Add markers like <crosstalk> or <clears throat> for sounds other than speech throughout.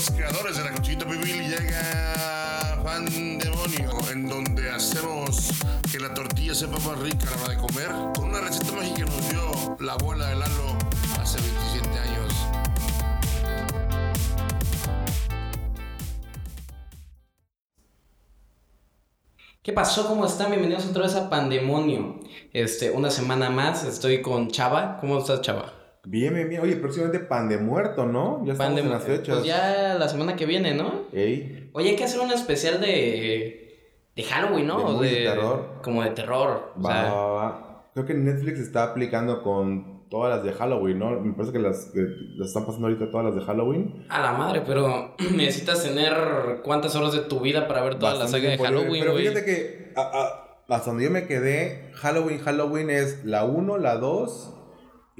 los creadores de la Cuchillita Pibil llega Fan Demonio, en donde hacemos que la tortilla sepa más rica a la hora de comer, con una receta mágica que nos dio la abuela de Lalo hace 27 años. ¿Qué pasó? ¿Cómo están? Bienvenidos otra vez a Pandemonio. Este, una semana más, estoy con Chava. ¿Cómo estás, Chava? Bien, bien, bien. Oye, próximamente pan de muerto, ¿no? Ya estamos Pan de- en las fechas. Pues ya la semana que viene, ¿no? Ey, Oye, hay que hacer un especial de. de Halloween, ¿no? De de terror. Como de terror. O va, sea, va, va. Creo que Netflix está aplicando con todas las de Halloween, ¿no? Me parece que las, que las están pasando ahorita todas las de Halloween. a la madre, pero <clears throat> necesitas tener cuántas horas de tu vida para ver toda la Bastante saga de. Halloween, Pero fíjate que a- a- hasta donde yo me quedé, Halloween, Halloween es la 1, la 2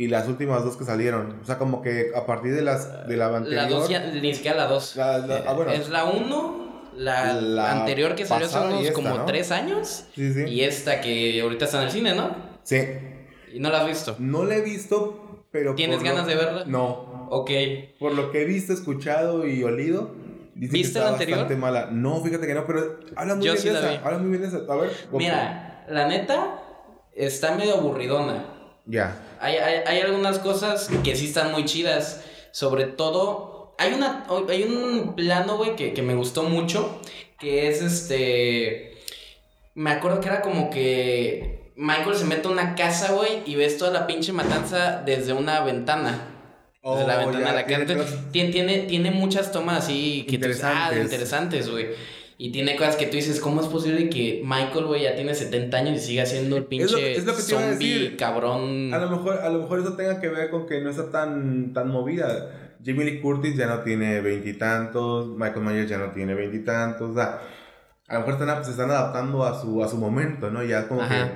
y las últimas dos que salieron. O sea, como que a partir de las de la anterior. La 2 ya, ni siquiera la 2. La- la- ah, bueno. Es la 1, la, La anterior que salió hace unos esta, como ¿no? 3 años. Sí, sí. Y esta que ahorita está en el cine, ¿no? Sí. Y no la has visto. No la he visto, pero. ¿Tienes lo- ganas de verla? No. Ok. Por lo que he visto, escuchado y olido, dicen ¿Viste que está la anterior? bastante mala. No, fíjate que no, pero habla muy Yo bien sí de esa. Habla muy bien de esa. A ver. Mira, la neta está medio aburridona. Ya. Hay, hay, hay algunas cosas que sí están muy chidas. Sobre todo, hay, una, hay un plano, güey, que, que me gustó mucho. Que es este. Me acuerdo que era como que Michael se mete a una casa, güey, y ves toda la pinche matanza desde una ventana. Desde la Oh, ventana ya, de la tiene casa. Tiene, tiene, tiene muchas tomas así que ah, Interesantes. interesantes, güey. Y tiene cosas que tú dices, ¿cómo es posible que Michael, güey, ya tiene 70 años y siga siendo el pinche Es lo- es lo que te iba a zombie decir. cabrón? A lo mejor, a lo mejor eso tenga que ver con que no está tan, tan movida. Jamie Lee Curtis ya no tiene veintitantos, Michael Myers ya no tiene veintitantos, o sea, a lo mejor están, se están adaptando a su, a su momento, ¿no? Ya como Ajá. que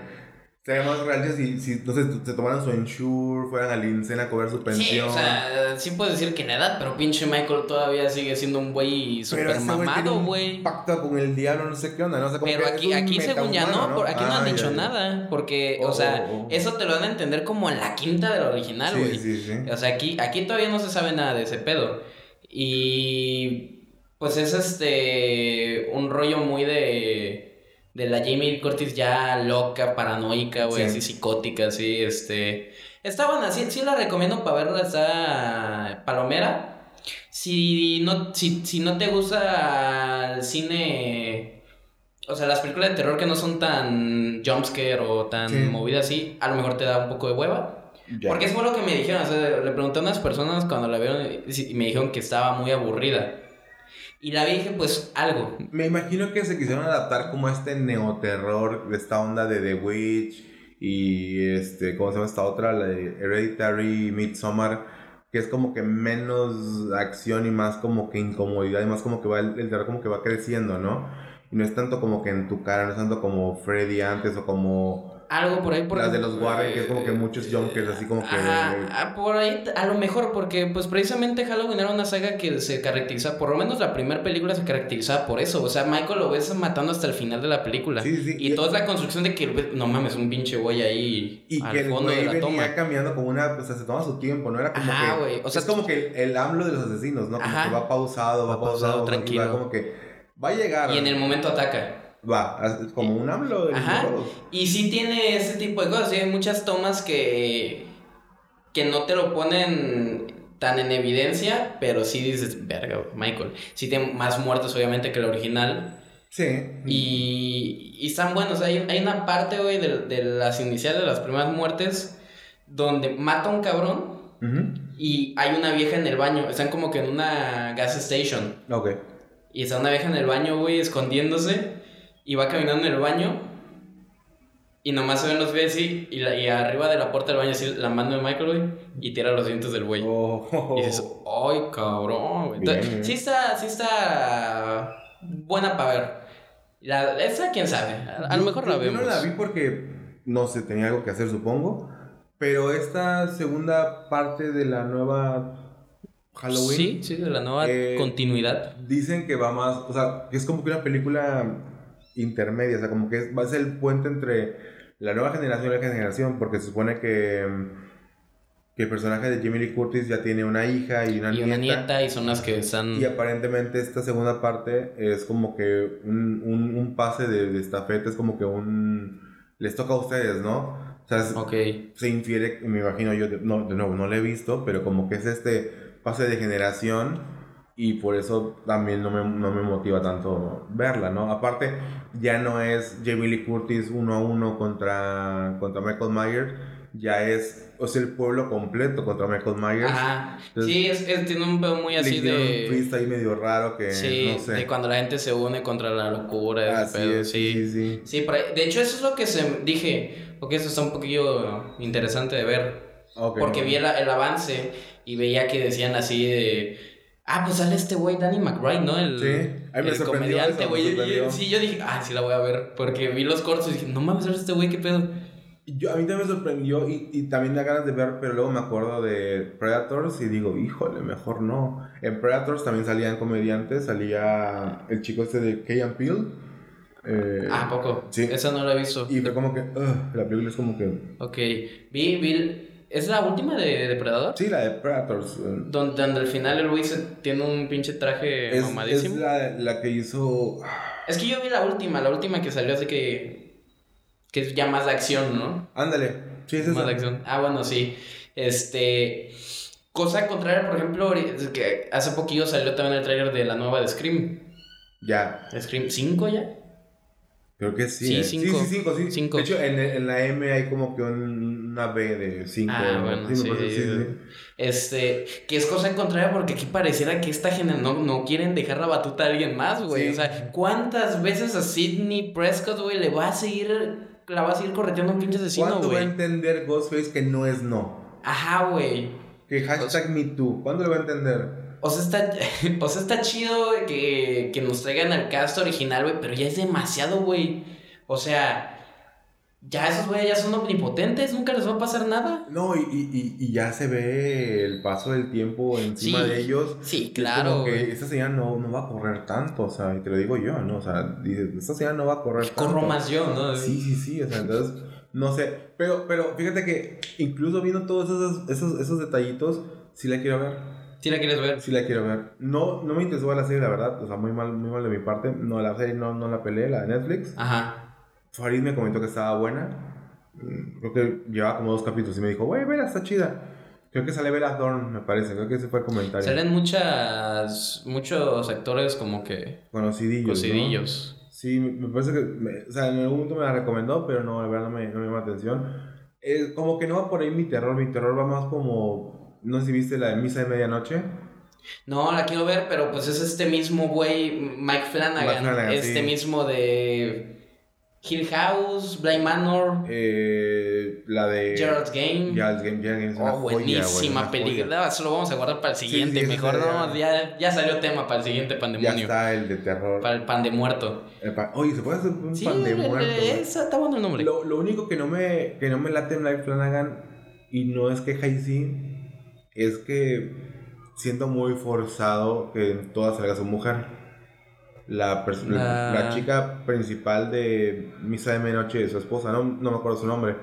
sería más real si, si, no sé, se tomaran su insure, fueran al INSEN a cobrar su Sí, pensión. o sea, sí puedes decir que en edad, pero pinche Michael todavía sigue siendo un güey super mamado, güey. Pacto con el diablo, no sé qué onda, ¿no? O sea, como Pero que aquí, aquí según ya no, por- aquí no han Ah, dicho ya, nada, porque, o Oh, sea, oh, oh. eso te lo dan a entender como en la quinta del original, güey. Sí, sí, sí. O sea, aquí, aquí todavía no se sabe nada de ese pedo. Y pues es este un rollo muy de de la Jamie Curtis ya loca, paranoica, güey, Sí. así psicótica, así, este. Está buena, sí, sí la recomiendo para verla, está palomera. Si no, si, si no te gusta el cine, o sea, las películas de terror que no son tan jumpscare o tan Sí. movidas así, a lo mejor te da un poco de hueva. Ya. Porque eso fue lo que me dijeron. O sea, le pregunté a unas personas cuando la vieron y me dijeron que estaba muy aburrida. Y la vi y dije, pues algo. Me imagino que se quisieron adaptar como a este neoterror de esta onda de The Witch y este, ¿cómo se llama esta otra? La de Hereditary Midsommar, que es como que menos acción y más como que incomodidad y más como que va el, el terror como que va creciendo, ¿no? Y no es tanto como que en tu cara, no es tanto como Freddy antes o como Algo por ahí. Por las de los Warren, que es como que muchos jumpers así como que... Ajá, ah, por ahí, a lo mejor, porque pues precisamente Halloween era una saga que se caracteriza, por lo menos la primera película se caracterizaba por eso. O sea, Michael lo ves matando hasta el final de la película. Sí, sí, y y- toda es la construcción de que, no mames, un pinche güey ahí Y al que el fondo güey de la venía toma. cambiando como una, o sea, se toma su tiempo, no era como Ajá, que, güey, o sea, es como que el, AMLO de los asesinos, ¿no? Como Ajá. que va pausado, va, Va pausado, pausado, tranquilo. va como que va a llegar. Y en el momento ataca. Va, como un AMLO de Ajá. Y sí tiene ese tipo de cosas. sí, hay muchas tomas que. que no te lo ponen tan en evidencia, pero sí dices, verga, Michael. Sí tiene más muertos, obviamente, que el original. Sí. Y, y están buenos. Hay, hay una parte, güey, de, de las iniciales, de las primeras muertes, donde mata a un cabrón Ujú. y hay una vieja en el baño. Están como que en una gas station. Ok. Y está una vieja en el baño, güey, escondiéndose. Y va caminando en el baño. Y nomás se ven los pies así. Y, la- y arriba de la puerta del baño, así la mano de Michael, güey. Y tira los dientes del güey. Oh. Y dices, ¡ay, cabrón! güey". Bien, Entonces, bien. sí está, sí está buena para ver. La, esa, quién sabe. A, a lo Yo- mejor yo- la Yo vemos. no la vi porque, no sé, tenía algo que hacer, supongo. Pero esta segunda parte de la nueva Halloween. Sí, sí, de la nueva Eh, continuidad. Dicen que va más, o sea, que es como que una película intermedia, o sea, como que es- va a ser el puente entre la nueva generación y la generación, porque se supone que que el personaje de Jamie Lee Curtis ya tiene una hija y una Y nieta. una nieta y son las que están... Y aparentemente esta segunda parte es como que un, un, un pase de, de estafeta, es como que un... Les toca a ustedes, ¿no? O sea, es- Ok. se infiere, me imagino yo, de, no, de nuevo, no lo he visto, pero como que es este pase de generación y por eso también no me, no me motiva tanto verla, ¿no? Aparte, ya no es Jamie Lee Curtis uno a uno contra, contra Michael Myers, ya es, o sea, el pueblo completo contra Michael Myers. Ajá. Entonces, sí, es, es- tiene un pedo muy así un de... twist ahí medio raro que Sí, no sé. de cuando la gente se une contra la locura. ese Así pedo, es, sí, sí, sí. Ahí- de hecho eso es lo que se dije, porque eso está un poquillo interesante de ver, porque vi el, el avance y veía que decían así de, ah, pues sale este güey Danny McBride, ¿no? El, Sí, a mí me el comediante, güey. Sí, yo dije, ah, sí la voy a ver, porque vi los cortos y dije, no mames, este güey, qué pedo. Yo, a mí también me sorprendió y, y también da ganas de ver, pero luego me acuerdo de Predators y digo, híjole, mejor no. En Predators también salían comediantes, salía el chico este de Key and Peele. eh, Ah, ¿a poco. sí. Eso no lo he visto. y fue como que, ugh, la película es como que... Ok, vi, vi, ¿es la última de Depredador? Sí, la de Predators. eh, Donde, donde al final el güey tiene un pinche traje es, es mamadísimo. la, la que hizo... Es que yo vi la última, la última que salió así que. que es ya más de acción, ¿no? Ándale, sí, es Más esa. de acción. Ah, bueno, sí. Este. Cosa contraria, por ejemplo, es que hace poquillo salió también el trailer de la nueva de Scream. Ya, ¿Scream 5 ya? Creo que sí. Sí, eh. cinco. Sí, sí, cinco, sí. Cinco. De hecho, en, en la M hay como que un- una B de 5. Ah, bueno, sí, Este, que es cosa contraria porque aquí pareciera que esta gente no, no quieren dejar la batuta a alguien más, güey. Sí. O sea, ¿cuántas veces a Sidney Prescott, güey, le va a seguir, la va a seguir correteando un pinche asesino, ¿Cuándo va a güey? entender Ghostface que no es no? Ajá, güey. Que hashtag MeToo. ¿Cuándo lo va a entender? O sea, está, <laughs> o sea, está chido que, que nos traigan al cast original, güey, pero ya es demasiado, güey. O sea, ya esos güeyes ya son omnipotentes, nunca les va a pasar nada. No, y, y, y- ya se ve el paso del tiempo encima Sí, de ellos. Sí, claro. que esta señora no, no va a correr tanto, o sea, y te lo digo yo, ¿no? O sea, dices, esta señora no va a correr tanto. Corro más yo, ¿no? Sí, sí, sí, o sea, entonces, no sé. Pero, pero fíjate que incluso viendo todos esos, esos, esos detallitos, sí la quiero ver. ¿Sí la quieres ver? Sí la quiero ver. No, no me interesó la serie, la verdad. O sea, muy mal, muy mal de mi parte. No, la serie no, no la peleé, la de Netflix. Ajá. Farid me comentó que estaba buena. Creo que llevaba como dos capítulos y me dijo, güey, vela, está chida. Creo que sale Bella Thorne, me parece. Creo que ese fue el comentario. Salen muchas, muchos actores como que Conocidillos. ¿no? cocidillos. Sí, me parece que. me- o sea, en algún momento me la recomendó, pero no, la verdad no me, no me llama la atención. Eh, como que no va por ahí mi terror. Mi terror va más como. No sé si viste la de Misa de Medianoche. No, la quiero ver, pero pues es este mismo güey, Mike Flanagan. Mike Flanagan, este sí. mismo de Hill House, Blind Manor, Eh, la de. Gerald's Game. Gerald's Game. Gerald's Game Oh, buenísima película. joya. Eso lo vamos a guardar para el siguiente. sí, Mejor no, ya, ya salió tema para el siguiente pan Ya está el de terror. Para el pan de muerto. Pa- Oye, ¿se puede hacer un pan de muerto? esa- está bueno el nombre. Lo, lo único que no me, que no me late en Life Flanagan, y no es que sí, es que siento muy forzado que en todas salga su mujer. La, La- la chica principal de Misa de Medianoche, su esposa, no, no me acuerdo su nombre,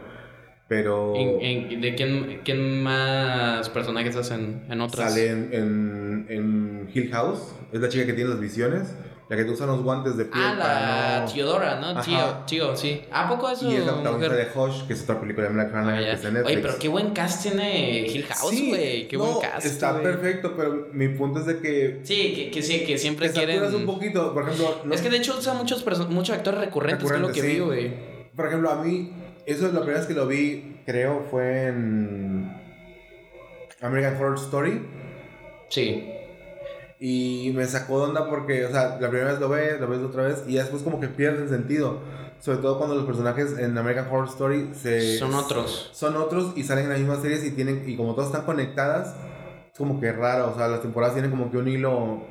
pero En- en- ¿De quién, quién más personajes hacen en otras? sale en, en, en Hill House, es la chica que tiene las visiones, la que te usa los guantes de piel Ah, para la no- Teodora, ¿no? Ajá. Tío, tío, sí. ¿A poco es su Y es la protagonista mujer? de Hush, que es otra película de Black Ah, Flanagan ya. que en Netflix. Oye, pero qué buen cast tiene Hill House, Sí, güey. qué no, buen cast. Está perfecto, pero mi punto es de que Sí, que, que sí, que siempre te quieren. un poquito. Por ejemplo, no- Es que de hecho usa muchos, muchos actores recurrentes, que es lo que Recurrentes, vi, sí. güey. por ejemplo, a mí, eso es la primera vez que lo vi, creo, fue en American Horror Story. Sí. Y me sacó de onda porque, o sea, la primera vez lo ves, lo ves otra vez y después como que pierde el sentido. Sobre todo cuando los personajes en American Horror Story se... Son otros. Son otros y salen en las mismas series y tienen... Y como todas están conectadas, es como que raro. O sea, las temporadas tienen como que un hilo...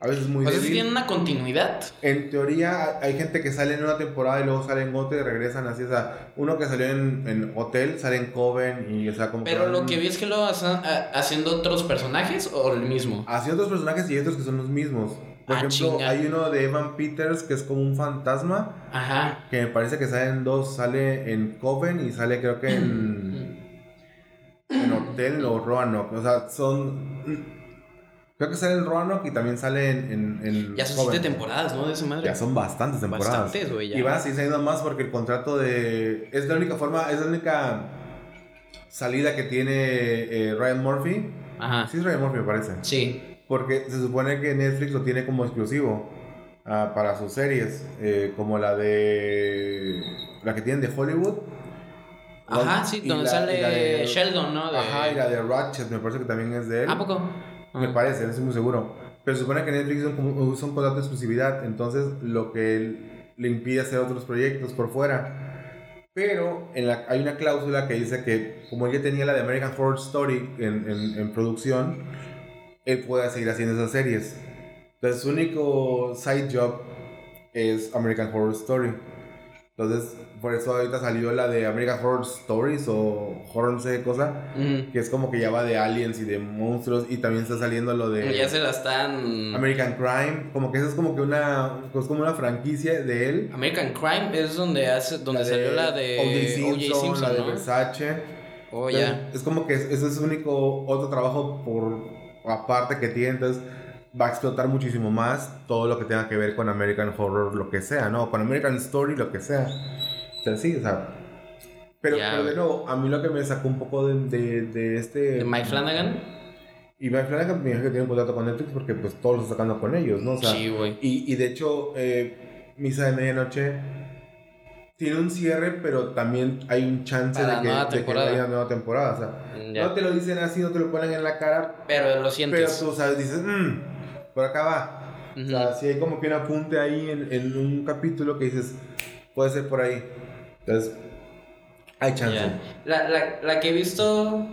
A veces muy O sea, si débil. tienen una continuidad. En teoría hay gente que sale en una temporada y luego sale en otra y regresan así, o sea, uno que salió en, en Hotel sale en Coven y o sea como Pero lo que vi es que lo hacen a- haciendo otros personajes o el mismo. Así otros personajes y otros que son los mismos. Por Ah, ejemplo, chinga. hay uno de Evan Peters que es como un fantasma, Ajá. que me parece que sale en dos, sale en Coven y sale creo que en, en, Hotel o Roanoke. O sea, son. Creo que sale en Roanoke y también sale en. en, en Ya son siete temporadas, ¿no? De esa madre. Ya son bastantes temporadas. Bastantes, güey. Y van a seguir saliendo más porque el contrato de. Es la única forma, es la única salida que tiene eh, Ryan Murphy. Ajá. Sí, es Ryan Murphy, me parece. Sí. Porque se supone que Netflix lo tiene como exclusivo ah, para sus series, eh, como la de. la que tienen de Hollywood. Ajá, sí, donde la- sale de- Sheldon, ¿no? De- Ajá, y la de Ratchet, me parece que también es de él. ¿A poco? Me parece, no estoy muy seguro. Pero supone que Netflix usa un contrato de exclusividad, entonces lo que le impide hacer otros proyectos por fuera. Pero hay una cláusula que dice que como ya tenía la de American Horror Story en producción, él puede seguir haciendo esas series. Entonces su único side job es American Horror Story. Entonces, por eso ahorita salió la de American Horror Stories o Horror no sé qué cosa, que es como que ya va de aliens y de monstruos y también está saliendo lo de Ya se la están. American Crime, como que eso es como que una pues como una franquicia de él. American Crime es donde hace, donde La salió la de O.J. Simpson, la de ¿no? Versace. Oh, Entonces, ya. Es como que ese es su único otro trabajo por aparte que tiene, entonces va a explotar muchísimo más todo lo que tenga que ver con American Horror, lo que sea, ¿no? Con American Story, lo que sea. O sea, sí, o sea. Pero, Ya, pero de nuevo, a mí lo que me sacó un poco de, de, de este... De Mike Flanagan. Y Mike Flanagan me dijo que tiene un contrato con Netflix porque pues todos lo está sacando con ellos, ¿no? O sea, sí, güey. y, y de hecho, eh, Misa de Medianoche tiene un cierre, pero también hay un chance de que, de que haya nueva temporada. O sea, Ya. no te lo dicen así, no te lo ponen en la cara, Pero lo pero sientes. tú sabes, dices, mmm, por acá va. O sea, si hay como que un apunte ahí en, en un capítulo que dices, puede ser por ahí. Entonces, hay chance. La, la, la que he visto.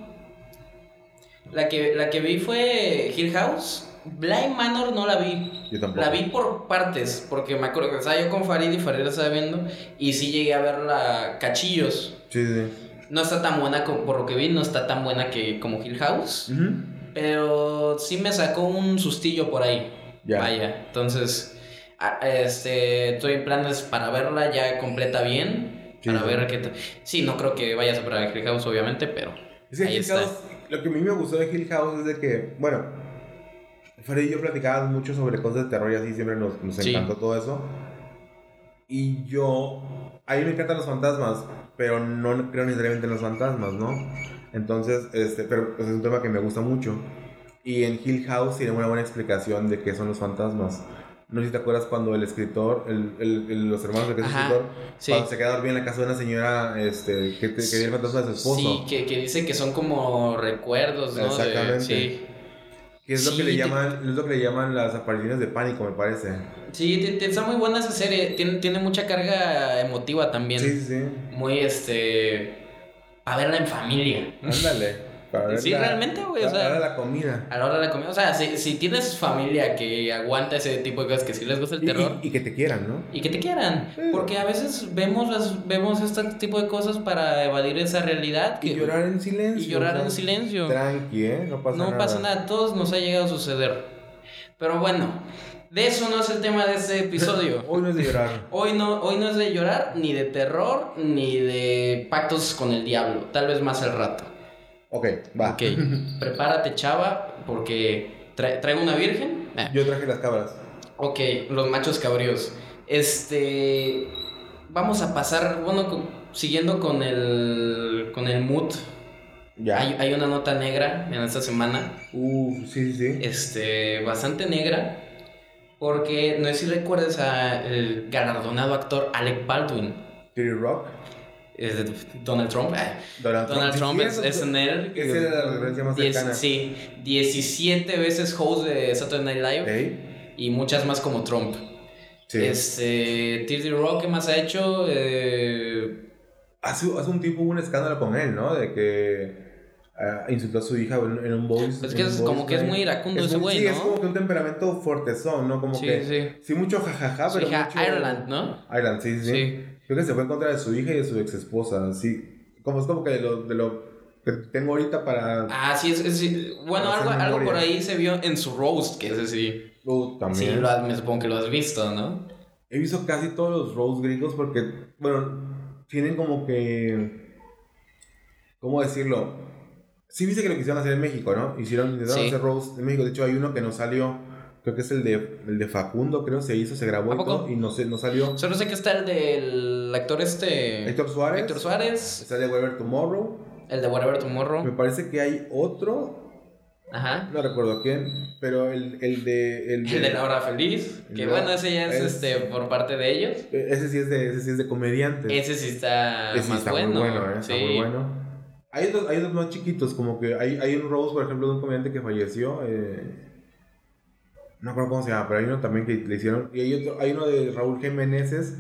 La que, la que vi fue Hill House. Blind Manor no la vi. Yo tampoco. La vi por partes, porque me acuerdo que estaba yo con Farid y Farid la estaba viendo. Y sí llegué a verla cachillos. Sí, sí. No está tan buena como, por lo que vi, no está tan buena que como Hill House. Ujú. Pero sí me sacó un sustillo por ahí. Ya. Vaya, entonces este, estoy en planes para verla ya completa bien. Sí, para sí. ver qué. Sí, no creo que vaya a superar a Hill House, obviamente, pero Es que ahí Hill está. House, lo que a mí me gustó de Hill House es de que, bueno, Fred y yo platicábamos mucho sobre cosas de terror y así, siempre nos, nos Sí. encantó todo eso. Y yo, a mí me encantan los fantasmas, pero no creo necesariamente en los fantasmas, ¿no? Entonces, este, pero pues, es un tema que me gusta mucho. Y en Hill House tiene una buena explicación de qué son los fantasmas. No sé si te acuerdas cuando el escritor, el, el- el- los hermanos del que es escritor, sí. cuando se queda dormido en la casa de una señora este, que, que, ve el fantasma de su esposo. Sí, que, que dice que son como recuerdos, ¿no? De- Exactamente. sí. Que es lo Sí, que le te- llaman, es lo que le llaman las apariciones de pánico, me parece. Sí, te- te- está muy buena esa serie. Tiene, tiene mucha carga emotiva también. Sí, sí, sí. Muy este. A verla en familia. Ándale. Para ver Sí, la- realmente, güey, o para sea- ver la comida. A la hora de la comida. O sea, si, si tienes familia que aguanta ese tipo de cosas, que sí les gusta el terror. y- y que te quieran, ¿no? Y que te quieran. Sí. Porque a veces vemos, las, vemos este tipo de cosas para evadir esa realidad. Y llorar en silencio. y llorar o sea, en silencio. Tranqui, ¿eh? No pasa no nada. pasa nada, a todos nos ha llegado a suceder. Pero bueno, de eso no es el tema de este episodio. <laughs> Hoy no es de llorar. Hoy no, hoy no es de llorar, ni de terror, ni de pactos con el diablo. Tal vez más al rato. Ok, va. Ok, <laughs> prepárate, chava, porque tra- traigo una virgen. Ah, Yo traje las cabras. Ok, los machos cabríos. Este. Vamos a pasar, bueno, co- siguiendo con el. con el mood. Ya. Hay, hay una nota negra en esta semana. Sí, sí, sí. Este. bastante negra. Porque no sé si recuerdas al galardonado actor Alec Baldwin. Kitty Rock. Es de Donald Trump. Ah, Donald, Donald Trump es, es en él. Esa era la referencia más Diez- cercana. sí, 17 veces host de Saturday Night Live. Y muchas más como Trump. Sí. Este, Tirty Rock, ¿qué más ha hecho? Eh, Hace, hace un tiempo hubo un escándalo con él, ¿no? De que ah, insultó a su hija en, en un voice. Es que es como que es muy iracundo Es ese güey, Sí, ¿no? es como que un temperamento fuertezón, ¿no? Como Sí, que. sí. Sí, mucho jajaja, su pero. hija mucho- Ireland, ¿no? Ireland, sí, sí, sí. Sí. Creo que se fue en contra de su hija y de su ex esposa. Sí. Como es como que de lo, de lo que tengo ahorita para. Ah, sí, es, es- sí. bueno, algo, algo por ahí se vio en su roast, que ese sí. Uh, Sí, también. lo has- me supongo que lo has visto, ¿no? He visto casi todos los roles gringos porque, bueno, tienen como que. ¿Cómo decirlo? Sí, viste que lo quisieron hacer en México, ¿no? Hicieron, intentaron Sí. hacer roast en México. De hecho, hay uno que no salió. Creo que es el de, el de Facundo, creo. Se hizo, se grabó ¿A y todo. Y no, se, no salió. Solo sé que está el del actor este. Héctor Suárez. Héctor Suárez. Está el de Whatever Tomorrow. El de Whatever Me Tomorrow. parece que hay otro. Ajá. No recuerdo quién. Pero el, el de. El de, El de La Hora Feliz. Que No, bueno, ese ya es, es- este por parte de ellos. Eh, Ese sí es de, ese sí es de comediantes. Ese sí está Ese más está bueno. muy bueno, ¿eh? Está sí. muy bueno. Hay dos, hay dos más chiquitos, como que hay, hay un Rose, por ejemplo, de un comediante que falleció. eh, no recuerdo cómo se llama, pero hay uno también que le hicieron. Y hay, otro, hay uno de Raúl Jiménez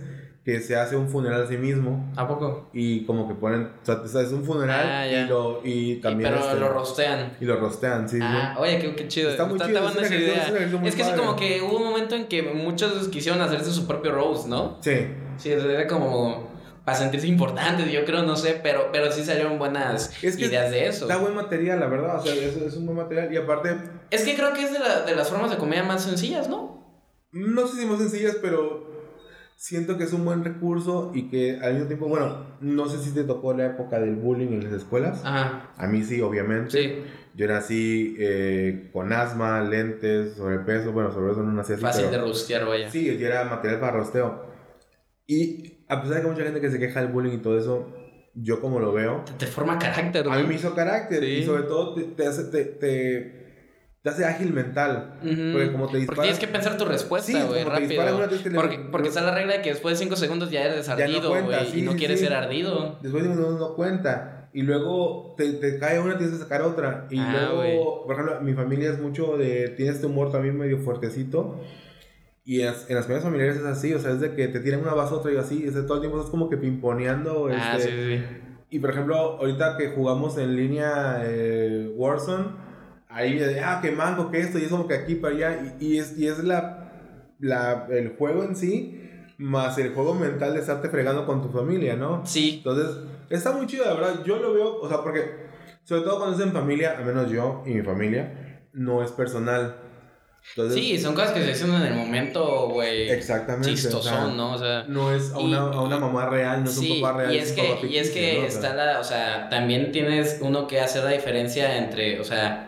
que se hace un funeral a sí mismo. ¿A poco? Y como que ponen. O sea, es un funeral Ah, y, lo, y también. pero este, lo rostean. y lo rostean, sí. sí. Ah, oye, qué, qué chido. Está muy chido, es esa ejercicio- idea. es Es que sí, padre. como que hubo un momento en que muchos quisieron hacerse su propio roast, ¿no? Sí. Sí, era como para sentirse importantes, yo creo, no sé, pero, pero sí salieron buenas Es que ideas de eso. Está buen material, la verdad. O sea, es, es un buen material. Y aparte, Es que creo que es de, la- de las formas de comedia más sencillas, ¿no? no sé si más sencillas, pero siento que es un buen recurso y que al mismo tiempo, bueno, no sé si te tocó la época del bullying en las escuelas. Ajá, A mí sí, obviamente. sí, Yo nací eh, con asma, lentes, sobrepeso. Bueno, sobrepeso no nací así. fácil pero- de rostear, vaya. Sí, yo era material para rosteo. Y a pesar de que mucha gente que se queja del bullying y todo eso, yo como lo veo, Te, te forma carácter, ¿no? a mí me hizo carácter Sí. y sobre todo te, te hace, te, te, te hace ágil mental. Ujú. Porque como te Porque disparas... tienes que pensar tu Sí, respuesta, güey, disparan rápido. una, que Porque, le- porque está la regla de que después de 5 segundos ya eres no ardido, güey, sí, y no sí, quieres sí. ser ardido. Después de uno no cuenta. Y luego te, te cae una, tienes que sacar otra. Y Ah, luego, por ejemplo, mi familia es mucho de. Tiene este humor también medio fuertecito. Y en las, en las comidas familiares es así, o sea, es de que te tiran una vas otra y así. Es de todo el tiempo estás como que pimponeando. Ah, este, sí, sí. Y por ejemplo, ahorita que jugamos en línea eh, Warzone, ahí de, ah, que mango, que esto, y es como que aquí para allá. Y, y es, y es la, la, el juego en sí, más el juego mental de estarte fregando con tu familia, ¿no? Sí, Entonces, está muy chido, la verdad. Yo lo veo, o sea, porque, sobre todo cuando es en familia, al menos yo y mi familia, no es personal. Entonces, sí, son cosas que se dicen en el momento, güey. exactamente. o sea, Chistosón, ¿no? O sea. No es a Y- una, a una mamá real, no es sí, un papá real. y es que, y es que. O está la, o sea, también tienes uno que hacer la diferencia entre, o sea,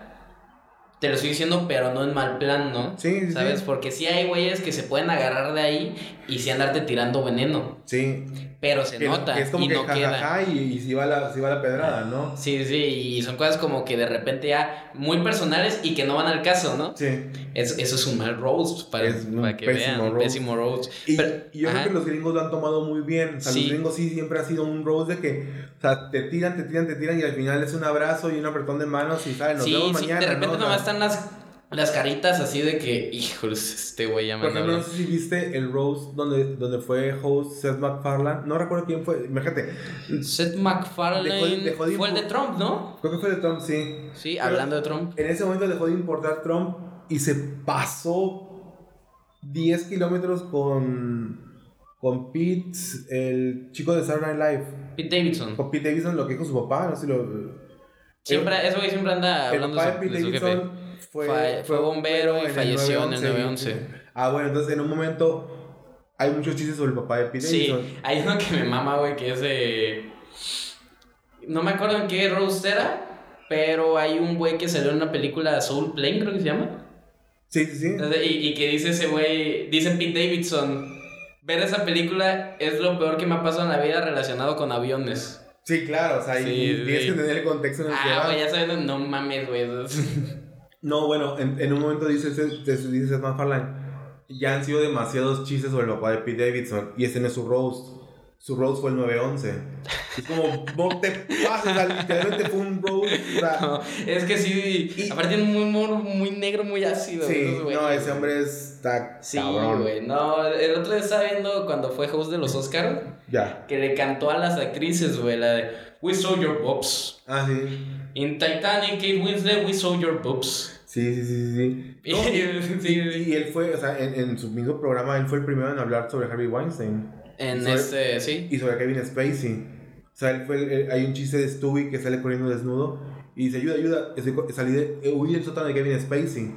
te lo estoy diciendo, pero no en mal plan, ¿no? Sí, sí, ¿Sabes? sí. Porque sí hay güeyes que se pueden agarrar de ahí y sí andarte tirando veneno, Sí, pero se que, nota que es como y que no queda. y, y si va la, sí va la pedrada, ¿no? Sí, sí, y son cosas como que de repente ya muy personales y que no van al caso, ¿no? Sí. Es- eso es un mal roast para, Es para que pésimo vean, roast. pésimo roast. Y, Pero- y yo ajá. creo que los gringos lo han tomado muy bien. O sea, Sí. los gringos sí siempre ha sido un rose de que, o sea, te tiran, te tiran, te tiran y al final es un abrazo y un apretón de manos y salen, nos Sí, vemos sí, mañana. de repente ¿no? Nomás están las, las caritas así de que, híjoles, este güey ya me Por ejemplo, no sé si viste el Rose donde, donde fue host Seth MacFarlane. No recuerdo quién fue. Imagínate. Seth MacFarlane Dejó de- dejó de fue el de Trump, ¿no? Creo que fue de Trump, sí. Sí, Pero hablando de Trump. En ese momento dejó de importar Trump y se pasó 10 kilómetros con, con Pete, el chico de Saturday Night Live. Pete Davidson. Con Pete Davidson, lo que dijo su papá. No sé si lo. Siempre, ese güey siempre anda El hablando papá de de Pete. Davidson fue, bombero y el falleció en el 911. 911. Ah, bueno, entonces en un momento hay muchos chistes sobre el papá de Pete Sí, Davidson. hay uno que me mama, güey, que es de... No me acuerdo en qué roast era, pero hay un güey que salió en una película Soul Plane, creo que se llama. Sí, sí, sí. Entonces, y, y que dice ese güey, dice Pete Davidson, ver esa película es lo peor que me ha pasado en la vida relacionado con aviones. Sí, claro, o sea, y Sí, tienes que entender el contexto en el que Ah, güey, ya saben, no mames, güey. <laughs> No, bueno, en, en un momento dice, dice, dice Seth MacFarlane, ya han sido demasiados chistes sobre el papá de Pete Davidson y este no es su roast. Su roast fue el 911. Es como, no te pases, o sea, literalmente fue un roast. O sea, No, es que sí, Y- aparte tiene un humor muy negro, muy ácido. sí, no, ese güey. hombre está Sí, cabrón. güey. No, el otro día estaba viendo cuando fue host de los Oscars Ya. que le cantó a las actrices, güey, la de We saw your boobs. Ah, sí. In Titanic, Kate Winslet, we saw your boobs. Sí, sí, sí, sí. y, <laughs> sí. y- y él fue, o sea, en, en su mismo programa, él fue el primero en hablar sobre Harvey Weinstein. En Sobre- este, sí. y sobre Kevin Spacey. O sea, él fue el- el- hay un chiste de Stewie que sale corriendo desnudo y dice, ayuda, ayuda, estoy salí de, eh, huí del sótano de Kevin Spacey.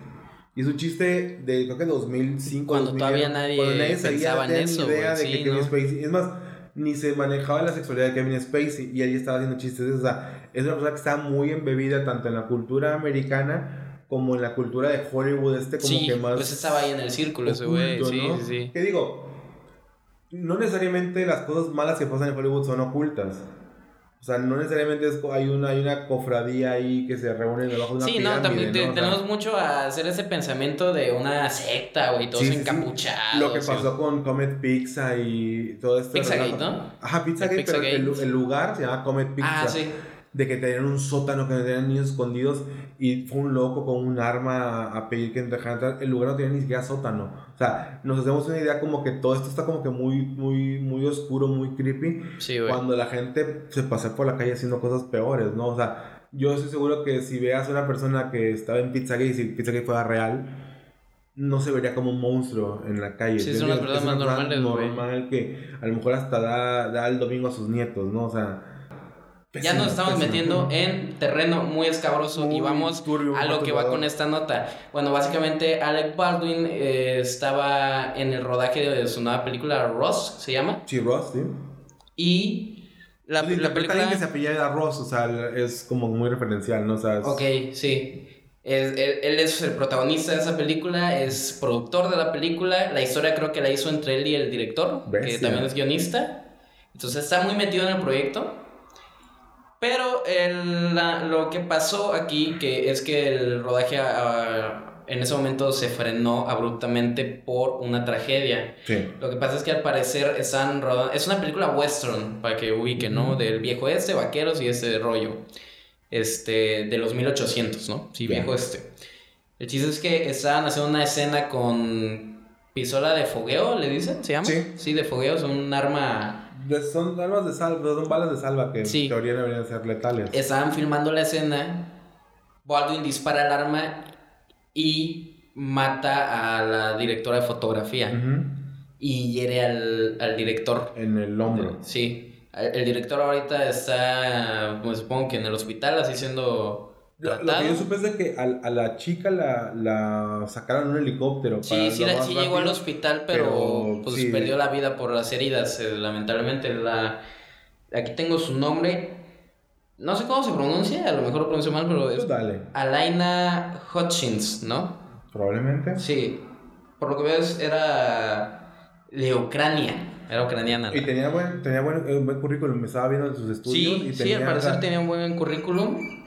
Y es un chiste de, creo que 2005. Cuando 2000, todavía nadie cuando nadie pensaba en eso, idea de que sí, Kevin ¿no? Spacey... Es más, ni se manejaba la sexualidad de Kevin Spacey y ahí estaba haciendo chistes. O sea, es una persona que está muy embebida tanto en la cultura americana como en la cultura de Hollywood, este como sí, que más... pues estaba ahí en el círculo ese güey, oculto, sí, ¿no? sí, sí. Que digo, no necesariamente las cosas malas que pasan en Hollywood son ocultas. O sea, no necesariamente es hay una, hay una cofradía ahí que se reúne debajo de una Sí, no, también te- ¿no? O sea, tenemos mucho a hacer ese pensamiento de una secta, güey, todos Sí, sí, sí. encapuchados. Lo que pasó con Comet Pizza y todo esto. Pizzagate, ¿no? Ajá, Pizzagate, pero Pizzagate. el, el lugar se llama Comet Pizza. Ah, sí. De que tenían un sótano, que tenían niños escondidos y fue un loco con un arma a, pedir que dejaran entrar. El lugar no tenía ni siquiera sótano. O sea, nos hacemos una idea como que todo esto está como que muy, muy, muy oscuro, muy creepy. Sí, güey. Cuando la gente se pasa por la calle haciendo cosas peores, ¿no? O sea, yo estoy seguro que si veas a una persona que estaba en Pizzagate y si Pizzagate fuera real, no se vería como un monstruo en la calle. Sí, son las personas Es una más persona normales, güey. normal que a lo mejor hasta da, da el domingo a sus nietos, ¿no? O sea... Ya nos estamos pésimo. metiendo en terreno muy escabroso y vamos turbio, a lo que va con esta nota. Bueno, básicamente Alec Baldwin eh, estaba en el rodaje de su nueva película Ross, se llama, Sí, Ross, sí. y la, Sí, la interpreta a alguien que se película... apellida Ross, o sea, es como muy referencial, ¿no? O sea, es- Ok, sí. Es- él, él es el protagonista de esa película, es productor de la película. La historia creo que la hizo entre él y el director, que Bestia. también es guionista. Entonces está muy metido en el proyecto. Pero el- la- lo que pasó aquí, que es que el rodaje ah, en ese momento se frenó abruptamente por una tragedia. Sí. Lo que pasa es que al parecer están rodando. Es una película western, para que ubiquen, ¿no? Del viejo este, vaqueros y ese rollo. Este, de los 1800, ¿no? Sí, viejo este. El chiste es que estaban haciendo una escena con pistola de fogueo, ¿le dicen? ¿Se llama? Sí. Sí, de fogueo, es un arma. Son armas de salva, son balas de salva que Sí. en teoría deberían ser letales. Estaban filmando la escena. Baldwin dispara el arma y mata a la directora de fotografía. Y hiere al, al director. En el hombro. Sí. El director ahorita está, pues supongo que en el hospital, así siendo Lo, que yo supe es de que a, a la chica la, la sacaron en un helicóptero. Sí, para sí, la- sí llegó al hospital, pero, pero pues sí. perdió la vida por las heridas, eh, lamentablemente. La... Aquí tengo su nombre. No sé cómo se pronuncia, a lo mejor lo pronuncio mal, pero Pues es dale, Alaina Hutchins, ¿no? probablemente. Sí. Por lo que veo es- era de Ucrania. Era ucraniana. Y tenía buen, tenía buen, eh, buen currículum, me estaba viendo en sus estudios. Sí, y sí, tenía, al o parecer tenía un buen currículum.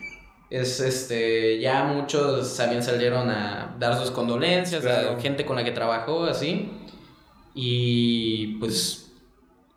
Es este, ya muchos también salieron a dar sus condolencias Claro. a gente con la que trabajó, así. Y pues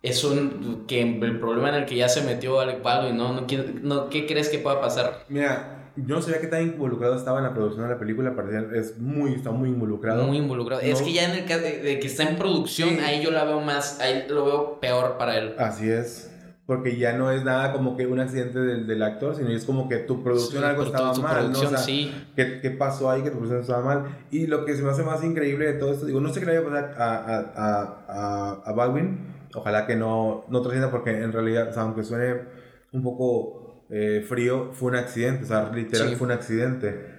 es un que el problema en el que ya se metió Alec Baldwin, ¿no? no, ¿qué, no ¿Qué crees que pueda pasar? Mira, yo no sabía que tan involucrado estaba en la producción de la película, parecía, es muy, está muy involucrado. Muy involucrado. Es No. que ya en el caso de, de que está en producción, Sí. ahí yo la veo más, ahí lo veo peor para él. Así es. Porque ya no es nada como que un accidente del, del actor, sino es como que tu producción Sí, algo estaba mal, ¿no? O sea, sí. ¿qué, qué pasó ahí que tu producción estaba mal? Y lo que se me hace más increíble de todo esto, digo, no sé qué le vaya a pasar a, a, a, a, a Baldwin, ojalá que no, no trascienda porque en realidad, o sea, aunque suene un poco eh, frío, fue un accidente, o sea, literal Sí. fue un accidente.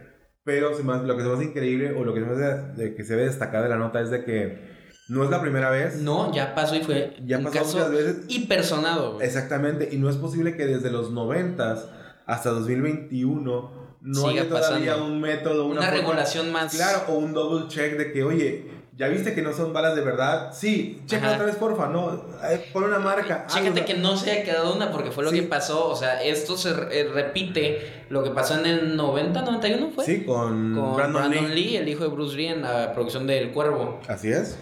Pero se me hace- lo que se me hace increíble o lo que se me hace de que se ve destacar de la nota es de que no es la primera vez. No, ya pasó y fue Ya un pasó caso muchas veces. hipersonado. güey. Exactamente, y no es posible que desde los 90 hasta 2021 no Siga haya todavía pasando. un método, una, Una forma- regulación más. Claro, o un double check de que, oye, ¿ya viste que no son balas de verdad? Sí, checa Ajá. otra vez, porfa, no, pon una marca. Chécate algo. que no se haya quedado una porque fue lo Sí. que pasó. O sea, esto se eh, repite lo que pasó en el 90, 91 fue. Sí, con, Con Brandon, Brandon, Lee. Lee. el hijo de Bruce Lee, en la producción del Cuervo. Así es.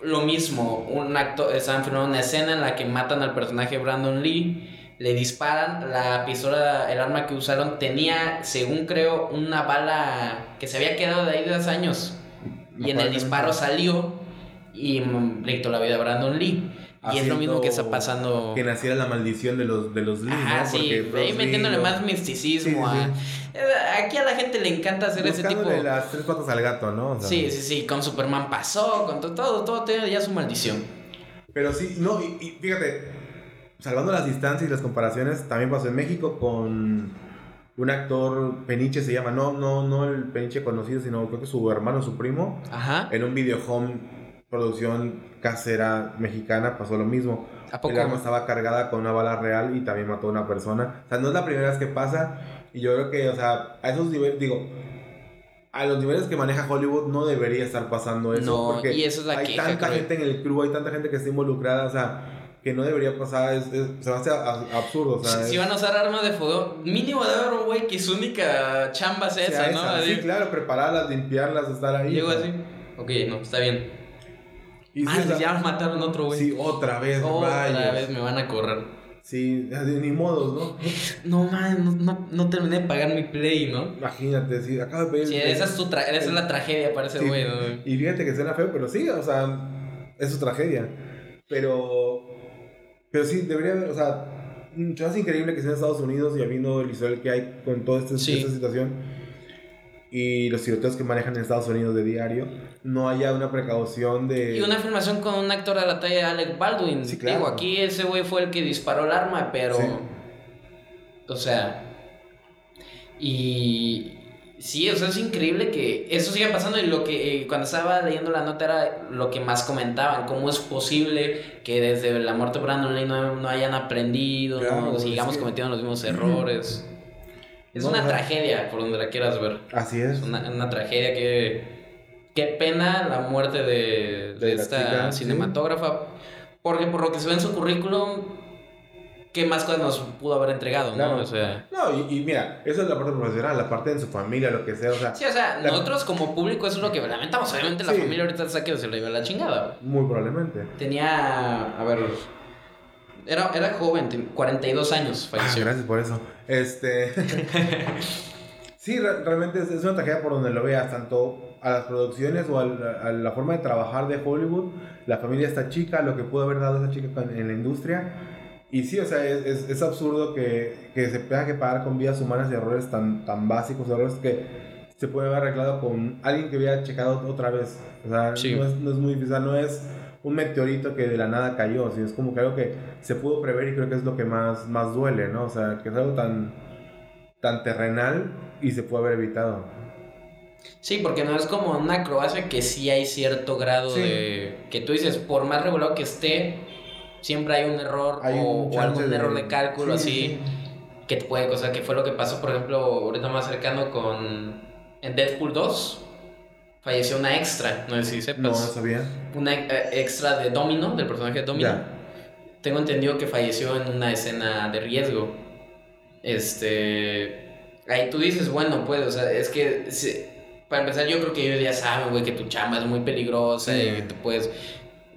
Lo mismo, un acto, estaban filmando una escena en la que matan al personaje Brandon Lee, le disparan, la pistola, el arma que usaron tenía, según creo, una bala que se había quedado de ahí de hace años. Y en el disparo salió y mm, le quitó la vida a Brandon Lee. Y es lo mismo que está pasando. Que naciera la maldición de los, de los Lee, Ajá, ¿no? sí, Porque ahí metiéndole más misticismo. Sí, sí, a- Eh, Aquí a la gente le encanta hacer ese tipo. Buscándole las tres patas al gato, ¿no? O sea, Sí, sí, sí, con Superman pasó, con to- todo, todo tiene ya su maldición. Pero sí, no, y, y fíjate, salvando las distancias y las comparaciones, también pasó en México con un actor, Peniche se llama, no, no, no el Peniche conocido, sino creo que su hermano, su primo, Ajá. en un video home producción casera mexicana pasó lo mismo. ¿A poco? El arma estaba cargada con una bala real y también mató a una persona. O sea, no es la primera vez que pasa. Y yo creo que, o sea, a esos niveles, digo, a los niveles que maneja Hollywood no debería estar pasando eso. No, porque y eso es la hay queja, tanta creo. gente en el club, hay tanta gente que está involucrada, o sea, que no debería pasar. Es, es- se hace a- absurdo, o sea. Si, es- si van a usar armas de fuego, mínimo debe haber un güey que su única chamba sea sea esa, ¿no? esa. Sí, claro, prepararlas, limpiarlas, estar ahí. Llego así. Ok, no, está bien. Y sí, Ah, o sea, ya mataron otro güey. Sí, otra vez, Otra rayos. vez me van a correr. Sí, ni modos, ¿no? <laughs> No, man, no, no, no terminé de pagar mi play, ¿no? Imagínate, sí, acaba de pedir. Sí, esa es, tu tra- esa es la tragedia para ese Sí, güey, ¿no? Y fíjate que suena feo, pero sí, o sea, es su tragedia. Pero, pero sí, debería haber, o sea, se hace increíble que sea en Estados Unidos y habiendo el historial que hay con toda Sí. esta situación y los tiroteos que manejan en Estados Unidos de diario, no haya una precaución de... Y una filmación con un actor de la talla de Alec Baldwin. Sí, claro. Digo, aquí ese güey fue el que disparó el arma, pero. Sí. O sea. Y. Sí, o sea, es increíble que eso siga pasando. Y lo que eh, cuando estaba leyendo la nota era lo que más comentaban: cómo es posible que desde la muerte de Brandon Lee no, no hayan aprendido, Claro, ¿no? sigamos cometiendo los mismos errores. Es No, una tragedia, por donde la quieras ver. Así es. Una, una tragedia que. Qué pena la muerte de, de esta chica, sí. cinematógrafa. Porque por lo que se ve en su currículum, ¿qué más cosas nos pudo haber entregado, no? O sea. No, y, y mira, eso es la parte profesional, la parte de su familia, lo que sea, o sea, Sí, o sea, La- nosotros como público eso es lo que lamentamos. Obviamente la familia ahorita está que se le iba la chingada. muy probablemente. Tenía. A ver. Era, era joven, ten- 42 años Ah, falleció. gracias por eso. Este. <laughs> sí, re- realmente es, es una tragedia por donde lo veas, tanto a las producciones o al- a, la forma de trabajar de Hollywood, la familia está chica, lo que pudo haber dado esa chica en la industria. Y sí, o sea, es, es, es absurdo que, que se tenga que pagar con vidas humanas y errores tan, tan básicos, errores que se puede haber arreglado con alguien que hubiera checado otra vez. O sea, Sí. no, es, no es muy difícil, o sea, no es un meteorito que de la nada cayó, sino es como que algo que se pudo prever y creo que es lo que más, más duele, ¿no? O sea, que es algo tan, tan terrenal y se puede haber evitado. Sí, porque no es como una Croacia que sí hay cierto grado Sí. de. que tú dices, por más regulado que esté, siempre hay un error Hay o, un o chance algún error de cálculo sí, así sí. que te puede. O sea, que fue lo que pasó, por ejemplo, ahorita más cercano con. en Deadpool 2. Falleció una extra, no sé si sepas. No, sabía. Una eh, extra de Domino, del personaje de Domino. Ya. Tengo entendido que falleció en una escena de riesgo. Este. Ahí tú dices, bueno, pues, o sea, es que. para empezar, yo creo que ellos ya saben, güey, que tu chamba es muy peligrosa Sí. y que tú puedes.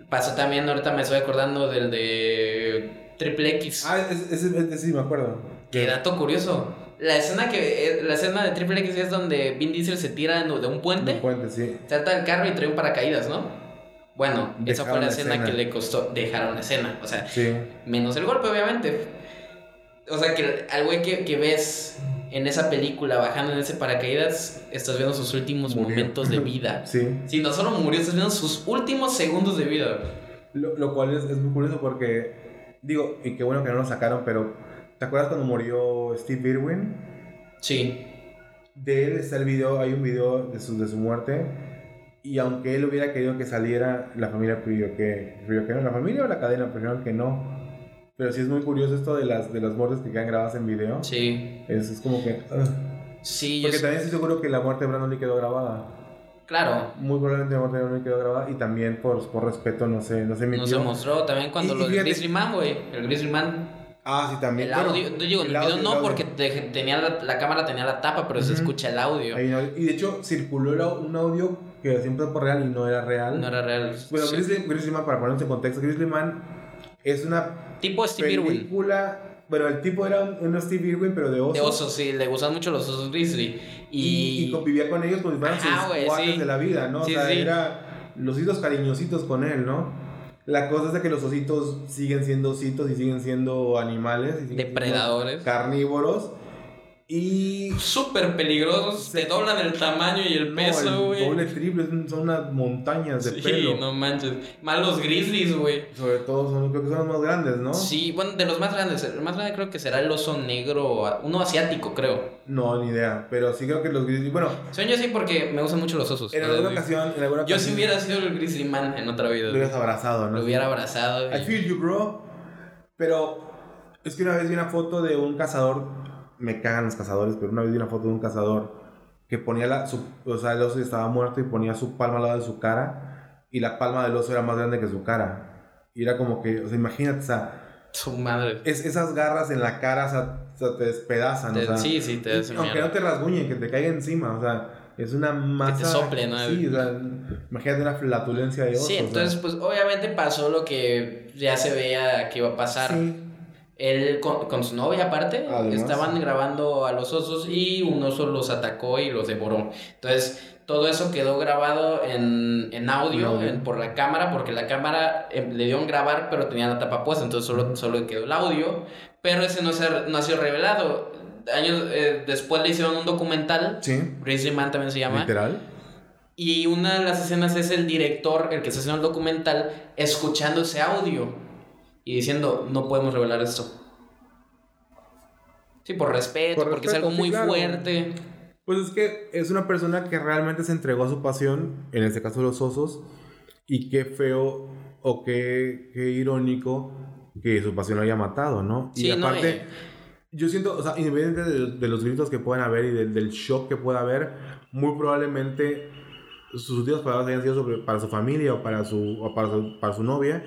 Pasó también, ahorita me estoy acordando del de Triple X. Ah, ese, ese- ese sí me acuerdo. Qué dato curioso. La escena que eh, la escena de Triple X es donde Vin Diesel se tira de de un puente, Un puente, sí. salta del carro y trae un paracaídas, ¿no? Bueno, esa fue la la escena, escena. que le costó dejar una escena. O sea, Sí. menos el golpe, obviamente. O sea, que al güey que, que ves en esa película bajando en ese paracaídas, estás viendo sus últimos Murió. momentos de vida. <laughs> Sí. Sí, no solo murió, estás viendo sus últimos segundos de vida. Lo, lo cual es, es muy curioso porque, digo, y qué bueno que no lo sacaron, pero ¿te acuerdas cuando murió Steve Irwin? Sí, De él está el video, hay un video de su, de su muerte. Y aunque él hubiera querido que saliera, la familia pidió que, pidió que no. La familia o la cadena prefirieron que no. Pero sí es muy curioso esto de las, de las muertes que quedan grabadas en video. sí. Es, es como que... ugh. Sí, yo Porque sé- también estoy seguro que la muerte de Brandon Lee quedó grabada. claro. Muy probablemente la muerte de Brandon Lee quedó grabada. Y también por, por respeto no se, no se No se mostró también cuando Y- y lo del Grizzly Man, güey. El Grizzly Man. Ah, sí, también. El Bueno, audio. yo digo, el, el video no, el porque te- tenía la, la cámara tenía la tapa, pero se escucha el audio. Y de hecho circuló un audio que siempre fue real y no era real. No era real. Bueno, Sí. Grizzly, Grizzly Man, para ponerse en contexto, Grizzly Man es una Tipo Steve Irwin. película. Bueno, el tipo era un, un Steve Irwin, pero de oso. De osos, sí, le gustan mucho los osos grizzly. Y, Y, y convivía con ellos como si fueran sus sí. de la vida, ¿no? Sí, o sea, sí. era los ositos cariñositos con él, ¿no? La cosa es de que los ositos siguen siendo ositos y siguen siendo animales. Y siguen siendo Depredadores. Carnívoros. Y. Súper peligrosos, te doblan el tamaño y el No, peso, güey. doble triple, son- unas montañas de Sí, pelo. no manches. Más los grizzlies, güey. Sobre todo son, creo que son los más grandes, ¿no? Sí, bueno, de los más grandes. El más grande creo que será el oso negro, uno asiático, creo. No, ni idea. Pero sí creo que los grizzlies. Bueno, Son yo sí porque me gustan mucho los osos. en alguna ocasión. En alguna Yo si ocasión hubiera sido el grizzly man en otra vida. Lo hubieras abrazado, ¿no? Lo hubiera abrazado. I feel you, bro. Pero es que una vez vi una foto de un cazador. Me cagan los cazadores, pero una vez vi una foto de un cazador que ponía la. Su, o sea, el oso estaba muerto y ponía su palma al lado de su cara. Y la palma del oso era más grande que su cara. Y era como que, o sea, imagínate, o sea, Su madre. es, esas garras en la cara, o sea, o sea, te despedazan. Te- o sea, sí, sí, te hacen Aunque mierda. no te rasguñen, que te caiga encima, o sea, es una masa. sople, ¿no? Sí, o sea, imagínate una flatulencia de oso. Sí, entonces, pues obviamente pasó lo que ya se veía que iba a pasar. Sí. Él con, con su novia aparte Además. estaban grabando a los osos y un oso los atacó y los devoró. Entonces, todo eso quedó grabado en, en audio, en- por la cámara, porque la cámara eh, le dio en grabar, pero tenía la tapa puesta, entonces solo, solo quedó el audio. Pero ese no, se, ha- no ha sido revelado. Años eh, después le hicieron un documental, Sí, Grizzly Man también se llama. literal. Y una de las escenas es el director, el que está haciendo el documental, escuchando ese audio y diciendo, no podemos revelar esto. Sí, por respeto, Por porque es algo sí, muy claro. fuerte. Pues es que es una persona que realmente se entregó a su pasión, en este caso los osos, y qué feo o qué, qué irónico que su pasión lo haya matado, ¿no? Sí, y no, aparte, eh. yo siento, o sea, independientemente de, de los gritos que puedan haber y del- del shock que pueda haber, muy probablemente sus últimas palabras hayan sido sobre, para su familia o para su, o para su, para su novia.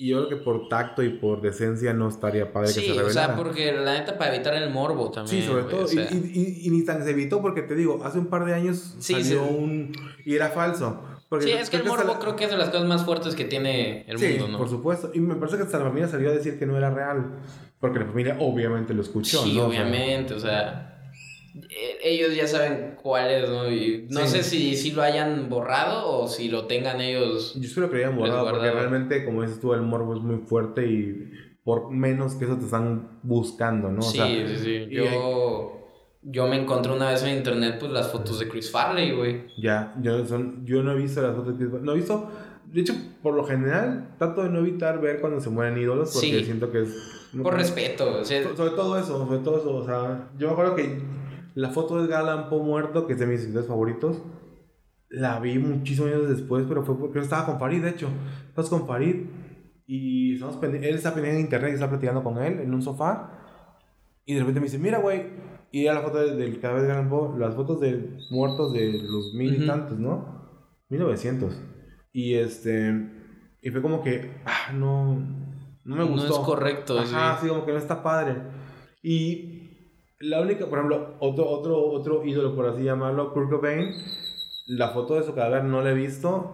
Y yo creo que por tacto y por decencia no estaría padre que Sí, se o revelara. sea, porque la neta para evitar el morbo también. Sí, sobre güey, todo. o sea. y, y, y- y ni tan se evitó porque te digo, hace un par de años Sí, salió sí. un... Y era falso. Porque Sí, es que el morbo la- creo que es de las cosas más fuertes que tiene el Sí, mundo, ¿no? por supuesto. Y me parece que hasta la familia salió a decir que no era real. Porque la familia obviamente lo escuchó, Sí, ¿no? O sea, obviamente, o sea, ellos ya saben cuál es, ¿no? Y no Sí. sé si, si lo hayan borrado o si lo tengan ellos. Yo espero que lo hayan borrado porque realmente, como dices tú, el morbo es muy fuerte y por menos que eso te están buscando, ¿no? O sí, sea, sí, sí. Yo, yo me encontré una vez en internet, pues, las fotos de Chris Farley, güey. Ya, yo, son, yo no he visto las fotos de Chris Farley. No he visto, de hecho, por lo general, trato de no evitar ver cuando se mueren ídolos porque Sí. siento que es... Por respeto, o sea, So- Sobre todo eso, sobre todo eso, o sea, yo me acuerdo que la foto de Allan Poe muerto, que es de mis escritores favoritos, la vi muchísimos años después, pero fue porque yo estaba con Farid, de hecho. Estamos con Farid y estamos él está pendiente en internet y está platicando con él en un sofá y de repente me dice, mira, güey, y era la foto del, del cadáver de Allan Poe, las fotos de muertos de los mil y tantos, ¿no? 1900. Y este, y fue como que, ah, no, no me no gustó. es correcto. Ajá, sí, como que no está padre. Y la única, por ejemplo, otro, otro, otro ídolo, por así llamarlo, Kurt Cobain, la foto de su cadáver no la he visto,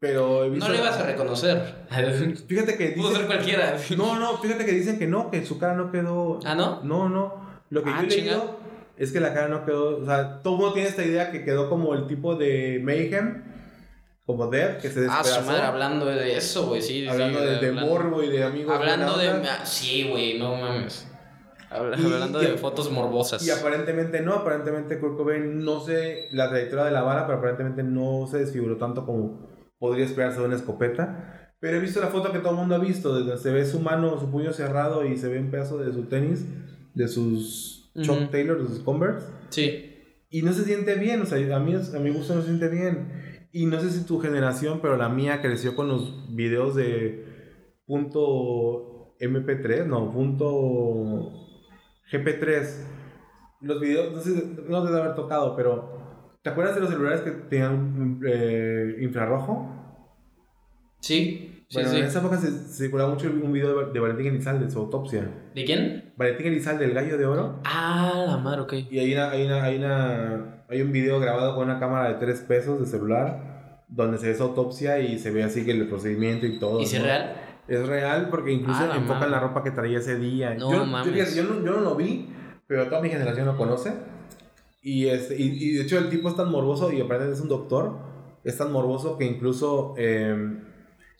pero he visto... No le ibas a reconocer. <laughs> Fíjate que Pudo ser dicen... cualquiera. No, no, fíjate que dicen que no, que su cara no quedó... ¿Ah, no? No, no. Lo que Ah, yo he leído es que la cara no quedó... O sea, todo mundo tiene esta idea que quedó como el tipo de Mayhem, como Death, que se Ah, despedazó. su madre, hablando de eso, güey, sí. sí, hablando de, de hablando- morbo y de amigos. Hablando de. ah, Sí, güey, no mames. Y- hablando y- de fotos morbosas. Y aparentemente no, aparentemente Kurt Cobain no sé la trayectoria de la bala, pero aparentemente no se desfiguró tanto como podría esperarse de una escopeta. Pero he visto la foto que todo el mundo ha visto, donde se ve su mano, su puño cerrado y se ve un pedazo de su tenis, de sus Ujú. Chuck Taylor, de sus Converse. Sí. Y no se siente bien, o sea, a mí a mi gusto no se siente bien. Y no sé si tu generación, pero la mía creció con los videos de punto MP3, no, punto GP3. Los videos, no sé, no debe haber tocado, pero ¿te acuerdas de los celulares que tenían eh, infrarrojo? Sí, bueno, sí. en esa época se, se circulaba mucho un video de, de Valentín Elizalde, de su autopsia. ¿De quién? Valentín Elizalde, el gallo de oro. Ah, la madre, ok. Y hay, una, hay, una, hay, una, hay un video grabado con una cámara de 3 pesos de celular donde se ve esa autopsia y se ve así que el procedimiento y todo. ¿Y si es ¿no? real? Es real porque incluso Ah, enfocan la ropa que traía ese día. No yo, yo, mames. fíjate, yo no, yo no lo vi, pero toda mi generación lo conoce. Y, este, y, y de hecho el tipo es tan morboso y aparte es un doctor. Es tan morboso que incluso eh,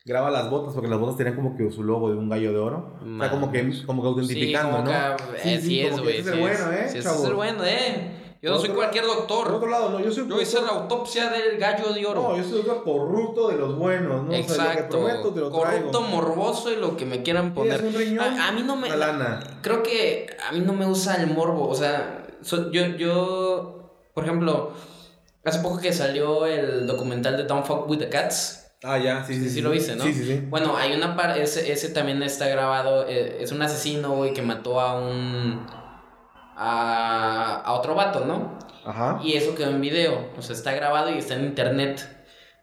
graba las botas, porque las botas tenían como que su logo de un gallo de oro. O sea, como que, Mames. como que autentificando, sí, como ¿no? que, eh, sí, es, como que güey. ese es sí el bueno, ¿eh? Sí, es el bueno, ¿eh? Yo no soy cualquier Por otro doctor. lado, no, yo soy Yo hice la autopsia del gallo de oro. No, yo soy otro corrupto de los buenos, ¿no? O sea, lo que Exacto. prometo te lo Corrupto, traigo. morboso y lo que me quieran poner. ¿Quieres un riñón? A, a mí no me. Lana. Creo que a mí no me gusta el morbo. O sea, so- yo, yo. Por ejemplo, hace poco que salió el documental de Don't Fuck with the Cats. Ah, ya, sí, sí. Sí, sí lo viste, ¿no? Sí, sí, sí. Bueno, hay una parte. Ese, ese también está grabado. eh, es un asesino, güey, que mató a un. A, a otro vato, ¿no? Ajá. Y eso quedó en video, o sea, está grabado y está en internet.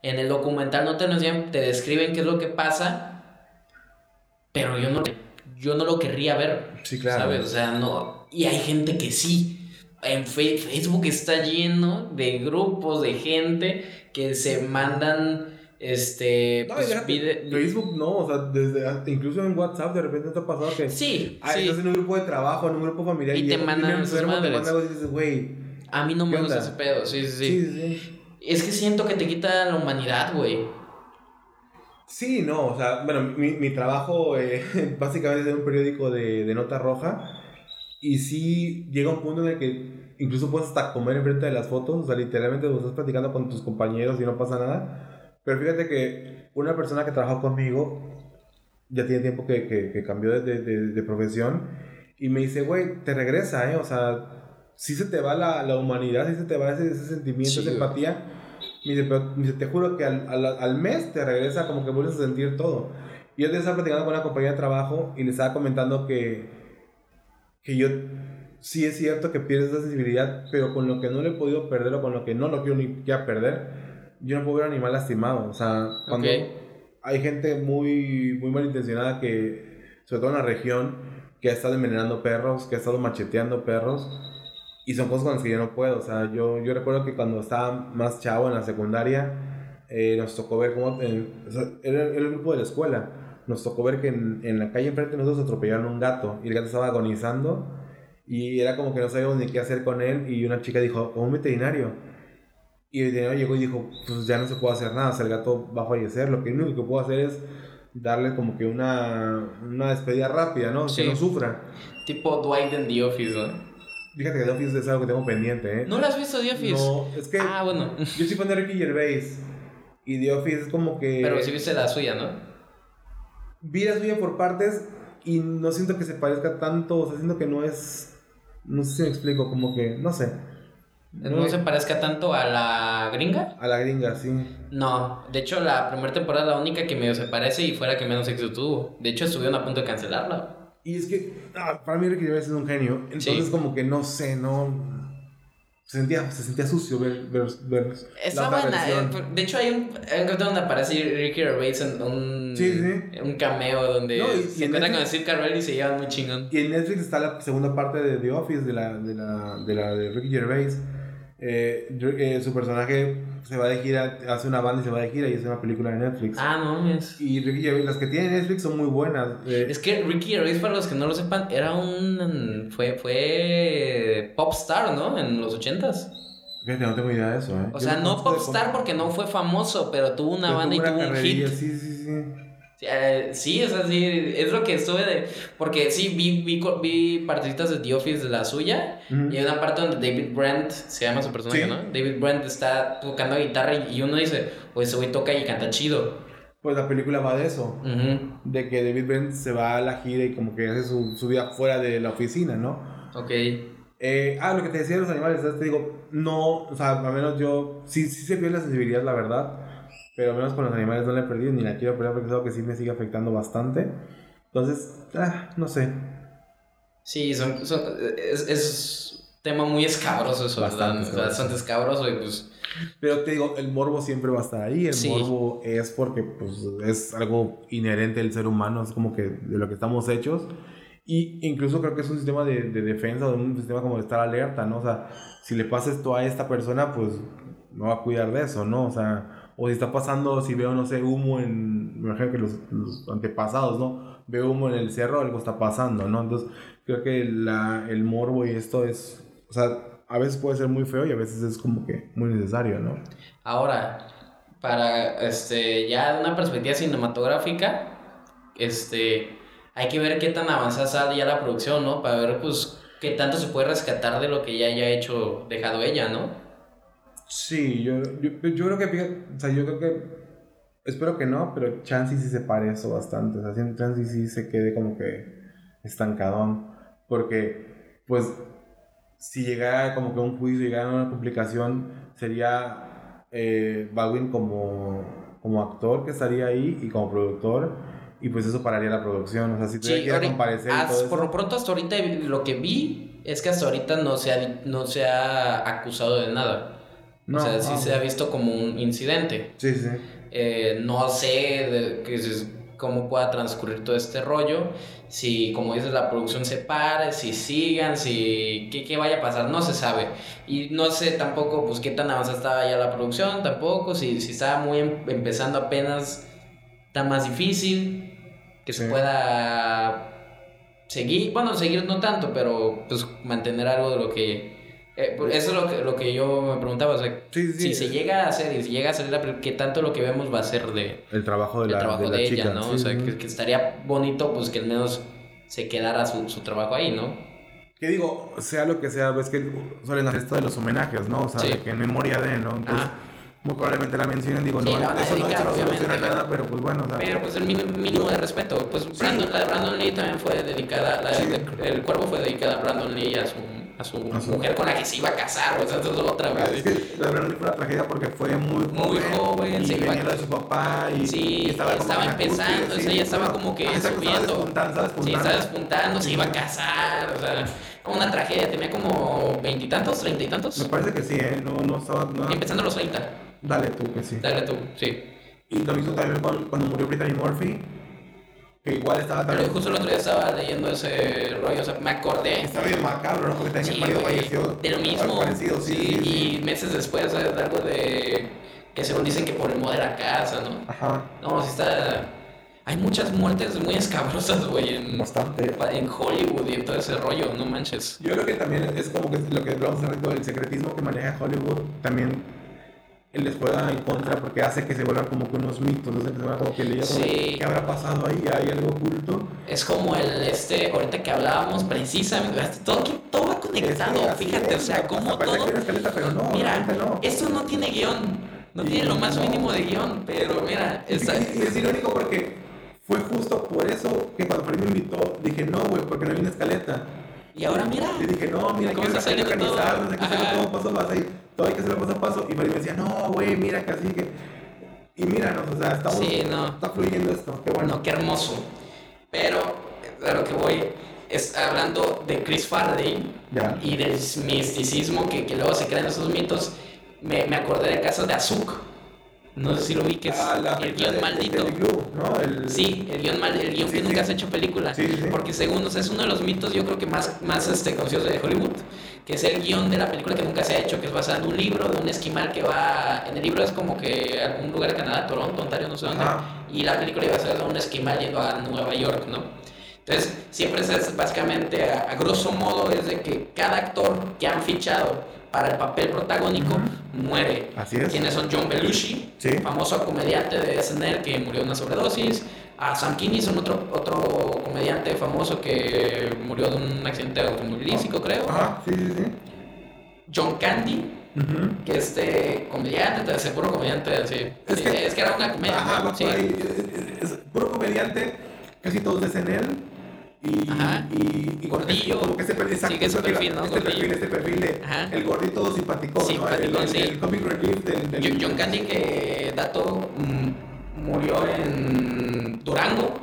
En el documental no te te describen qué es lo que pasa, pero yo no, yo no lo querría ver, Sí, claro. ¿sabes? O sea, no. Y hay gente que sí. En Facebook está lleno de grupos de gente que se mandan, este, No, pues, y déjate, vide- Facebook no, o sea, desde, incluso en WhatsApp de repente te ha pasado que Sí, ah, sí. estás en un grupo de trabajo, en un grupo familiar Y te llega un mandan enfermo, te madres. manda algo y dices, güey, A mí no me ¿Qué gusta ese pedo, sí, sí, sí. sí, sí, sí. Es que siento que te quita la humanidad, güey. Sí, no, o sea, bueno, mi, mi trabajo eh, <laughs> básicamente es en un periódico de, de nota roja y sí llega un punto en el que incluso puedes hasta comer enfrente de las fotos, o sea, literalmente vos estás platicando con tus compañeros y no pasa nada, pero fíjate que una persona que trabajó conmigo ya tiene tiempo que, que, que cambió de, de, de- de profesión y me dice, güey, te regresa, ¿eh? O sea, sí se te va la, la humanidad, sí se te va ese, ese sentimiento, Sí, esa empatía. Me dice, pero me dice, te juro que al, al, al mes te regresa como que vuelves a sentir todo. Y yo te estaba platicando con una compañía de trabajo y le estaba comentando que, que yo sí es cierto que pierdes esa sensibilidad, pero con lo que no le he podido perder o con lo que no lo quiero ni ya perder, yo no puedo ver a un animal lastimado. O sea, cuando Ok. hay gente muy, muy malintencionada que, sobre todo en la región, que ha estado envenenando perros, que ha estado macheteando perros. Y son cosas con las que yo no puedo. O sea, yo, yo recuerdo que cuando estaba más chavo en la secundaria, eh, nos tocó ver cómo. eh, o sea, era, era el grupo de la escuela. Nos tocó ver que en, en la calle enfrente de nosotros atropellaron un gato. Y el gato estaba agonizando. Y era como que no sabíamos ni qué hacer con él. Y una chica dijo: "¿O un veterinario. Y el veterinario llegó y dijo: Pues ya no se puede hacer nada. O sea, el gato va a fallecer. Lo que único que puedo hacer es darle como que una, una despedida rápida, ¿no? Sí. Que no sufra. Tipo Dwight en The Office, ¿no? Fíjate que The Office es algo que tengo pendiente, ¿eh? ¿No lo has visto The Office? No, es que Ah, bueno. yo soy fan de Ricky Gervais. Y The Office es como que. Pero sí viste la suya, ¿no? Vi la suya por partes y no siento que se parezca tanto. O sea, siento que no es. No sé si me explico, como que. No sé. ¿No se parezca tanto a la gringa? A la gringa, sí. No, de hecho la primera temporada es la única que medio se parece y fuera que menos éxito tuvo. De hecho estuvieron a punto de cancelarla. Y es que. ah, para mí Ricky Gervais es un genio. Entonces, Sí. como que no sé, no. Se sentía, se sentía sucio ver. ver, ver Está la otra buena. versión. eh, de hecho hay un capítulo donde aparece Ricky Gervais en un, Sí, sí. un cameo donde No, y- y se en encuentra con Steve Carell y se llevan muy chingón. Y en Netflix está la segunda parte de The Office, de la de, la, de, la de Ricky Gervais. Eh, su personaje se va de gira, hace una banda y se va de gira y es una película de Netflix. Ah, no, es... Y Ricky Gervais, las que tiene Netflix son muy buenas. eh, Es que Ricky Gervais, para los que no lo sepan, era un... Fue, fue pop star, ¿no? En los ochentas. fíjate, no tengo idea de eso, ¿eh. O Yo sea, no conozco de pop star cómo- porque no fue famoso, pero tuvo una pero banda y tuvo un hit. Sí, sí, sí. Eh, sí, es así, es lo que estuve de... Porque sí, vi, vi, vi partecitas de The Office de la suya y hay una parte donde David Brent, se llama su personaje, Sí. ¿no? David Brent está tocando guitarra y, uno dice, pues ese güey toca y canta chido. Pues la película va de eso. Ujú, De que David Brent se va a la gira y como que hace su, su vida fuera de la oficina, ¿no? Ok. Eh, ah, lo que te decía de los animales, te digo, no, o sea, al menos yo, sí, sí se pierde la sensibilidad, la verdad, pero al menos con los animales no la he perdido ni la quiero perder porque es algo que sí me sigue afectando bastante. Entonces, ah, no sé. Sí, son, son- es, es tema muy escabroso eso, Bastante ¿verdad? escabroso. Bastante escabroso y pues... Pero te digo, el morbo siempre va a estar ahí, el Sí. morbo es porque pues, es algo inherente del ser humano, es como que de lo que estamos hechos. Y incluso creo que es un sistema de, de defensa, un sistema como de estar alerta, ¿no? O sea, si le pasa esto a esta persona, pues no va a cuidar de eso, ¿no? O sea, o si está pasando, si veo, no sé, humo en, me imagino que los, antepasados, ¿no? Veo humo en el cerro, algo está pasando, ¿no? Entonces, creo que la, el morbo y esto es, o sea, a veces puede ser muy feo y a veces es como que muy necesario, ¿no? Ahora, para, este, ya de una perspectiva cinematográfica, este, hay que ver qué tan avanzada sale ya la producción, ¿no? Para ver, pues, qué tanto se puede rescatar de lo que ya haya hecho, dejado ella, ¿no? Sí, yo, yo, yo creo que, o sea, yo creo que, espero que no, pero Chansey sí se pare eso bastante, o sea, Chansey sí se quede como que estancadón, porque, pues, si llegara como que un juicio, llegara una complicación, sería eh, Baldwin como, como actor que estaría ahí y como productor, y pues eso pararía la producción, o sea, si tuviera Sí, que comparecer y as- todo por lo pronto hasta ahorita lo que vi es que hasta ahorita no se ha, no se ha acusado de nada. No, o sea, sí ah, se ha visto como un incidente. Sí, sí. Eh, no sé de, que cómo pueda transcurrir todo este rollo. Si, como dices, la producción se pare, si sigan, si qué, qué vaya a pasar, no se sabe. Y no sé tampoco pues qué tan avanzada estaba ya la producción, tampoco. Si, si estaba muy em- empezando apenas, está más difícil que se Sí. pueda seguir. Bueno, seguir no tanto, pero pues mantener algo de lo que... eh, pues, eso es lo que, lo que yo me preguntaba, o sea, Sí, sí, si sí. se llega a hacer y si llega a salir la película, ¿qué tanto lo que vemos va a ser de El trabajo de el la, trabajo de de, la ella, chica. ¿no? sí, o sea, sí. que, que estaría bonito pues que al menos se quedara su, su trabajo ahí, ¿no? Que digo, sea lo que sea, ves que suelen hacer esto de los homenajes, ¿no? O sea, que en memoria de, ¿no? Entonces, Ajá. muy probablemente la mencionen, digo, Sí, no, la eso no dedicar, eso no soluciona nada, pero pues bueno, o sea, Pero pues el mínimo, de respeto. Pues Brandon, la de Brandon Lee también fue dedicada, la de- el cuervo fue dedicada a Brandon Lee y a su, a su A mujer con la que se iba a casar, o sea, eso es otra vez. es que la verdad fue una tragedia porque fue muy joven. Muy joven, y se iba- lo de su papá y, Sí, y estaba, como la empezando, o sea, ya estaba como que ah, estaba subiendo. despuntando, estaba Sí, estaba despuntando, se iba a casar, o sea, una tragedia, tenía como veintitantos, treinta y tantos, Me parece que sí, ¿eh? No, no estaba... No, empezando a los treinta, Dale tú que sí. dale tú, sí. Y lo mismo también con, cuando murió Brittany Murphy, que igual estaba Pero también... justo el otro día estaba leyendo ese rollo, o sea, me acordé Estaba bien macabro, ¿no? Porque también Sí, el marido falleció. de lo mismo. Parecido, sí, sí, sí. Y meses después, ¿sabes? Algo de. Que según dicen que por el modo de la casa, ¿no? Ajá, No, sí está. Hay muchas muertes muy escabrosas, güey, en, bastante. en Hollywood y en todo ese rollo, no manches. Yo creo que también es como que lo que hablamos hace rato, el secretismo que maneja Hollywood también les juega en contra porque hace que se vuelvan como que unos mitos, ¿no? que se vuelvan como que leía como, Sí. ¿qué habrá pasado ahí? ¿Hay algo oculto? Es como el este, ahorita que hablábamos precisamente, todo, todo va conectado, Es que fíjate, es, o sea, como todo. que escaleta, pero no, Mira, no. esto no tiene guion, no Y tiene lo más no. mínimo de guion, pero mira, está. y- y es irónico porque fue justo por eso que cuando Freddy me invitó, dije, no, güey, porque no hay una escaleta. Y ahora mira. Y dije, no, mira, hay ¿Cómo que hay que saliendo todo? paso a paso, todo hay que hacerlo paso a paso. Y Freddy me decía, no, güey, mira que así que... Y míranos, o sea, estamos... Sí, no. Está fluyendo esto, qué bueno. Bueno, qué hermoso. Pero a lo que voy es hablando de Chris Faraday y del misticismo que, que luego se crean esos mitos. Me, me acordé del caso de Azuk. No sé si lo vi, que es Ah, la el guion de- maldito. Glue, ¿no? El- Sí, el guion mal, el guion Sí, que nunca sí. has hecho película. Sí. Porque según, o sea, es uno de los mitos, yo creo que más, más este, conocidos de Hollywood, que es el guion de la película que nunca se ha hecho, que es basado en un libro de un esquimal que va, en el libro es como que algún lugar de Canadá, Toronto, Ontario, no sé dónde, y la película iba a ser de un esquimal yendo a Nueva York, ¿no? Entonces, siempre es básicamente, a, a grosso modo, es de que cada actor que han fichado para el papel protagónico muere. Así es. Quienes son John Belushi, Sí. famoso comediante de SNL que murió de una sobredosis. A Sam Kinison, otro, otro comediante famoso que murió de un accidente automovilístico, creo. Ajá, sí, sí, sí. John Candy, Ujú. que este comediante, te seguro comediante, sí. Es que- es que era una comedia. Ajá, Sí. por ahí. Es, es puro comediante, casi todos de SNL. Y, Ajá. y, y que- Gordillo. Como que ese perfil, exacto, Sí, creo perfil, ¿no? Este Gordillo. perfil, este perfil de Ajá. el gordito simpático, ¿no? Simpático, El, el, sí. el comic relief del, del- John- Candy, que dato, mm, murió en Durango.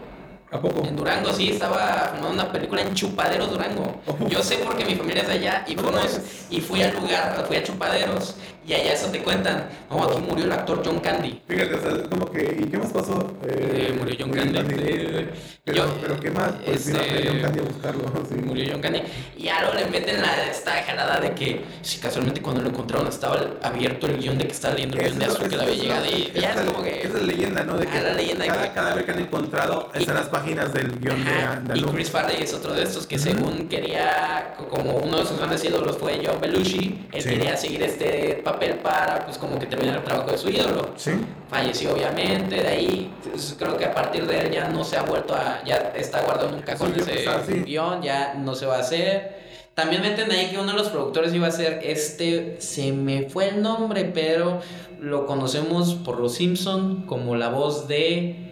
¿A poco? En Durango, sí, estaba filmando una película en Chupaderos, Durango. Ojo. Yo sé porque mi familia es de allá y No fuimos, y fui al lugar, fui a Chupaderos y allá eso te cuentan. No, aquí murió el actor John Candy. Fíjate, o sea, es como que, ¿y qué más pasó? Eh, murió John Candy. Eh, Pero, yo- pero ¿qué más? Pues este, John Candy a buscarlo. sí. Murió John Candy. Y ahora le meten la, esta jalada de que, si casualmente cuando lo encontraron estaba abierto el guion de que estaba leyendo el guion de Azul que le había llegado y esa ya es es la- como que... Esa es la leyenda, ¿no? De que Ah, la leyenda cada que- cadáver que han encontrado Y- está en las páginas del guion de Ajá, Y. Chris Farley es otro de estos que según quería, co- como uno de sus grandes ídolos fue John Belushi, él Sí. quería seguir este papel para pues como que terminar el trabajo de su ídolo. Sí. falleció obviamente, de ahí pues, creo que a partir de él ya no se ha vuelto a, ya está guardado en un cajón Sí, ese sí. guion, ya no se va a hacer. También meten ahí que uno de los productores iba a ser este, se me fue el nombre, pero lo conocemos por Los Simpson como la voz de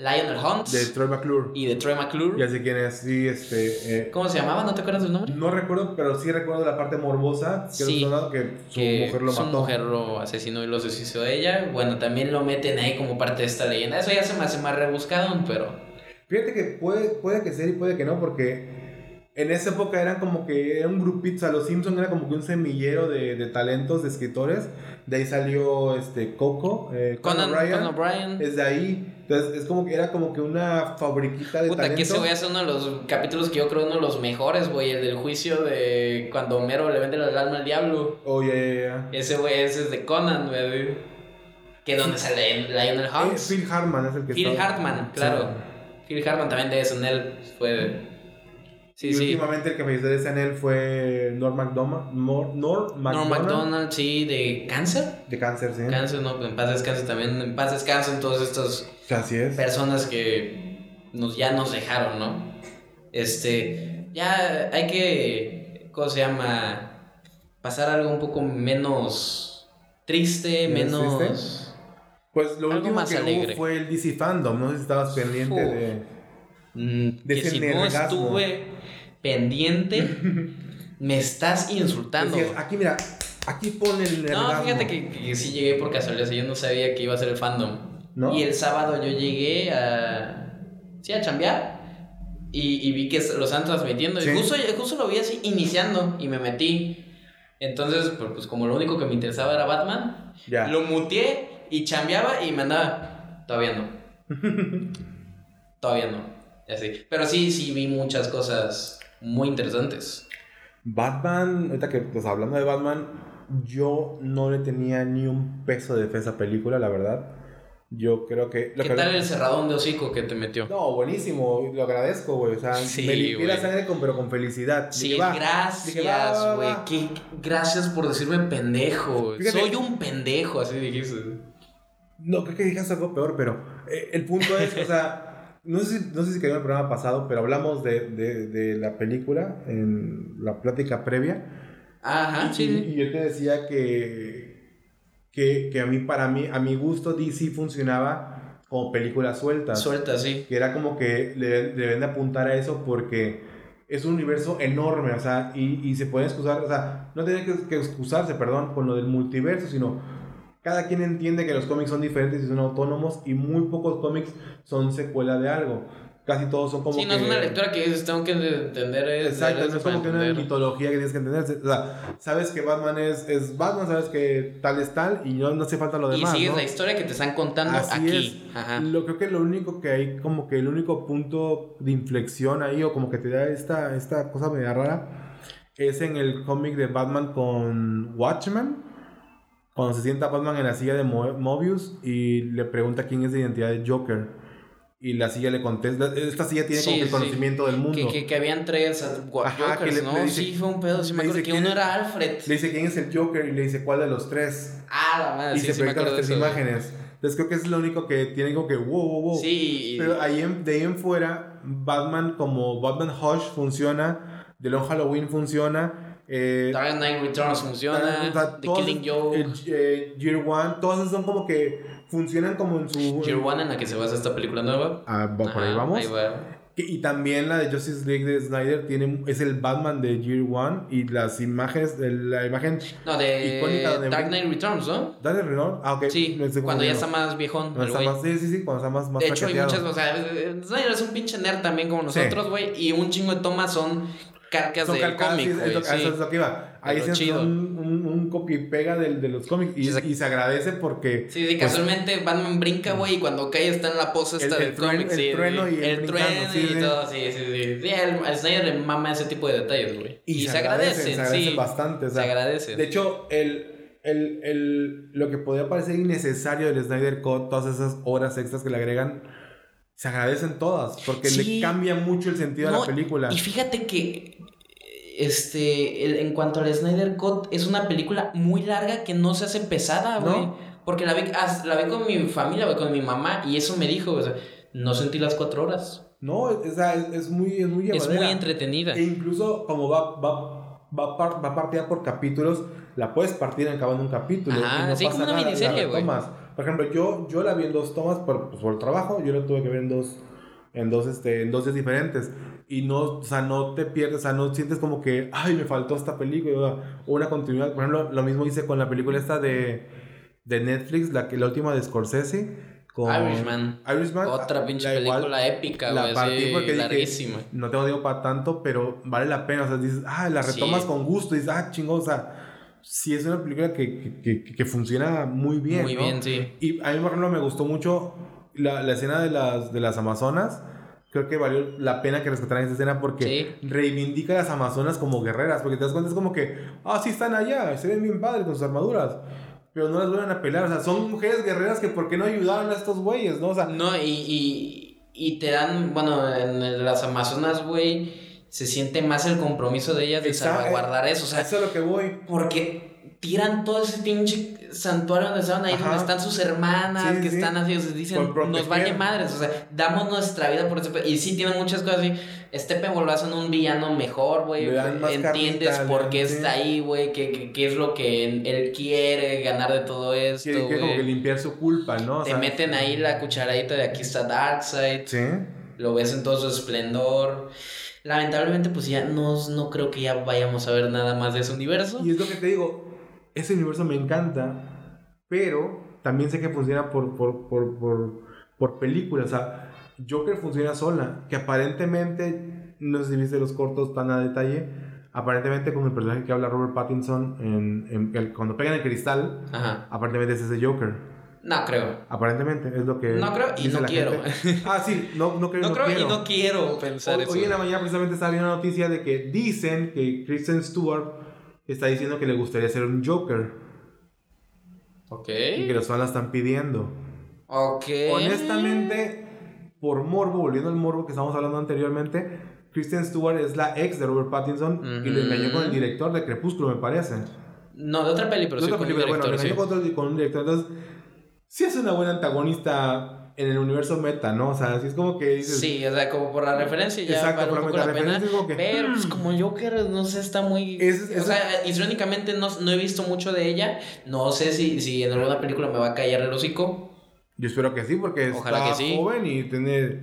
Lionel Hunts De Troy McClure. y de Troy McClure. Ya sé quién es, sí, este... eh, ¿Cómo se llamaba? ¿No te acuerdas del nombre? no recuerdo, pero sí recuerdo la parte morbosa, que, Sí. que su que mujer lo su mató. mujer lo asesinó y lo asesinó ella. Bueno, también lo meten ahí como parte de esta leyenda. Eso ya se me hace más rebuscado, pero... Fíjate que puede, puede que sea y puede que no, porque en esa época eran como que era un grupito, o sea, los Simpsons era como que un semillero de, de talentos, de escritores. De ahí salió este Coco, eh, Conan O'Brien, Conan O'Brien. Es de ahí. Entonces, es como que era como que una fabriquita de Puta, que talento. ese güey es uno de los capítulos que yo creo uno de los mejores, güey. El del juicio de cuando Homero le vende el alma al diablo. Oh, ya, ya, ya. Ese güey ese es de Conan, güey. Que donde sale Lionel Eh, Hunts. Phil Hartman es el que Phil Hartman, claro. Phil Hartman también de SNL fue... Sí, y sí. últimamente el que falleció de SNL fue Norm MacDonald, Norm, Norm Norm MacDonald, sí, de cáncer. de cáncer, sí. Cáncer, no, en paz descanse también. En paz descansen todas estas Así es. personas que nos, ya nos dejaron, ¿no? Este, ya hay que, ¿cómo se llama? Pasar algo un poco menos triste, ¿Menos. Pues lo último más que alegre. hubo fue el DC Fandom, no sé si estabas pendiente Uf. de... Mm, De que ese si no estuve pendiente, <laughs> me estás insultando. Decías, aquí mira, aquí pone el No, nergasmo". fíjate que, que sí llegué por casualidad, yo no sabía que iba a ser el fandom. ¿No? Y el sábado yo llegué a. Sí, a chambear. Y, y vi que lo estaban transmitiendo. Sí. Y justo, justo lo vi así iniciando y me metí. Entonces, pues, pues, como lo único que me interesaba era Batman, Ya. lo muteé y chambeaba y me andaba. Todavía no. <laughs> Todavía no. Así. Pero sí, sí vi muchas cosas muy interesantes. Batman, ahorita que pues, hablando de Batman, yo no le tenía ni un peso de fe a esa película, la verdad. Yo creo que... lo ¿Qué que- tal el cerradón de hocico que te metió? No, buenísimo, lo agradezco, güey. O sea, Sí, me limpié la sangre con, pero con felicidad. Sí, Dije, gracias, güey. Gracias por decirme pendejo. Fíjate- Soy un pendejo, así dijiste. No, creo que dijiste algo peor, pero eh, el punto es, o sea, no sé, si- no sé si quedó en el programa pasado, pero hablamos de, de, de la película en la plática previa. Ajá, y, sí. y yo te decía que, que, que a mí, para mí, a mi gusto, DC funcionaba como película suelta. Suelta, sí. que era como que le, deben de apuntar a eso porque es un universo enorme, o sea, y, y se pueden excusar, o sea, no tienen que, que excusarse, perdón, con lo del multiverso, sino cada quien entiende que los cómics son diferentes y son autónomos y muy pocos cómics son secuela de algo. Casi todos son como Sí, no que... es una lectura que dices, tengo que entender. Es, Exacto, no es como que una mitología que tienes que entender. O sea, sabes que Batman es, es Batman, sabes que tal es tal y no, no hace falta lo Y demás. sigues ¿no? la historia que te están contando Así aquí. es. Ajá. Lo creo que lo único que hay, como que el único punto de inflexión ahí, o como que te da esta, esta cosa media rara, es en el cómic de Batman con Watchmen. Cuando se sienta Batman en la silla de Mo- Mobius y le pregunta quién es la identidad de Joker. Y la silla le contesta. Esta silla tiene como Sí, que el sí. conocimiento del mundo. Que, que, que habían tres uh, Ajá, Jokers, que le- ¿no? le dice- sí, fue un pedo. Sí, me acuerdo que uno es- era Alfred. Le dice quién es el Joker y le dice cuál de los tres. Ah, la madre, y sí, se proyectan las tres eso. imágenes. Entonces creo que es lo único que tiene como que wow, wow, wow. Sí, Pero ahí en- de ahí en fuera, Batman como Batman Hush funciona, The Long Halloween funciona. Eh, Dark Knight Returns funciona. The Killing Joke. eh, Year One, esos son como que funcionan como en su... Year One en la que se basa esta película nueva. Ah, va- por ahí vamos. ahí va. Y, también la de Justice League de Snyder tiene, es el Batman de Year One y las imágenes, la imagen... No, de Icónica donde- Dark Knight Returns, ¿no? ¿Dale Renault? Ah, ok. Sí, No sé cómo cuando ya está más viejón. Cuando está más, sí, sí, sí, cuando está más, más De hecho, hay muchas, o sea, Snyder es un pinche nerd también como nosotros, güey. Y un chingo de tomas son carcas Son del sí, güey. sí. eso es lo que iba. Ahí se hace un, un, un copy y pega del, de los cómics y, se- y se agradece porque Sí, sí, pues, casualmente Batman brinca, güey, y cuando cae está en la pose esta El- del el trueno- cómic, el trueno y el brincando, trueno y todo, sí, sí, sí. Sí, el, Snyder le mama ese tipo de detalles, güey. y, se, agradecen, se agradecen bastante. o sea, se agradecen. De hecho, el, el, el, lo que podría parecer innecesario del Snyder Cut, todas esas horas extras que le agregan, se agradecen todas porque Sí. le cambia mucho el sentido No, a la película. Y fíjate que este el- en cuanto al Snyder Cut es una película muy larga que no se hace pesada, güey. ¿No? Porque la vi, ah, la vi con mi familia, güey, con mi mamá, y eso me dijo, o sea, no sentí las cuatro horas. No, o sea, es, es muy, es muy Es muy llevadera. entretenida. E incluso como va, va, va, par- va partida por capítulos, la puedes partir cada un capítulo. Ajá, y no sí, pasa como una nada, miniserie, güey. Por ejemplo, yo, yo la vi en dos tomas por, pues, por el trabajo, yo la tuve que ver en dos, en dos, este, en dos días diferentes. Y no, o sea, no te pierdes, o sea, no sientes como que, ay, me faltó esta película o una continuidad. Por ejemplo, lo mismo hice con la película esta de, de Netflix, la, que, la última de Scorsese. Con Irishman. Irishman. Otra pinche la igual- película épica, la partí porque dije, no tengo digo para tanto, pero vale la pena. O sea, dices, ah, la Sí. retomas con gusto. Dices, ah, chingón. Sí es una película que, que, que, que funciona muy bien. Muy ¿no? bien, sí. Y a mí, por ejemplo, me gustó mucho la, la escena de las, de las Amazonas. Creo que valió la pena que rescataran esa escena porque Sí. reivindica a las Amazonas como guerreras. Porque te das cuenta, es como que, ah, sí están allá, se ven bien padres con sus armaduras. Pero no las vuelven a pelear. O sea, son mujeres guerreras que, ¿por qué no ayudaron a estos güeyes, no? O sea, No, y, y, y te dan, bueno, en las Amazonas, güey, se siente más el compromiso de ellas de Exacto. salvaguardar eso. O sea, eso es lo que voy. porque tiran todo ese pinche santuario donde estaban ahí, Ajá. donde están sus hermanas, Sí, que sí. están así, o sea, dicen, nos vale madres, o sea, damos nuestra vida por eso. Y sí, tienen muchas cosas así. Steppenwolf lo hacen un villano mejor, güey. Entiendes por qué sí. está ahí, güey, qué, qué, qué es lo que él quiere ganar de todo esto, Quieren que como que güey. limpiar su culpa, ¿no? O Te sea, meten ahí la cucharadita de aquí está Darkseid. Sí. Lo ves en todo su esplendor. Lamentablemente, pues ya no, no creo que ya vayamos a ver nada más de ese universo. Y es lo que te digo, ese universo me encanta, pero también sé que funciona por, por, por, por, por película. O sea, Joker funciona sola, que aparentemente, no sé si viste los cortos tan a detalle, aparentemente con el personaje que habla Robert Pattinson, en, en- el- cuando pegan el cristal, Ajá. aparentemente es ese Joker. No creo. Aparentemente es lo que... No creo y no quiero. gente. <laughs> Ah, sí, no, no creo y No no creo quiero. y no quiero pensar Hoy, eso. hoy en la mañana precisamente estaba viendo una noticia de que dicen que Kristen Stewart está diciendo que le gustaría ser un Joker Ok. y que los fans la están pidiendo. Ok. Honestamente, por morbo, volviendo al morbo que estábamos hablando anteriormente, Kristen Stewart es la ex de Robert Pattinson y lo engañó con el director de Crepúsculo, me parece. No, de otra peli, pero De sí otra con película, un bueno, engañó sí. con, otro- con un director. Entonces, sí es una buena antagonista en el universo meta, ¿no? O sea, sí es como que dices. Sí, o sea, como por la referencia ya Exacto, vale por un la poco la pena. referencia es como que, Pero pues hmm. como Joker, no sé, está muy... Es- es- o sea, irónicamente no, no he visto mucho de ella. No sé si, si en alguna película me va a callar el hocico. Yo espero que sí, porque Ojalá está que sí. joven y tiene.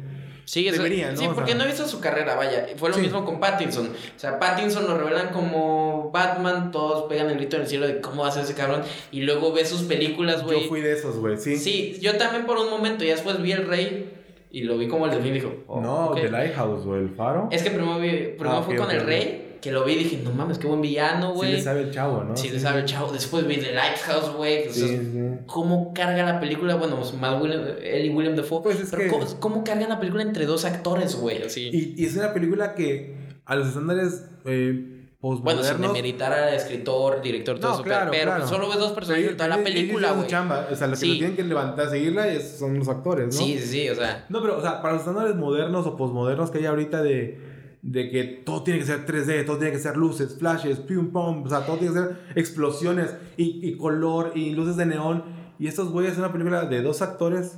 Sí, eso- Debería, ¿no? sí O porque no he visto su carrera, vaya. Fue lo Sí. mismo con Pattinson. O sea, Pattinson lo revelan como Batman, todos pegan el grito en el cielo de cómo va a ser ese cabrón. Y luego ves sus películas, güey. Yo fui de esos, güey, sí. Sí, yo también por un momento, y después vi El Rey y lo vi como el delfín y dijo, oh, no, ok. The Lighthouse, güey, el faro. Es que primero, vi, primero Ah, ok, con El. Rey, que lo vi y dije, no mames, qué buen villano, Sí güey. le sabe el chavo, ¿no? Sí, le sabe el chavo. Después vi The Lighthouse, güey. Sí, sí. ¿Cómo carga la película? Bueno, más William, él y William Dafoe. Pues es pero que- ¿cómo, cómo cargan la película entre dos actores, güey? Así. Y, y es una película que a los estándares eh, Bueno, sin demeritar al escritor, director, todo No, eso. claro, pero claro. solo ves dos personajes en toda la película, güey. chamba. O sea, lo que Sí. lo tienen que levantar, seguirla es- son los actores, ¿no? Sí, sí, sí, o sea. No, pero, o sea, para los estándares modernos o postmodernos que hay ahorita de, de que todo tiene que ser 3D, todo tiene que ser luces, flashes, pum, pum, o sea, todo tiene que ser explosiones y, y color y luces de neón. Y estos güeyes es una película de dos actores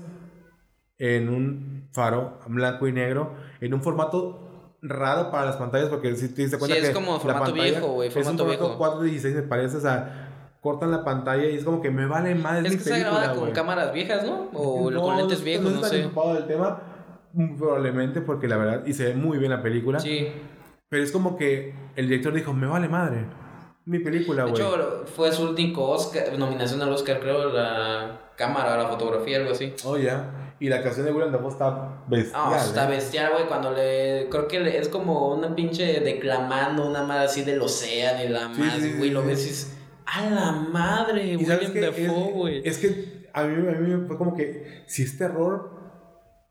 en un faro blanco y negro, en un formato raro para las pantallas, porque si te diste cuenta Sí, es que como formato viejo, güey, Es un formato formato viejo. 416 me parece, o sea, cortan la pantalla y es como que me vale más Es mi que está grabada con cámaras viejas, ¿no? O No, con lentes no- viejos, no no, tan sé. del tema, probablemente, porque la verdad, y se ve muy bien la película. Sí. Pero es como que el director dijo, me vale madre. Mi película, De güey. hecho, fue su único Oscar, nominación al Oscar, creo, la cámara, la fotografía, algo así. Oh, ya. Y la canción de William Dafoe está bestial. No, está ¿eh? bestial, güey, cuando le... Creo que le- es como una pinche declamando una madre así del océano y la Sí, madre, sí, sí, güey, lo ves y es... ¡A la madre! William Dafoe, es, güey. es que a mí, a mí fue como que si es terror,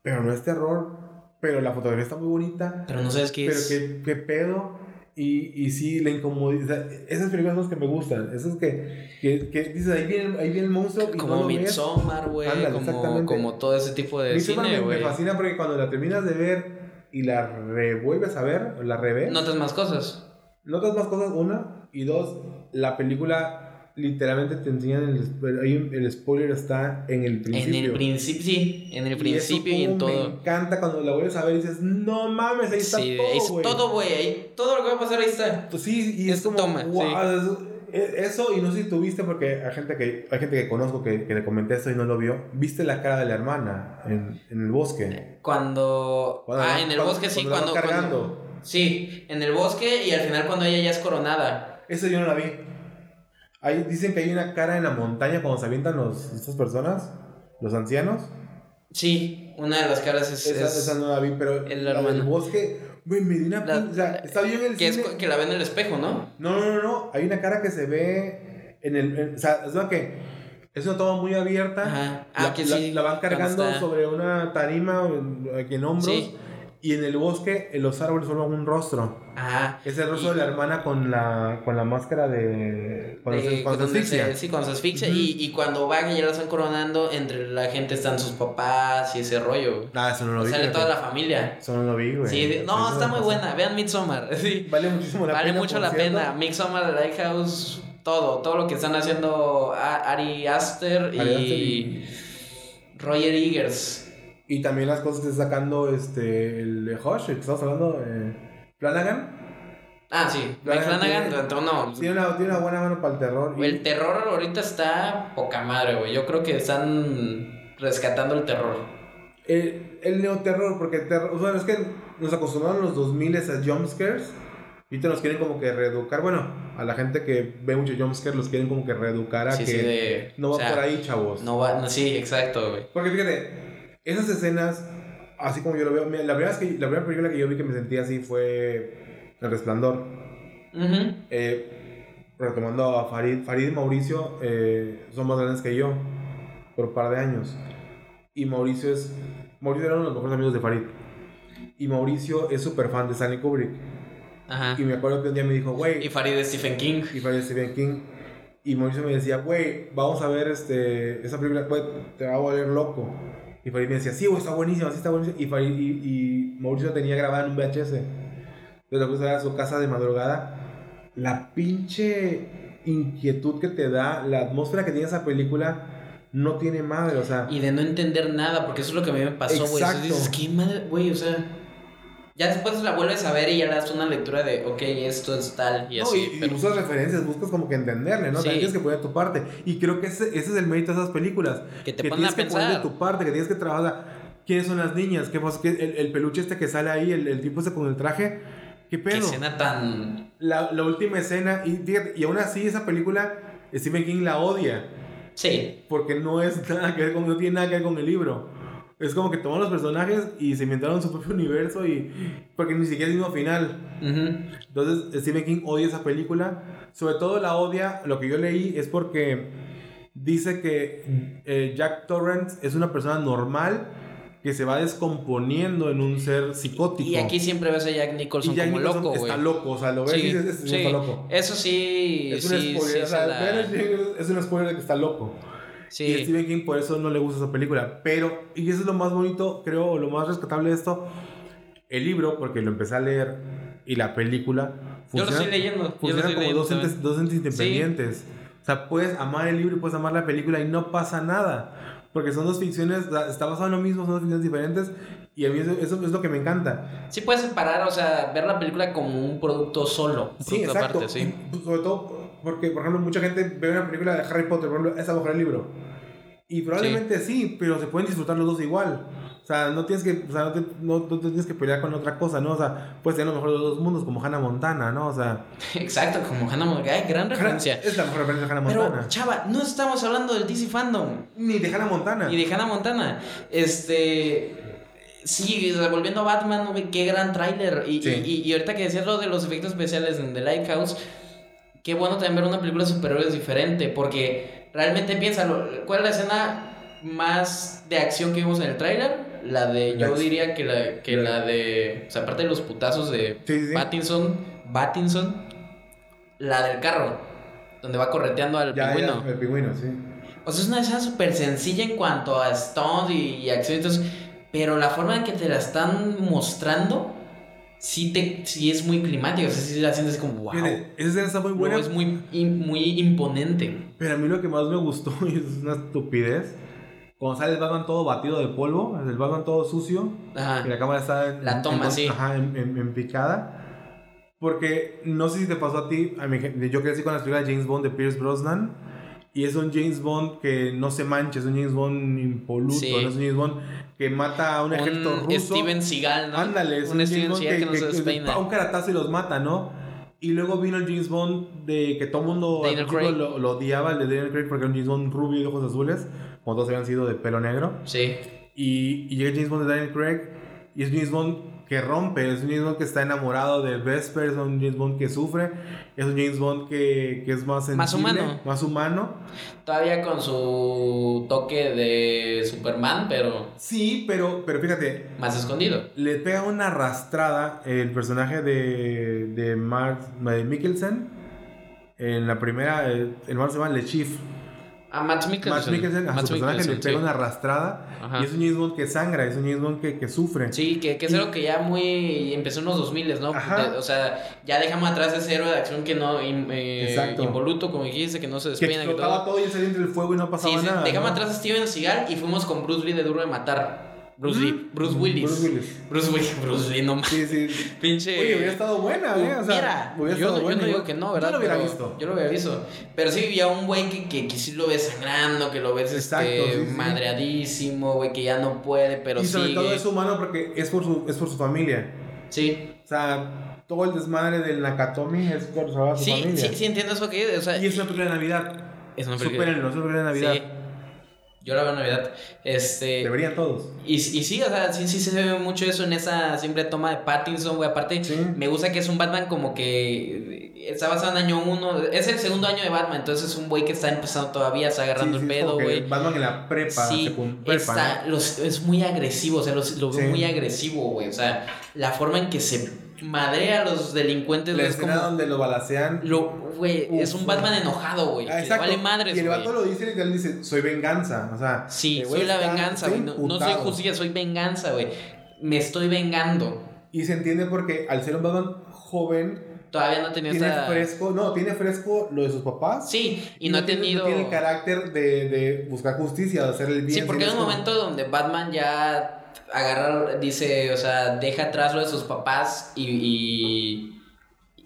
pero no es terror, pero la fotografía está muy bonita, Pero no sabes qué pero es. qué, qué pedo. Y, y sí, la incomodidad. Esas películas son las que me gustan. Esas que, que, que dices, ahí viene, ahí viene el monstruo. Y Como no. Midsommar, güey. Como, como todo ese tipo de Midsommar cine, me, me güey. fascina porque cuando la terminas de ver y la revuelves a ver, o la reves, Notas más cosas. notas más cosas, una, y dos, la película literalmente te enseñan el, el spoiler está en el principio. En el principio, sí, en el Y eso principio y, en todo. Me encanta cuando la vuelves a ver y dices, no mames, ahí está Sí, todo, es todo, güey. ahí- Todo lo que va a pasar ahí está. Pues sí, y es Es como, toma, wow, sí. eso, e- eso, y no sé si tuviste, porque hay gente que, hay gente que conozco que, que le comenté esto y no lo vio. ¿Viste la cara de la hermana en, en el bosque? Cuando. Cuando ah, la- en el cuando- bosque sí, cuando la cargando. sí, en el bosque y al final cuando ella ya es coronada. Eso yo no la vi. Ahí dicen que hay una cara en la montaña cuando se avientan los, estas personas, los ancianos. Sí, una de las caras es. Esa, es- esa no la vi, pero hermana. bosque, güey, me dio una La- O sea, está bien el que, cine. la ve en el espejo, ¿no? No, no, no, no. Hay una cara que se ve en el. en- o sea, es verdad que es una toma muy abierta. Ajá. Ah, la, que la- sí. la van cargando sobre una tarima en- aquí en hombros. Sí. Y en el bosque, en los árboles forman un rostro. Ajá. Es el rostro Y- de la hermana con la, con la máscara de. Cuando, de- se, cuando se donde asfixia. se- sí, cuando se asfixia. Y, y cuando van y ya la están coronando, entre la gente están sus papás y ese rollo. Ah, eso no lo vi. Sale toda la familia. Eso no lo vi, güey. Sí, no, Eso está muy buena. Vean Midsommar. <laughs> Sí. Vale muchísimo la Vale pena. mucho por la cierto. pena. Midsommar, The Lighthouse, todo. Todo lo que están haciendo A- Ari Aster y, Ari Aster y- Roger Eggers. Y también las cosas que está sacando este, el de Hush, el que estamos hablando, eh, Flanagan. Ah, sí. Flanagan Flanagan, tiene- entonces, no. Tiene una, tiene una buena mano para el terror. y- El terror ahorita está poca madre, güey. Yo creo que están rescatando el terror. El, el neoterror, porque el terror, o sea, es que nos acostumbraron los 2000 a jumpscares. Y ahorita nos quieren como que reeducar. Bueno, a la gente que ve mucho jumpscares los quieren como que reeducar a Sí, que sí, de. no va o sea, por ahí, chavos. No va, no, sí, exacto, güey. Porque fíjate, esas escenas, así como yo lo veo, mira, la primera, vez que, la primera película que yo vi que me sentí así fue El Resplandor. Ujú. Eh, retomando a Farid, Farid y Mauricio eh, son más grandes que yo por un par de años. Y Mauricio es. Mauricio era uno de los mejores amigos de Farid. Y Mauricio es súper fan de Stanley Kubrick. Ajá. Y me acuerdo que un día me dijo, Y güey. Farid de Stephen King. Y Farid es Stephen King. Y Mauricio me decía, güey, vamos a ver este, esa película, güey, te va a volver loco. Y Farid me decía, sí, güey, está buenísima, sí está buenísima. Y, Farid, y, y Mauricio tenía grabada en un VHS. Entonces lo puse a su casa de madrugada. La pinche inquietud que te da, la atmósfera que tiene esa película, no tiene madre, o sea. Y de no entender nada, porque eso es lo que a mí me pasó, güey. Dices, ¿qué madre, güey? O sea. Ya después la vuelves a ver y ya le das una lectura de, ok, esto es tal y No, así. y, y pero- buscas referencias, buscas como que entenderle, ¿no? Sí. También tienes que poner tu parte. Y creo que ese, ese es el mérito de esas películas. Que te que ponen tienes a que poner de pensar. tu parte, que tienes que trabajar. ¿Quiénes son las niñas? ¿Qué pasa? ¿Qué- el, el peluche este que sale ahí, el, el tipo ese con el traje. ¿Qué Qué pedo? escena tan. La, la última escena, y fíjate, y aún así esa película, Stephen King la odia. Sí. Porque no es nada que ver con, no tiene nada que ver con el libro. Es como que tomaron los personajes y se inventaron su propio universo y. Porque ni siquiera es el mismo final. Entonces, Stephen King odia esa película. Sobre todo la odia, lo que yo leí es porque dice que eh, Jack Torrance es una persona normal que se va descomponiendo en un ser psicótico. Y aquí siempre ves a Jack Nicholson Y Jack como Nicholson loco, güey. está loco, o sea, lo ves y Sí, dices, "Este señor sí. está loco. Eso sí. Es un sí, spoiler, sí, o se sea, la- es un spoiler de que está loco. Y Sí. Stephen King por eso no le gusta esa película. Pero, y eso es lo más bonito, creo, lo más rescatable de esto, el libro, porque lo empecé a leer, y la película, Yo lo estoy leyendo. Funcionan como leyendo dos entes, dos entes independientes. O sea, puedes amar el libro y puedes amar la película y no pasa nada. Porque son dos ficciones, está basado en lo mismo, son dos ficciones diferentes. Y a mí eso, eso es lo que me encanta. Sí puedes separar, o sea, ver la película como un producto solo. Un Sí, producto exacto. aparte, sí. Y, sobre todo porque, por ejemplo, mucha gente ve una película de Harry Potter, por ejemplo, es a lo mejor el libro. Y probablemente sí. pero se pueden disfrutar los dos igual. O sea, no tienes que, o sea, no te, no- no te tienes que pelear con otra cosa, ¿no? O sea, puedes tener lo mejor de los dos mundos, como Hannah Montana, ¿no? O sea, <laughs> Exacto, como Hannah Montana. Gran Hannah- referencia. es la mejor referencia de Hannah Pero, Montana. chava, no estamos hablando del DC Fandom Ni de Hannah Montana. y de Hannah Montana. Este. Sí, volviendo a Batman, güey, qué gran tráiler. Y, Sí. y, y ahorita que decías lo de los efectos especiales en The Lighthouse, qué bueno también ver una película de superhéroes diferente, porque realmente piénsalo, ¿cuál es la escena más de acción que vimos en el tráiler? La de, yo diría que la, que la- la de, o sea, aparte de los putazos de Sí, sí. Pattinson, Pattinson, la del carro, donde va correteando al Ya, pingüino. ya, el pingüino, sí. O sea, es una escena súper sencilla en cuanto a stunt y, y eso, pero la forma en que te la están mostrando sí, te, sí es muy climática. O sea, sí la sientes como, wow. Fíjate, esa escena está muy buena. es muy, muy imponente. Pero a mí lo que más me gustó, <laughs> y es una estupidez, cuando sale el Batman todo batido de polvo, el Batman todo sucio, Ajá. y la cámara está en, La toma, en- sí. Ajá, en, en- en picada. Porque no sé si te pasó a ti, a mí, yo crecí con las películas de James Bond de Pierce Brosnan. Y es un James Bond que no se mancha, es un James Bond impoluto, Sí. no es un James Bond que mata a un ejército Un ruso. Steven Seagal, ¿no? Ándale, es un, un, Steven James Bond Seagal que, que, no que- se que despeina. da un caratazo y los mata, ¿no? Y luego vino el James Bond de que todo el mundo lo, lo odiaba, el de Daniel Craig, porque era un James Bond rubio y de ojos azules, como todos habían sido de pelo negro. Sí. Y, y llega James Bond de Daniel Craig y es James Bond que rompe, es un James Bond que está enamorado de Vesper, es un James Bond que sufre, es un James Bond que, que es más sensible, Más humano. más humano. Todavía con su toque de Superman, pero Sí, pero, pero fíjate, más escondido. le pega una arrastrada el personaje de, de Mark de Mikkelsen en la primera, el hermano se llama Le Chief. A Matt Mikkelsen. Matt Mikkelsen, a Matt su personaje le pega sí. una arrastrada Ajá. y es un James Bond que sangra, es un James Bond que, que sufre. Sí, que, que es Y- algo que ya muy empezó en los 2000, ¿no? Ajá. O sea, ya dejamos atrás ese héroe de acción que no, eh, involuto, como dijiste, que no se que despeina. que explotaba todo. todo y salía entre el fuego y no pasaba sí, nada. dejamos ¿no? atrás a Steven Seagal y fuimos con Bruce Lee de Duro de Matar. Bruce Lee. Bruce Willis. Bruce Willis. Bruce Willis, <laughs> Bruce Lee, no mames. Sí, sí. Pinche. Oye, hubiera estado buena, ¿eh? O sea, Mira, hubiera yo, estado no- yo buena, no digo que no, ¿verdad? Yo lo hubiera Pero visto. Yo lo hubiera visto. Pero sí, vi a un güey que, que, que sí lo ves sangrando, que lo ves Exacto, este, sí, sí. madreadísimo, güey, que ya no puede, pero y sobre sigue. todo es humano porque es por su, es por su familia. Sí, O sea, todo el desmadre del Nakatomi es por salvar a su sí, familia. sí, sí, entiendo eso que o sea, Y es una película de Navidad. es una película. Supérenlo, es una película de Navidad. Sí. Yo la veo en Navidad. Este. Deberían todos. Y, y sí, o sea, sí, sí se ve mucho eso en esa siempre toma de Pattinson, güey. Aparte, Sí. me gusta que es un Batman como que está basado en año uno. Es el segundo año de Batman, entonces es un güey que está empezando todavía, está agarrando Sí, el pedo, güey. Batman en la prepa, Sí, prepa, está, ¿no? los- es muy agresivo, o sea, los- lo veo muy agresivo, güey. O sea, la forma en que se madrea a los delincuentes, La es escena como... donde lo balacean. Lo, güey, Uf, es un Batman enojado, güey. Ah, vale madres, y el güey. vato lo dice literal, dice, soy venganza. O sea, Sí, güey soy la venganza, güey. No, no soy justicia, soy venganza, güey. Me estoy vengando. Y se entiende porque al ser un Batman joven, Todavía no tenía tiene esta... fresco, no, tiene fresco lo de sus papás. Sí, y no, ha tiene- tenido... No tiene el carácter de, de buscar justicia, de hacer el bien. Sí, porque hay un es como- momento donde Batman ya agarra, dice, o sea, deja atrás lo de sus papás y, y,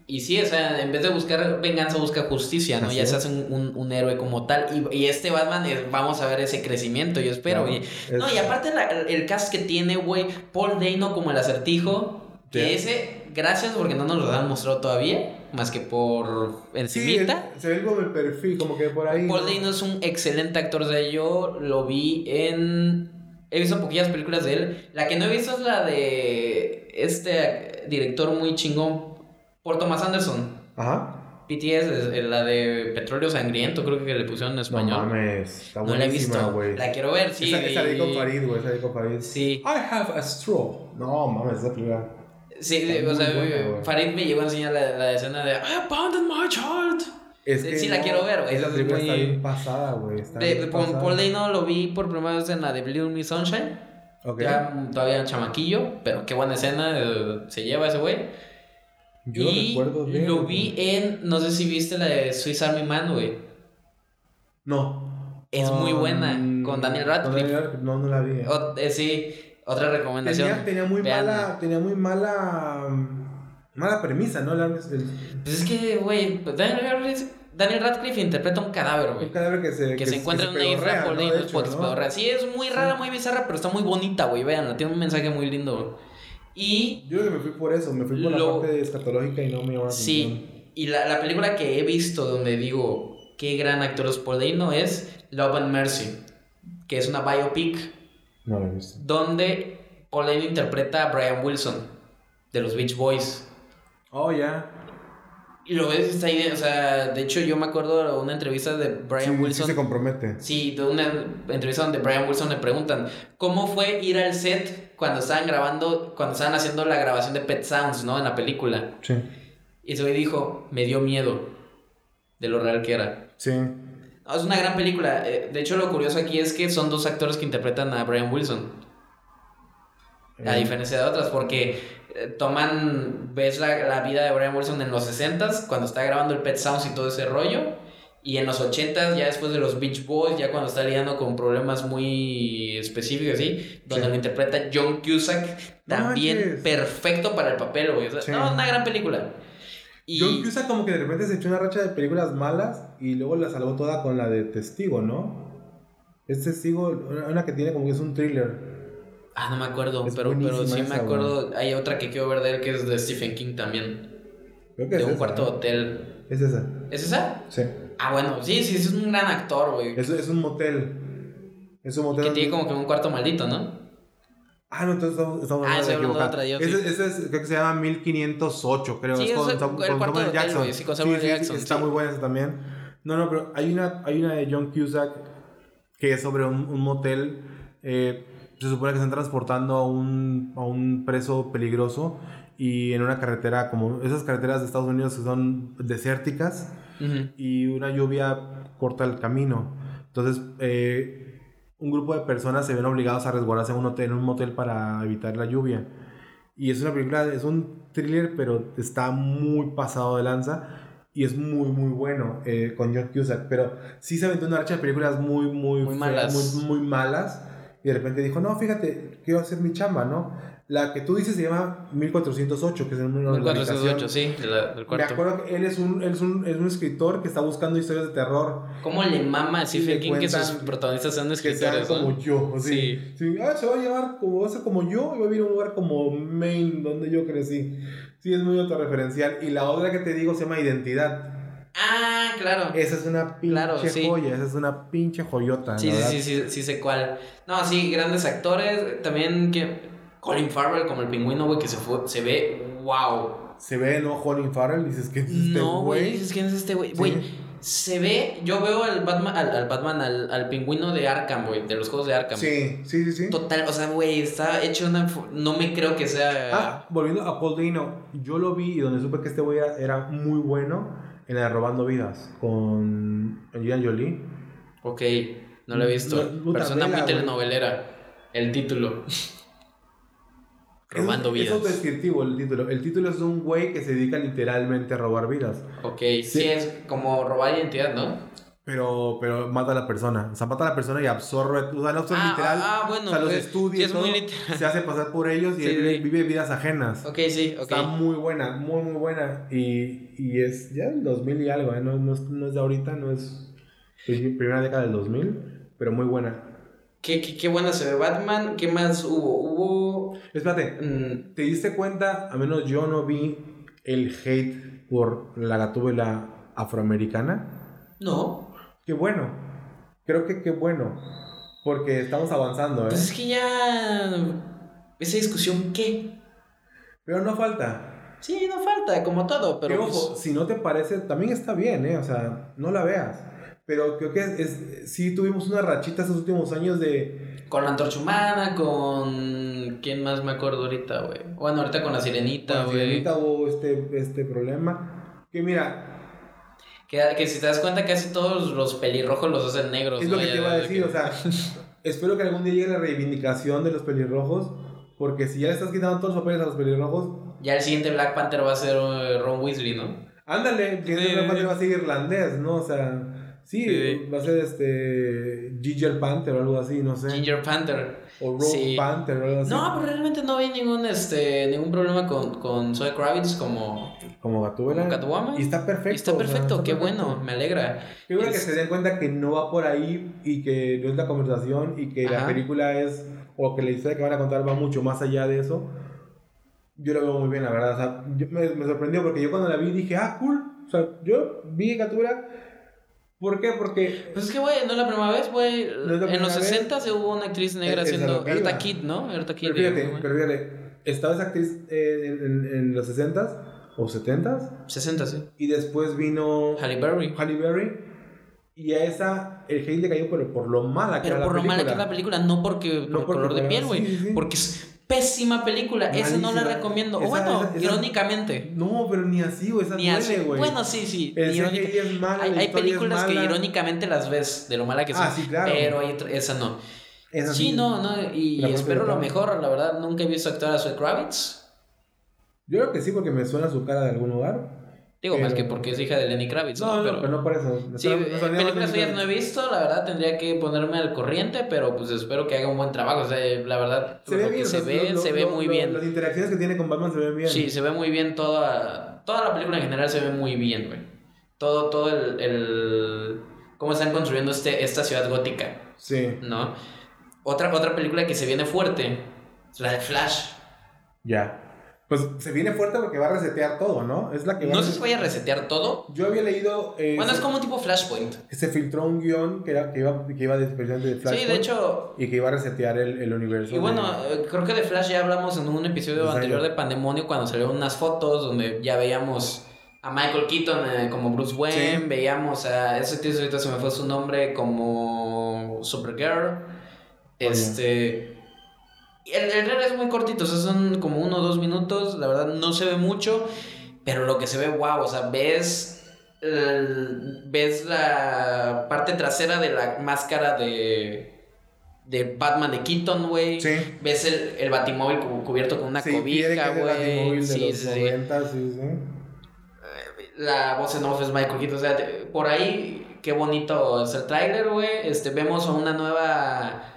y sí, o sea, en vez de buscar venganza, busca justicia, ¿no? Así ya se es. hace un, un- un héroe como tal. Y, y este Batman, eh, vamos a ver ese crecimiento, yo espero. Claro, y- es- No, y aparte la- el cast que tiene, güey, Paul Dano como el acertijo, que Sí. ese, gracias porque no nos lo han mostrado todavía, más que por Sí, encimita. el- se ve como el perfil, como que por ahí. Paul ¿no? Dano es un excelente actor. O sea, yo lo vi en. He visto poquillas películas de él. La que no he visto es la de este director muy chingón, Paul Thomas Anderson. Ajá. PTS, es la de Petróleo Sangriento, creo que le pusieron en No español. mames, está No, la he visto. güey. La quiero ver, sí. Esa, esa de Farid, güey, esa de con Farid. Sí, I have a straw. No mames, esa película. sí, Está o sea, buena. Farid me llegó a enseñar la, la escena de I abandoned my child. Es Sí, que sí la quiero ver, güey, Esa es película muy- está bien pasada, güey. Bien. Paul Dano lo vi por primera vez en la de Little Miss Sunshine. Ya todavía chamaquillo, pero qué buena escena eh, se lleva ese güey. Yo y recuerdo de. lo vi en, no sé si viste la de Swiss Army Man, güey. No. Es muy buena, con Daniel Radcliffe. Con Daniel Radcliffe, No, no la vi. O- eh, sí, otra recomendación. Tenía, tenía muy Vean. mala. Tenía muy mala. Mala premisa, ¿no? La- el- Pues es que, güey, Daniel Radcliffe, Daniel Radcliffe interpreta un cadáver, güey. Un cadáver que se. Que, se encuentra en una isla por De pues, hecho, se ¿no? pedorrea. Sí, es muy rara, muy bizarra, pero está muy bonita, güey. Veanla, tiene un mensaje muy lindo, güey. Y Yo creo que me fui por eso, me fui por Lo- la parte escatológica y no me la atención. Sí, y la, la película que he visto donde digo qué gran actor es Paul Dano es Love and Mercy, que es una biopic No la he visto. donde Paul Dano interpreta a Brian Wilson de los Beach Boys. Oh, ya. Y lo ves, está ahí, o sea, de hecho yo me acuerdo de una entrevista de Brian Sí, sí Wilson. se compromete. Sí, de una entrevista donde Brian Wilson le preguntan cómo fue ir al set cuando estaban grabando, cuando estaban haciendo la grabación de Pet Sounds, ¿no? En la película. Sí. Y ese güey dijo, me dio miedo de lo real que era. Sí. No, es una gran película. Eh, De hecho, lo curioso aquí es que son dos actores que interpretan a Brian Wilson. A Eh, diferencia de otras, porque eh, toman, ves la, la vida de Brian Wilson en los 60s, cuando está grabando el Pet Sounds y todo ese rollo, y en los 80s, ya después de los Beach Boys, ya cuando está lidiando con problemas muy específicos, ¿sí? Donde Sí. lo interpreta John Cusack, también perfecto para el papel, güey. O sea, Sí. no, una gran película. Y John Cusack como que de repente se echó una racha de películas malas y luego la salvó toda con la de Testigo, ¿no? Es Testigo, una una que tiene como que es un thriller. Ah, no me acuerdo, Es pero, pero sí me acuerdo. Hay otra que quiero ver de él que es de Stephen King también. Creo que De es un esa, cuarto ¿no? hotel. Es esa, ¿Es esa? sí. Ah, bueno, sí, sí, es un gran actor, güey. Es, es un motel. Es un motel. Que tiene como que un cuarto maldito, ¿no? Ah, no, entonces estamos, estamos Ah, de otra, yo ese, sí. ese es, creo que se llama 1508, creo. Sí, es con, el- con- el con Samuel güey, sí, con Samuel Jackson, Está sí. muy buena esa también. No, no, pero hay una, hay una de John Cusack que es sobre un, un motel. eh, se supone que están transportando a un, a un preso peligroso y en una carretera, como esas carreteras de Estados Unidos que son desérticas Ujú. y una lluvia corta el camino. Entonces, eh, un grupo de personas se ven obligados a resguardarse en un hotel, en un motel para evitar la lluvia. Y es una película, es un thriller, pero está muy pasado de lanza y es muy, muy bueno eh, con John Cusack. Pero sí se aventó una racha de películas muy, muy, Muy feas, malas. Muy, muy malas. Y de repente dijo, no, fíjate, quiero hacer mi chamba, ¿no? La que tú dices se llama 1408, que es el número de la 1408, habitación. sí, la- del Me cuarto. acuerdo que él es un, él es un, es un escritor que está buscando historias de terror ¿Cómo le mama a Stephen King que sus protagonistas sean que sean escritores, como yo. así. Sí. Sí. Ah, se va a llamar como, va a ser como yo y va a vivir en un lugar como Maine, donde yo crecí. Sí, es muy autorreferencial. Y la otra que te digo se llama Identidad. Ah, claro. Esa es una pinche Claro, sí. joya, esa es una pinche joyota. Sí, sí, sí, sí, sí sé cuál. No, sí, grandes actores. También que Colin Farrell como el pingüino, güey, que se fue, se ve wow. Se ve, ¿no? Colin Farrell, dices que es este No, güey, güey. dices quién es este güey. Sí. Güey, se ve, yo veo al Batman, al, al Batman, al, al pingüino de Arkham, güey, de los juegos de Arkham. Sí, sí, sí, sí. Total, o sea, güey, está hecho una. No me creo que sea. Ah, volviendo a Paul Dano, yo lo vi y donde supe que este güey era muy bueno en la de Robando Vidas con Angelina Jolie. Ok, no lo he visto. No, Persona muy vela, telenovelera. El título. Robando es, vidas. Es descriptivo el título. El título es de un güey que se dedica literalmente a robar vidas. Ok, sí. es como robar identidad, ¿no? Pero, pero mata a la persona. O sea, mata a la persona y absorbe. O sea, no absorbe Ah, literal. ah, ah, bueno, O sea, los pues, estudia es muy. Se hace pasar por ellos y Sí, él sí. vive vidas ajenas. Ok, sí, ok. Está muy buena, muy, muy buena. Y, y es ya del 2000 y algo, ¿eh? no, no, es, no es de ahorita, no es pri- primera década del 2000, pero muy buena. ¿Qué, qué, qué buena se ve Batman. ¿Qué más hubo? Hubo. Espérate, mm, ¿te diste cuenta? A menos yo no vi el hate por la gatúbela afroamericana. no. Qué bueno. Creo que qué bueno. Porque estamos avanzando, ¿eh? Pues es que ya. Esa discusión, ¿qué? Pero no falta. Sí, no falta, como todo, Que, pero. ojo, pues, si no te parece, también está bien, ¿eh? O sea, no la veas. Pero creo que es, es- sí tuvimos una rachita estos últimos años de... con la antorcha humana, con. ¿Quién más me acuerdo ahorita, güey? Bueno, ahorita con la sirenita, Con la güey. sirenita hubo este, este problema. Que mira, Que, que si te das cuenta, casi todos los pelirrojos los hacen negros. es lo que Ya te iba a decir, que- o sea, <laughs> espero que algún día llegue la reivindicación de los pelirrojos, porque si ya le estás quitando todos los papeles a los pelirrojos, Ya el siguiente Black Panther va a ser eh, Ron Weasley, ¿no? ándale, que Sí. sí. va a ser irlandés, ¿no? O sea, sí, Sí. va a ser este Ginger Panther o algo así, no sé. Ginger Panther. O Rogue sí. Panther o algo así. No, pero realmente no vi ningún, este, ningún problema con, con Zoe Kravitz como, Como Gatúbela. como. Y está perfecto. Y está o sea, perfecto, qué perfecto. bueno, me alegra. Qué bueno que Es- se den cuenta que no va por ahí y que no es la conversación y que la Ajá. película es, o que la historia que van a contar va mucho más allá de eso. Yo lo veo muy bien, la verdad. O sea, yo- me, me sorprendió porque yo cuando la vi dije, ah, cool. O sea, yo vi Gatúbela. ¿Por qué? Porque Pues es que, güey, no es la primera vez, güey. No en los primera vez. 60 se hubo una actriz negra haciendo Erta. Kidd, ¿no? Erta Kidd. Pero fíjate, pero fíjate, estaba esa actriz eh, en, en- en los 60s o 70s 60, sí. y después vino Halle Berry. Halle Berry y a esa el hate le cayó por, por lo mala que Pero era por la lo mala que película. la película, no porque No por porque color de piel, güey. sí, sí, sí. Porque pésima película. Esa no la recomiendo. O bueno, esa- esa- irónicamente. No, pero ni así, güey, esa Ni así. duele, güey. Bueno, sí, sí. es Hay, es películas que irónicamente las ves de lo mala que son. Ah, sí, claro. Pero hay otra- esa no. Sí, no, no, y espero lo mejor, la verdad, nunca he visto actuar a Zoe Kravitz. Yo creo que sí, porque me suena su cara de algún lugar. Digo, más Pero- que porque es hija de Lenny Kravitz, No, no, Pero- pero no por eso. Sí, eh, películas suyas no he visto, la verdad tendría que ponerme al corriente, pero pues espero que haga un buen trabajo, o sea, la verdad, Se ve bien, se ve, lo- se lo- ve lo- muy bien. Las interacciones que tiene con Batman se ven bien. Sí, se ve muy bien toda, toda la película en general se ve muy bien, güey. Todo, todo el, el, cómo están construyendo este, esta ciudad gótica, Sí, ¿no? Otra, otra película que se viene fuerte, es la de Flash. ya. Pues se viene fuerte porque va a resetear todo, ¿no? Es la que va No a sé si vaya a resetear todo. Yo había leído. eh, Bueno, es como un tipo Flashpoint. Se filtró un guion que, era, que iba, que iba de, de Sí, Flashpoint de hecho, Y que iba a resetear el, el universo. Y bueno, de- eh, creo que de Flash ya hablamos en un episodio Exacto. anterior de Pandemonio cuando salieron unas fotos donde ya veíamos a Michael Keaton eh, como Bruce Wayne, Sí. veíamos a ese tío ahorita se me fue su nombre como Supergirl. Este el, el trailer es muy cortito, o sea, son como uno o dos minutos, la verdad no se ve mucho, pero lo que se ve wow, o sea, ves el- ves la parte trasera de la máscara de de Batman de Keaton, güey. Sí. Ves el, el batimóvil cu- cubierto con una Sí, cobija, güey. Sí, sí, sí. 90, sí, sí. La voz en off es Michael Keaton. O sea, por ahí, qué bonito es el tráiler, güey. Este, vemos a una nueva.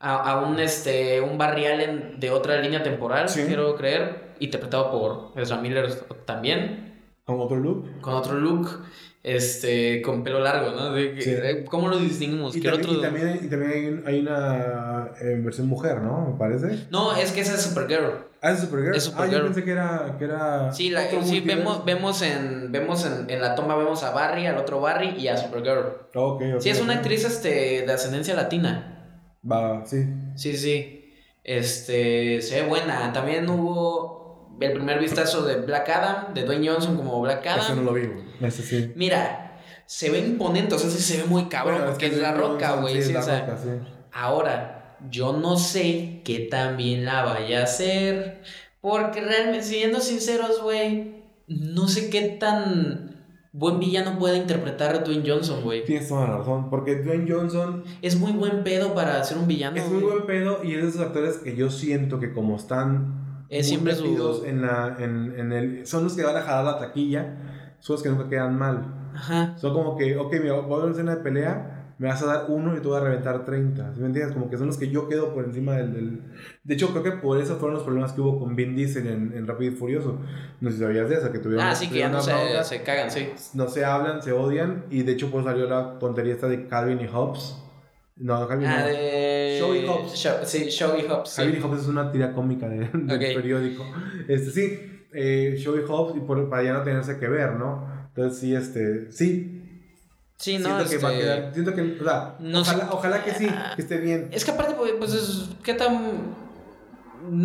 A, a un este. un Barry Allen de otra línea temporal, Sí. quiero creer. Interpretado por Ezra Miller también. Con otro look. Con otro look. Este. con pelo largo, ¿no? De Sí. eh, ¿Cómo lo distinguimos? Y ¿Qué también, otro- y también, y también hay, un- hay una eh, versión mujer, ¿no? Me parece. No, es que esa es Supergirl. Ah, es Supergirl. Es Ah, yo pensé que era. Que era Sí, la, sí vemos, vemos, en, vemos en, en la toma vemos a Barry, al otro Barry y a Supergirl. Ok, ok. Sí, es una actriz este, de ascendencia latina. Va, sí. Sí, sí. Este, se ve buena. También hubo el primer vistazo de Black Adam, de Dwayne Johnson como Black Ese no Adam. lo vi. Ese sí. Mira, se ve imponente, o sea, se ve muy cabrón, Bueno, porque es, que la Dwayne roca, güey. Sí, sí, es la o sea, roca, sí. Ahora, yo no sé qué tan bien la vaya a hacer. Porque realmente, siendo sinceros, güey, no sé qué tan buen villano puede interpretar a Dwayne Johnson, güey. Tienes toda la razón. Porque Dwayne Johnson Es muy buen pedo para ser un villano. es muy güey. buen pedo y es de esos actores que yo siento que como están Es muy siempre su- en la en, en el son los que van a jalar la taquilla, son los que nunca quedan mal. Ajá. Son como que, ok, mira, voy a ver una escena de pelea, me vas a dar uno y te voy a reventar 30. ¿Sí me entiendes? Como que son los que yo quedo por encima del, del- De hecho, creo que por eso fueron los problemas que hubo con Vin Diesel en, en Rápido y Furioso. No sé si sabías de eso, que tuvieron, Ah, sí, que ya no se, bronca, se cagan, sí. no se hablan, se odian, y de hecho pues salió la tontería esta de Calvin y Hobbes. No, Calvin Ah, no. de. Show y Hobbes. Show- sí, Show y Hobbes. sí. Calvin y Hobbes es una tira cómica de- del periódico. Este, sí, eh, Show y Hobbes, y por, para ya no tenerse que ver, ¿no? Entonces sí, este, sí, Sí, no, siento que va a este, quedar, siento que, o sea, no ojalá, sé. ojalá que sí, que esté bien. Es que aparte, pues es. ¿Qué tan.?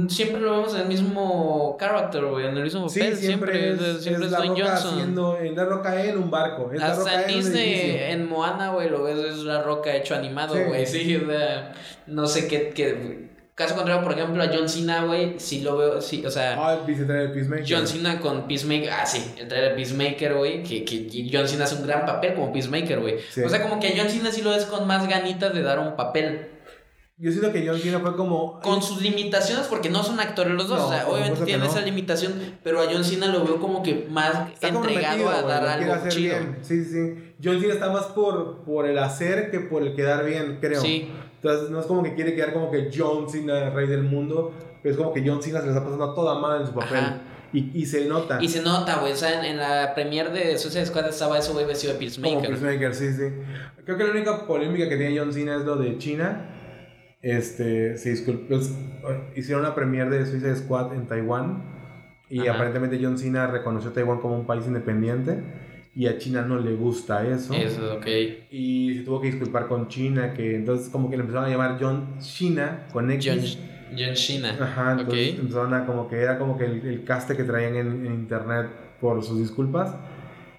Siempre lo vemos en el mismo character, güey, en el mismo Sí, papel. siempre, siempre, es, siempre es roca Johnson. haciendo, en la roca en un barco, es la Hasta roca en Disney, en Moana, güey, lo ves, es la roca hecho animado, Sí. güey. Sí, o sea, no sé qué, qué. Caso contrario, por ejemplo, a John Cena, güey, sí lo veo, sí, o sea. Ah, el Peacemaker. John Cena con Peacemaker, ah, sí, el trailer Peacemaker, güey, que, que John Cena hace un gran papel como Peacemaker, güey. Sí. O sea, como que a John Cena sí lo ves con más ganitas de dar un papel. Yo siento que John Cena fue como... Con sus limitaciones, porque no son actores los dos, No, o sea, obviamente tienen no. esa limitación, pero a John Cena lo veo como que más Está entregado a dar algo chido. bien. Sí, sí. John Cena está más por, por el hacer que por el quedar bien, creo. Sí. Entonces, no es como que quiere quedar como que John Cena, rey del mundo, pero es como que John Cena se le está pasando a toda madre en su papel. Ajá. Y, y se nota. Y se nota, güey, o sea, en, en la premier de Suicide Squad estaba eso, güey, vestido de Como Peacemaker. Peacemaker, sí, sí. Creo que la única polémica que tiene John Cena es lo de China. Este, se disculpó. pues, hicieron una premier de Suicide Squad en Taiwán. Y Ajá. aparentemente John Cena reconoció a Taiwán como un país independiente. Y a China no le gusta eso. Eso, ok. Y se tuvo que disculpar con China. Que entonces, como que le empezaron a llamar John China con X. John, John Cena. Ajá, entonces Ok. empezaron a como que era como que el, el caste que traían en, en internet por sus disculpas.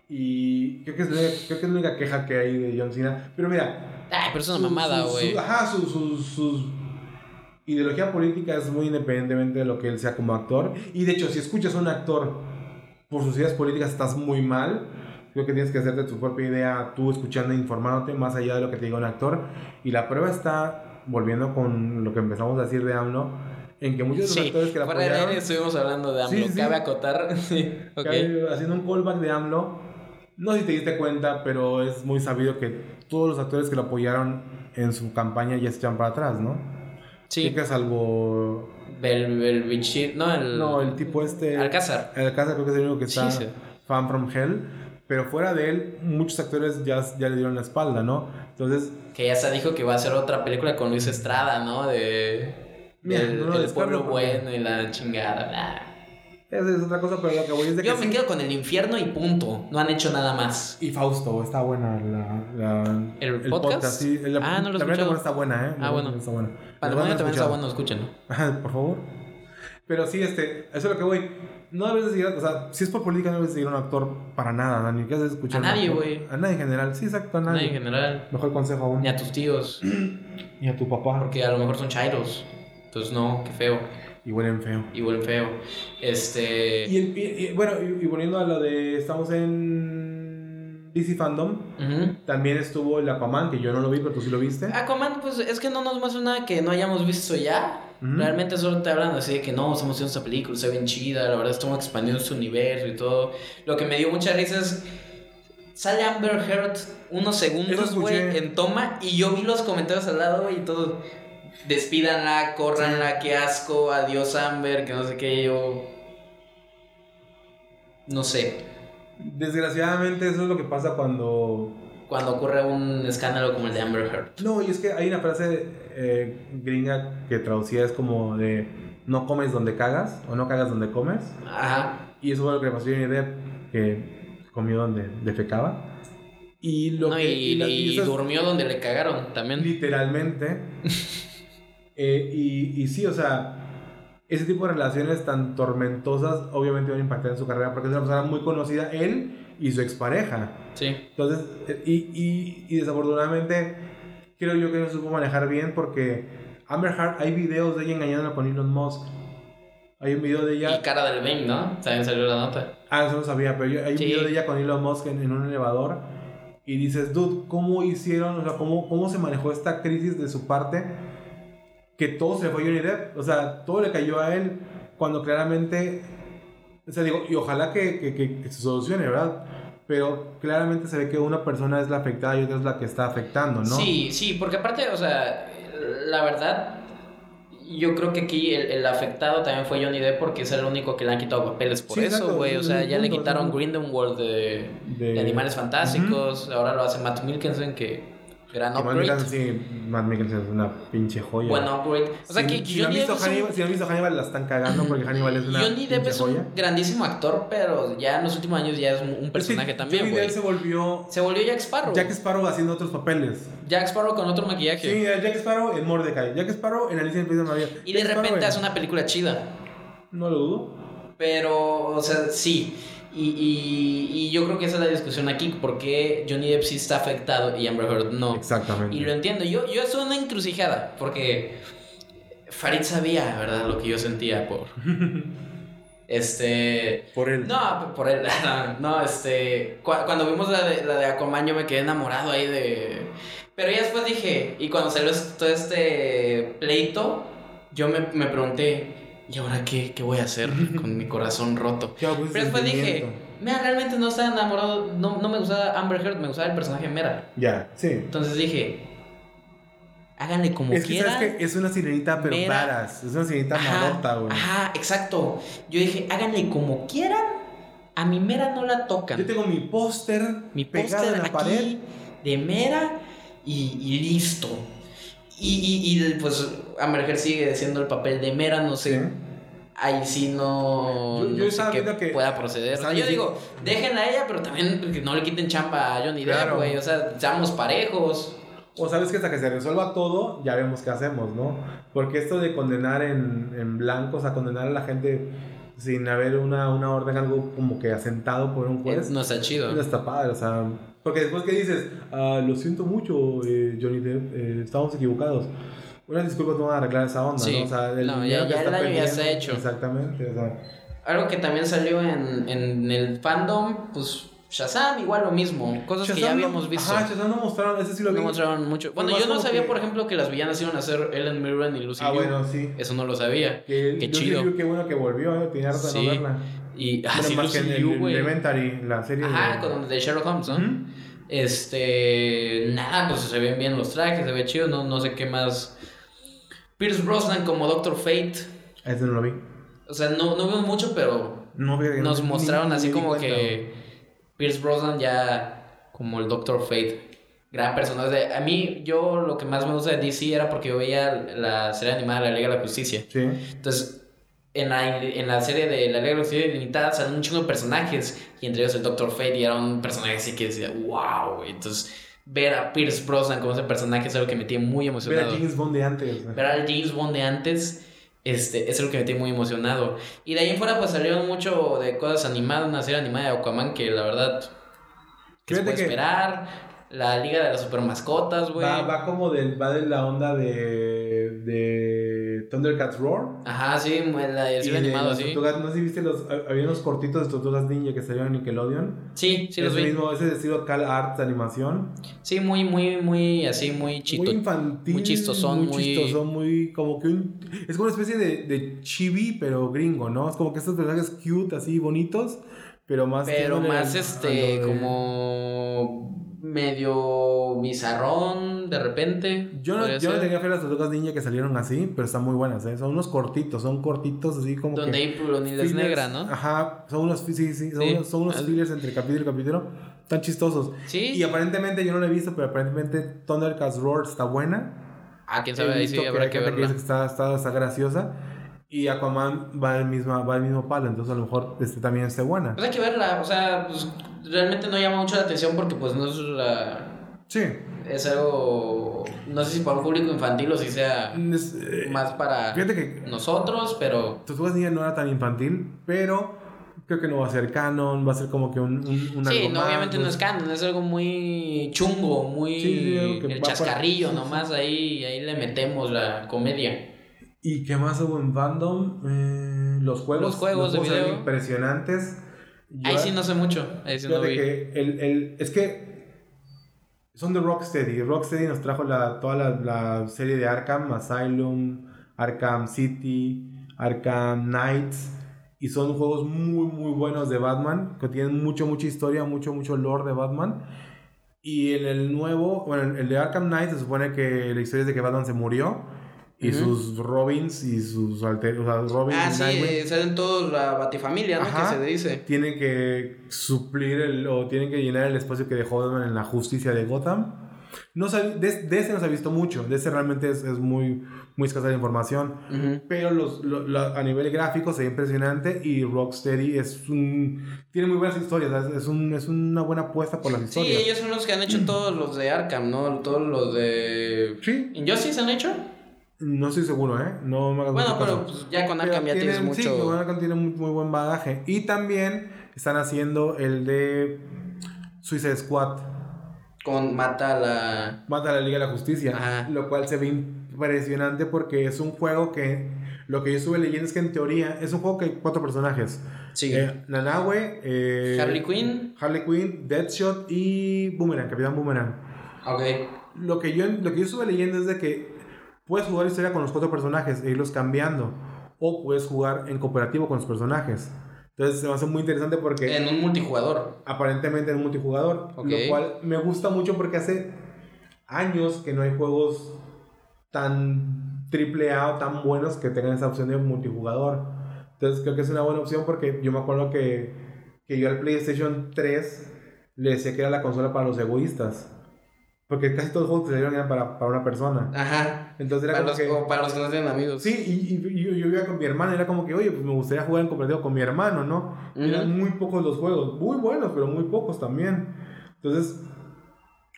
Y creo que, es la, creo que es la única queja que hay de John Cena. Pero mira. Ay, pero es una su- mamada, güey. Ajá, su, su, su ideología política es muy independientemente de lo que él sea como actor. Y de hecho, si escuchas a un actor por sus ideas políticas, estás muy mal. Creo que tienes que hacerte tu propia idea tú escuchando e informándote más allá de lo que te diga un actor. Y la prueba está volviendo con lo que empezamos a decir de AMLO, en que muchos de los actores que la fuera de apoyaron, aire estuvimos hablando de AMLO. Sí, sí. Cabe acotar. <laughs> Sí, ok. que haciendo un callback de AMLO, no sé si te diste cuenta, pero es muy sabido que todos los actores que lo apoyaron en su campaña ya se echan para atrás, ¿no? Sí. Que salvo... Bel, Bel, Bichir- no, el. No, el tipo este... Alcázar. El Alcázar creo que es el único que Sí, está sí. fan from hell. Pero fuera de él, muchos actores ya, ya le dieron la espalda, ¿no? Entonces, Que ya se dijo que va a hacer otra película con Luis Estrada, ¿no? De. Mira, del- no el pueblo bueno y la chingada. bla. esa es otra cosa, pero lo que voy es de Yo que me sí. quedo con el infierno y punto. No han hecho nada más. Y Fausto, está buena la, la- ¿El podcast? sí. La, Ah, no lo escuchado. temporada está buena, ¿eh? Ah, bueno. Está buena. Patrimonio también está bueno, escúchenlo. <laughs> Por favor. Pero sí, este, eso es lo que voy. No debes de seguir, o sea, si es por política, no debes de seguir a un actor para nada, Dani. ¿Qué haces escuchar? A nadie, güey. A nadie en general, sí, exacto, a No, nadie. en general. Mejor consejo aún. Ni a tus tíos. <clears throat> Ni a tu papá. Porque a lo mejor son chairos. Entonces, no, qué feo. Y huelen feo. Y huelen feo. Este. Y, el, y- y, bueno, y, y volviendo a lo de. Estamos en. DC Fandom. También estuvo el Aquaman, que yo no lo vi, pero tú sí lo viste. Aquaman, pues es que no nos muestra nada que no hayamos visto ya. Realmente solo te hablan así de que no, estamos haciendo esta película, se ven chida, la verdad estamos expandiendo su universo y todo. Lo que me dio mucha risa es. Sale Amber Heard unos segundos, güey, en toma y yo vi los comentarios al lado güey, y todo. Despídanla, córranla, qué asco, adiós Amber, que no sé qué, yo. No sé. Desgraciadamente, eso es lo que pasa cuando. Cuando ocurre un escándalo como el de Amber Heard. No, y es que hay una frase eh, gringa que traducida es como de. No comes donde cagas, o no cagas donde comes. Ajá. Y eso fue lo que le pasó a Johnny Depp, que comió donde defecaba. Y lo No, que. y, la- y durmió donde le cagaron también. Literalmente. <laughs> Eh, y, y sí, o sea, ese tipo de relaciones tan tormentosas obviamente van a impactar en su carrera porque es una persona muy conocida, él y su expareja. Sí. Entonces, eh, y, y, y desafortunadamente, creo yo que no supo manejar bien porque Amber Heard, hay videos de ella engañándola con Elon Musk. Hay un video de Y ella. cara del Bane, ¿no? También salió la nota. Ah, eso no sabía, pero yo- hay un Sí. video de ella con Elon Musk en, en un elevador. Y dices, dude, ¿cómo hicieron? O sea, ¿cómo, ¿cómo se manejó esta crisis de su parte? Que todo se fue a Johnny Depp. O sea, todo le cayó a él cuando claramente. O sea, digo, y ojalá que, que, que- que se solucione, ¿verdad? Pero claramente se ve que una persona es la afectada y otra es la que está afectando, ¿no? Sí, sí, porque aparte, o sea, la verdad, yo creo que aquí el, el afectado también fue Johnny Depp porque es el único que le han quitado papeles por Sí, eso, güey. O sea, ya le quitaron ¿no? Grindelwald de, De- de Animales Fantásticos, ahora lo hace Matt Mikkelsen, que gran Matt upgrade. Mikkelsen, sí, Matt Mikkelsen es una pinche joya. Buen upgrade. O sea, si, que si no han visto es un- Hannibal, si no han visto Hannibal, la están cagando porque Hannibal es una Johnny Depp es un grandísimo actor, pero ya en los últimos años ya es un, un personaje Es que también, Johnny. Depp se volvió Se volvió Jack Sparrow. Jack Sparrow haciendo otros papeles. Jack Sparrow con otro maquillaje. Sí, Jack Sparrow en Mordecai. Jack Sparrow en Alicia en País de las Maravillas. Y de Sparrow repente en- hace una película chida. No lo dudo. Pero, o sea, sí. Y, y, y yo creo que esa es la discusión aquí. Porque Johnny Depp sí está afectado y Amber Heard no. Exactamente. Y lo entiendo. Yo, yo en una encrucijada. Porque Farid sabía, ¿verdad? Lo que yo sentía por. <laughs> Este. Por él. No, por él. <laughs> No, este. cu- cuando vimos la de, la de Aquaman, yo me quedé enamorado ahí de. Pero ya después dije. Y cuando salió todo este pleito, yo me, me pregunté. ¿Y ahora qué, qué voy a hacer <laughs> con mi corazón roto? ¿Qué hago con ese Pero después dije. Mira, realmente no estaba enamorado. No, no me gustaba Amber Heard, me gustaba el personaje Mera. Ya, sí. Entonces dije. Háganle como Es que quieran. sabes que es una sirenita, pero Mera. varas. Es una sirenita Ajá, marota, güey. Ajá, exacto. Yo dije, háganle como quieran. A mi Mera no la tocan. Yo tengo mi póster mi pegado póster en la aquí pared. de Mera y, y listo. Y, y, y, pues Amber Heard sigue haciendo el papel de Mera, no sé. Sí. Ahí sí no, Yo- yo no sé qué que- pueda proceder. O sea, yo digo, déjenla a ella, pero también que no le quiten champa a Johnny Depp, Claro. güey. O sea, seamos parejos. O sabes que hasta que se resuelva todo, ya vemos qué hacemos, ¿no? Porque esto de condenar en, en blanco, o sea, condenar a la gente sin haber una, una orden, algo como que asentado por un juez, no está chido. no está padre, o sea. Porque después que dices, "Ah, lo siento mucho, eh, Johnny Depp, eh, estábamos equivocados. Unas disculpas no van a arreglar esa onda, Sí. ¿no? O sea, el No, ya- ya el está daño ya está perdiendo- hecho. Exactamente, o sea. Algo que también salió en, en el fandom, pues Shazam igual lo mismo, cosas que ya no- habíamos visto. Ajá, Shazam no mostraron, ese sí lo vi. no mostraron mucho. Bueno, yo no sabía, que- por ejemplo, que las villanas iban a ser Ellen Mirren y Lucy Ah, Liu. bueno, sí. Eso no lo sabía. Que, Qué chido. Qué bueno que volvió, eh, tenía harta Sí. no verla. Y ah, Bueno, sí, más Lucy que en el. Elementary, la serie Ajá, de... con de Sherlock Holmes, ¿no? Este. Nada, pues se ven bien los trajes, se ve chido, no, no sé qué más. Pierce Brosnan como Doctor Fate. Ese no lo vi. O sea, no, no vimos mucho, pero No, nos no- mostraron ni- así ni como que Pierce Brosnan ya como el Doctor Fate. Gran personaje. A mí, yo lo que más me gusta de DC era porque yo veía la serie animada de la Liga de la Justicia. Sí. Entonces, en la, en la serie de la Liga de la Justicia Ilimitada salen un chingo de personajes. Y entre ellos el Doctor Fate. Y era un personaje así que decía, wow. güey". Entonces, ver a Pierce Brosnan como ese personaje es algo que me tiene muy Ver a emocionado. James Bond de antes. Ver al James Bond de antes. Este, es algo que me tiene muy emocionado. Y de ahí en fuera, pues salieron mucho de cosas animadas. Una serie animada de Aquaman que la verdad. Que se puede que- esperar. La Liga de las Super Mascotas, güey. Va, va como del, va de la onda de, de Thundercats Roar. Ajá, sí, la de Y serie de animado, sí. tortugas- no sé si viste los, había unos cortitos de tortugas ninja que salieron en Nickelodeon. Sí, sí los ese vi. mismo, ese estilo Cal Arts animación. Sí, muy, muy, muy así, muy chito. Muy infantil. muy chistosón, Muy muy- chistosón, muy como que un... Es como una especie de, de chibi, pero gringo, ¿no? Es como que estos personajes cute, así, bonitos, pero más... Pero más este, de- como medio bizarrón de repente. Yo no, yo no tenía fe a las tortugas ninja que salieron así, pero están muy buenas, ¿eh? Son unos cortitos, son cortitos así como Donde que... April O'Neil es fillers. negra, ¿no? Ajá, son unos, sí, sí, son Sí. unos, son unos fillers entre capítulo y capítulo, tan chistosos. Sí. Y aparentemente, yo no lo he visto, pero aparentemente Thundercats Roar está buena. Ah, quién sabe, ahí sí habrá hay que gente verla. que está, está, está graciosa. Y Aquaman va al mismo, va al mismo palo, entonces a lo mejor este también esté buena. Pues hay que verla, o sea, pues, realmente no llama mucho la atención porque pues no es la... Sí. Es algo... No sé si para un público infantil o si sea Es, eh, más para Fíjate que nosotros, pero... Tortugas Ninja no era tan infantil, pero creo que no va a ser canon, va a ser como que un, un, un Sí, algo no, más, obviamente no pues. es canon, es algo muy chungo, muy... Sí, el para- chascarrillo sí. nomás, ahí, ahí le metemos la comedia. ¿Y qué más hubo en fandom? Eh, los juegos. Los juegos de video. impresionantes. Yo- Ahí sí no sé mucho, ahí sí no Fíjate vi. que el, el, es que son de Rocksteady. Rocksteady nos trajo la, toda la, la serie de Arkham, Asylum, Arkham City, Arkham Knights. Y son juegos muy, muy buenos de Batman, que tienen mucho, mucha historia, mucho, mucho lore de Batman. Y en el nuevo, bueno, el de Arkham Knight se supone que la historia es de que Batman se murió. Y sus Robins y sus alter, o sea, Robin Ah, y sí, Nightwing eh, salen todos la batifamilia, ¿no? Ajá. Que se dice. tienen que suplir el, o tienen que llenar el espacio que dejó Batman en la justicia de Gotham. No de, de ese no se ha visto mucho, de ese realmente es, es muy, muy escasa la información. Ujú. Pero los, lo- la- a nivel gráfico se ve impresionante y Rocksteady es un, tiene muy buenas historias, es, un- es una buena apuesta por las Sí, historias. ellos son los que han hecho todos los de Arkham, ¿no? Todos los de... Sí, ¿Injustice han hecho? No estoy seguro, ¿eh? No me hagas Bueno, mucho pero caso. pues, ya con Arkham ya tienes tienen- Sí, mucho... Arkham tiene muy, muy buen bagaje. Y también están haciendo el de Suicide Squad. Con mata la... Mata a la Liga de la Justicia. Ajá. Lo cual se ve impresionante porque es un juego que lo que yo estuve leyendo es que en teoría es un juego que hay cuatro personajes. Sí. Eh, Nanahue, eh, Harley Quinn. Harley Quinn, Deadshot y Boomerang, Capitán Boomerang. Ok. Lo que, yo, lo que yo estuve leyendo es de que puedes jugar historia con los cuatro personajes e irlos cambiando. O puedes jugar en cooperativo con los personajes. Entonces se me hace muy interesante porque En un multijugador. aparentemente en multijugador. Ok. Lo cual me gusta mucho porque hace años que no hay juegos tan triple A o tan buenos que tengan esa opción de multijugador. Entonces creo que es una buena opción porque yo me acuerdo que, que yo al PlayStation 3 le decía que era la consola para los egoístas. Porque casi todos los juegos que salieron eran para, para una persona. Ajá. Entonces era Para como los, que... para los que no tienen amigos. Sí, y, y- y yo, yo iba con mi hermano, era como que, oye, pues me gustaría jugar en cooperativo con mi hermano, ¿no? Y Eran Ujú. muy pocos los juegos, muy buenos, pero muy pocos también. Entonces,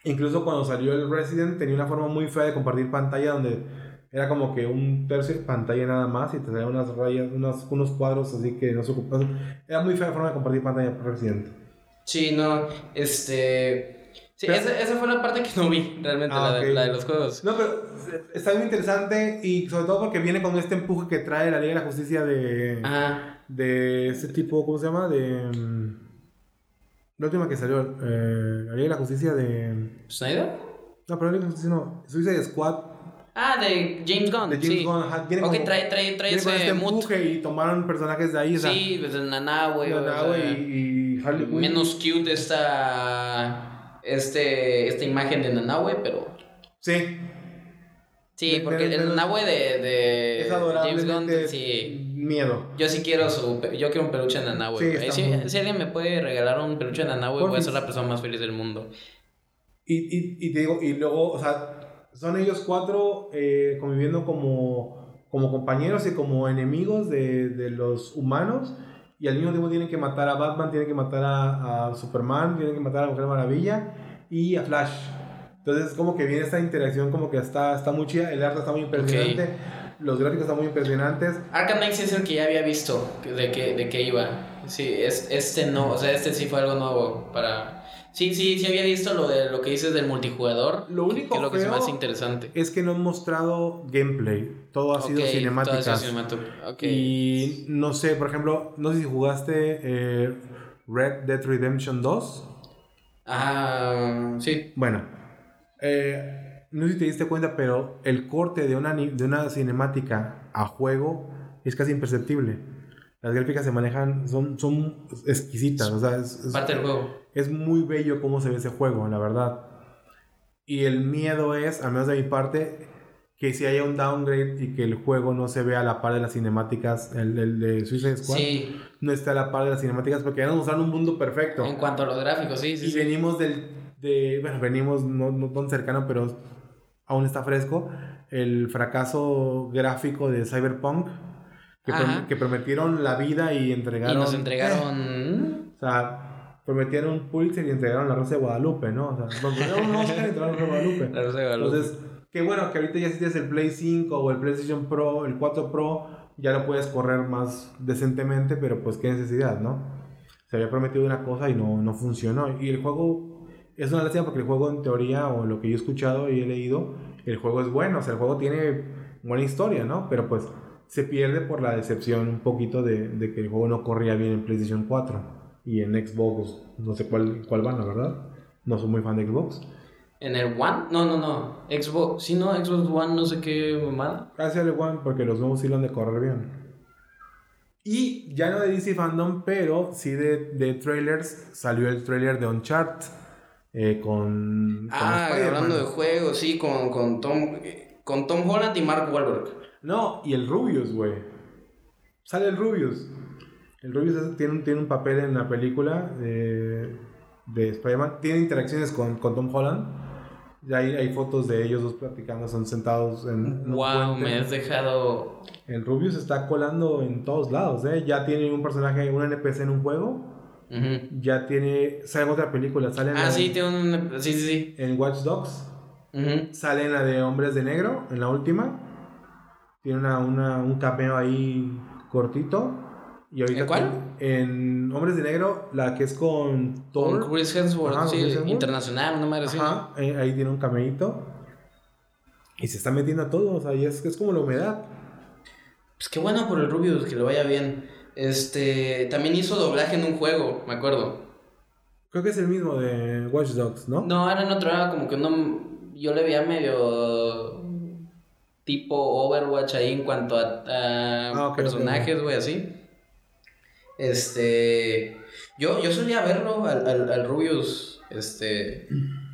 incluso cuando salió el Resident, tenía una forma muy fea de compartir pantalla donde era como que un tercio de pantalla nada más y te salían unas rayas, unos, unos cuadros así que no se ocupaban. Era muy fea la forma de compartir pantalla por Resident. Sí, no, este... Sí, Pero- esa, esa fue la parte que no vi, realmente, Ah, la, de, ok. la de los juegos. No, pero está muy interesante y sobre todo porque viene con este empuje que trae la Liga de la Justicia de... Ajá. de ese tipo, ¿cómo se llama? De. mm, La última que salió, eh, la Liga de la Justicia de. ¿Snyder? No, pero la Liga de la Justicia no. Suicide Squad Ah, de James Gunn. de James sí. Gunn. ajá, como- trae, trae, trae como ese este empuje y tomaron personajes de ahí. Sí, pues el Nanahue sea, y, y Harley Quinn. menos cute esta, este, esta imagen de Nanahue, pero... Sí, Sí, porque el Nanahue de, de es James Gunn, sí... miedo. Yo sí quiero su... Yo quiero un peluche de Nanahue. Sí, si, si alguien me puede regalar un peluche de Nanahue, voy a ser la persona más feliz del mundo. Y, y, y te digo, y luego, o sea, son ellos cuatro eh, conviviendo como, como compañeros y como enemigos de, de los humanos. Y al mismo tiempo tienen que matar a Batman, tienen que matar a, a Superman, tienen que matar a la Mujer Maravilla y a Flash. Entonces, como que viene esta interacción, como que está, está muy chida. El arte está muy impresionante. Los gráficos están muy impresionantes. Arkham Knight es el que ya había visto de que, de que iba. Sí, es, este no, o sea, este sí fue algo nuevo para... Sí, sí, sí había visto lo de lo que dices del multijugador. Lo único que, es lo que se me feo hace interesante. Es que no han mostrado gameplay. Todo ha sido Ok, cinemáticas. todo ha sido cinematog- ok. Y no sé, por ejemplo, no sé si jugaste eh, Red Dead Redemption 2. Ah, sí. Bueno, eh, no sé si te diste cuenta, pero el corte de una, de una cinemática a juego es casi imperceptible. Las gráficas se manejan, son, son exquisitas, o sea, es, es- Parte del juego. Es muy bello cómo se ve ese juego, la verdad. Y el miedo es, al menos de mi parte, que si haya un downgrade y que el juego no se vea a la par de las cinemáticas, el, el de Suicide Squad, Sí, no está a la par de las cinemáticas porque ya nos mostraron un mundo perfecto. en cuanto a los gráficos, sí, sí. y sí. venimos del, de, bueno, venimos no, no tan cercano, pero aún está fresco, el fracaso gráfico de Cyberpunk, que, prom- que prometieron la vida y Y entregaron... nos eh, entregaron... o sea, prometieron un Pulitzer y entregaron la Rosa de Guadalupe, ¿no? O sea, prometieron un Oscar y entregaron la Rosa de Guadalupe. La Rosa de Guadalupe. Entonces, qué bueno que ahorita ya si tienes el Play 5 o el PlayStation Pro, el 4 Pro, ya lo puedes correr más decentemente, pero pues qué necesidad, ¿no? Se había prometido una cosa y no, no funcionó. Y el juego es una lástima porque el juego en teoría, o lo que yo he escuchado y he leído, el juego es bueno, o sea, el juego tiene buena historia, ¿no? Pero pues se pierde por la decepción un poquito de, de que el juego no corría bien en PlayStation 4 y en Xbox, no sé cuál, cuál van, la verdad. No soy muy fan de Xbox. ¿En el One? No, no, no. Xbox. Sí, no, Xbox One, no sé qué mamada. Gracias al One porque los nuevos sí lo han de correr bien. Y ya no de DC Fandom, pero sí de, de trailers, salió el trailer de Uncharted eh, con, con Ah, hablando de juegos, sí, con, con Tom... Con Tom Holland y Mark Wahlberg. No, y el Rubius, güey. Sale el Rubius. El Rubius tiene, un, tiene un papel en la película de, de Spider-Man. Tiene interacciones con, con Tom Holland. Ya hay, hay fotos de ellos dos platicando, son sentados en, Wow, puente. me has dejado... El Rubius está colando en todos lados, ¿eh? Ya tiene un personaje, un NPC en un juego. Ya tiene. Sale en otra película. Sale en, Ah, la- sí, tiene un... Sí, sí, sí. en Watch Dogs. Sale en la de Hombres de Negro, en la última. Tiene una, una- un cameo ahí cortito. Y ahorita ¿En cuál? En Hombres de Negro, la que es con Thor. Con Chris Hemsworth, Ajá, sí, Chris Hemsworth. internacional, no me así. Ajá, ahí tiene un cameíto. Y se está metiendo a todo, o sea, y es, es como la humedad. Pues qué bueno por el Rubius, que le vaya bien. Este, también hizo doblaje en un juego, me acuerdo. Creo que es el mismo de Watch Dogs, ¿no? No, era en otro, era como que no, yo le veía medio tipo Overwatch ahí en cuanto a, a Ah, personajes, güey, así. Este, yo, yo solía verlo al, al, al Rubius, este,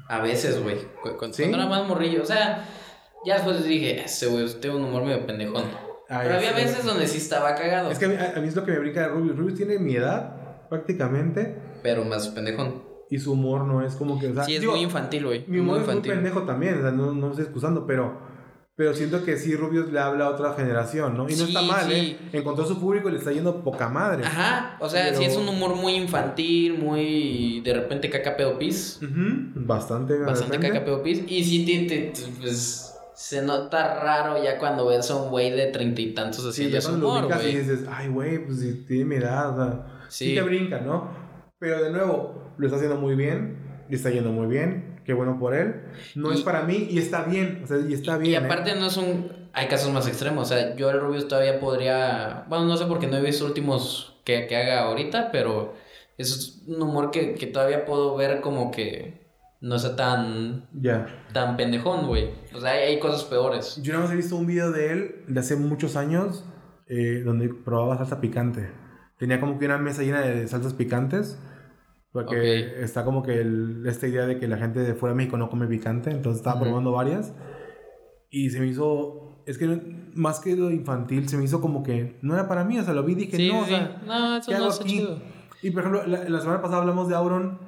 a veces, güey, cu- cu- ¿Sí? cuando era más morrillo, o sea, ya después dije, ese güey, tiene un humor medio pendejón. Ay, Pero había sí. veces donde sí estaba cagado, Es que a mí, a mí es lo que me brinca de Rubius. Rubius tiene mi edad, prácticamente, pero más pendejón. y su humor no es como que. O sea, Sí, es digo, muy infantil, güey. Mi humor muy es muy infantil. pendejo también, o sea, no, no estoy excusando, pero, pero siento que sí, Rubius le habla a otra generación, ¿no? Y no Sí, está mal, sí. ¿eh? Encontró su público y le está yendo poca madre. Ajá, o sea, Pero- sí es un humor muy infantil, muy de repente caca pedo pis. Bastante, Bastante repente. caca pedo pis. Y sí, te, te- te- pues, se nota raro ya cuando ves a un güey de treinta y tantos Sí, haciendo ya ese cuando lo humor, ubicas y dices, ay, güey, pues si tiene mi edad, o sea, sí. Sí. te brinca, ¿no? Pero de nuevo, lo está haciendo muy bien, le está yendo muy bien, qué bueno por él. No Y- es para mí y está bien, o sea, y está bien. Y ¿eh? aparte no es un... Hay casos más extremos, o sea, yo el Rubius todavía podría... Bueno, no sé porque no he visto últimos que, que haga ahorita, pero Es un humor que, que todavía puedo ver como que no sea tan, Ya. tan pendejón, güey. O sea, hay, hay cosas peores. Yo nada más he visto un video de él de hace muchos años eh, donde probaba salsa picante. Tenía como que una mesa llena de salsas picantes. Porque Ok. está como que el- esta idea de que la gente de fuera de México no come picante. Entonces estaba Ujú. probando varias. Y se me hizo. Es que más que lo infantil, se me hizo como que no era para mí. O sea, lo vi y dije, Sí, no, o sí. sea, No, eso ¿qué no hago aquí? chido. Y por ejemplo, la, la semana pasada hablamos de Auron.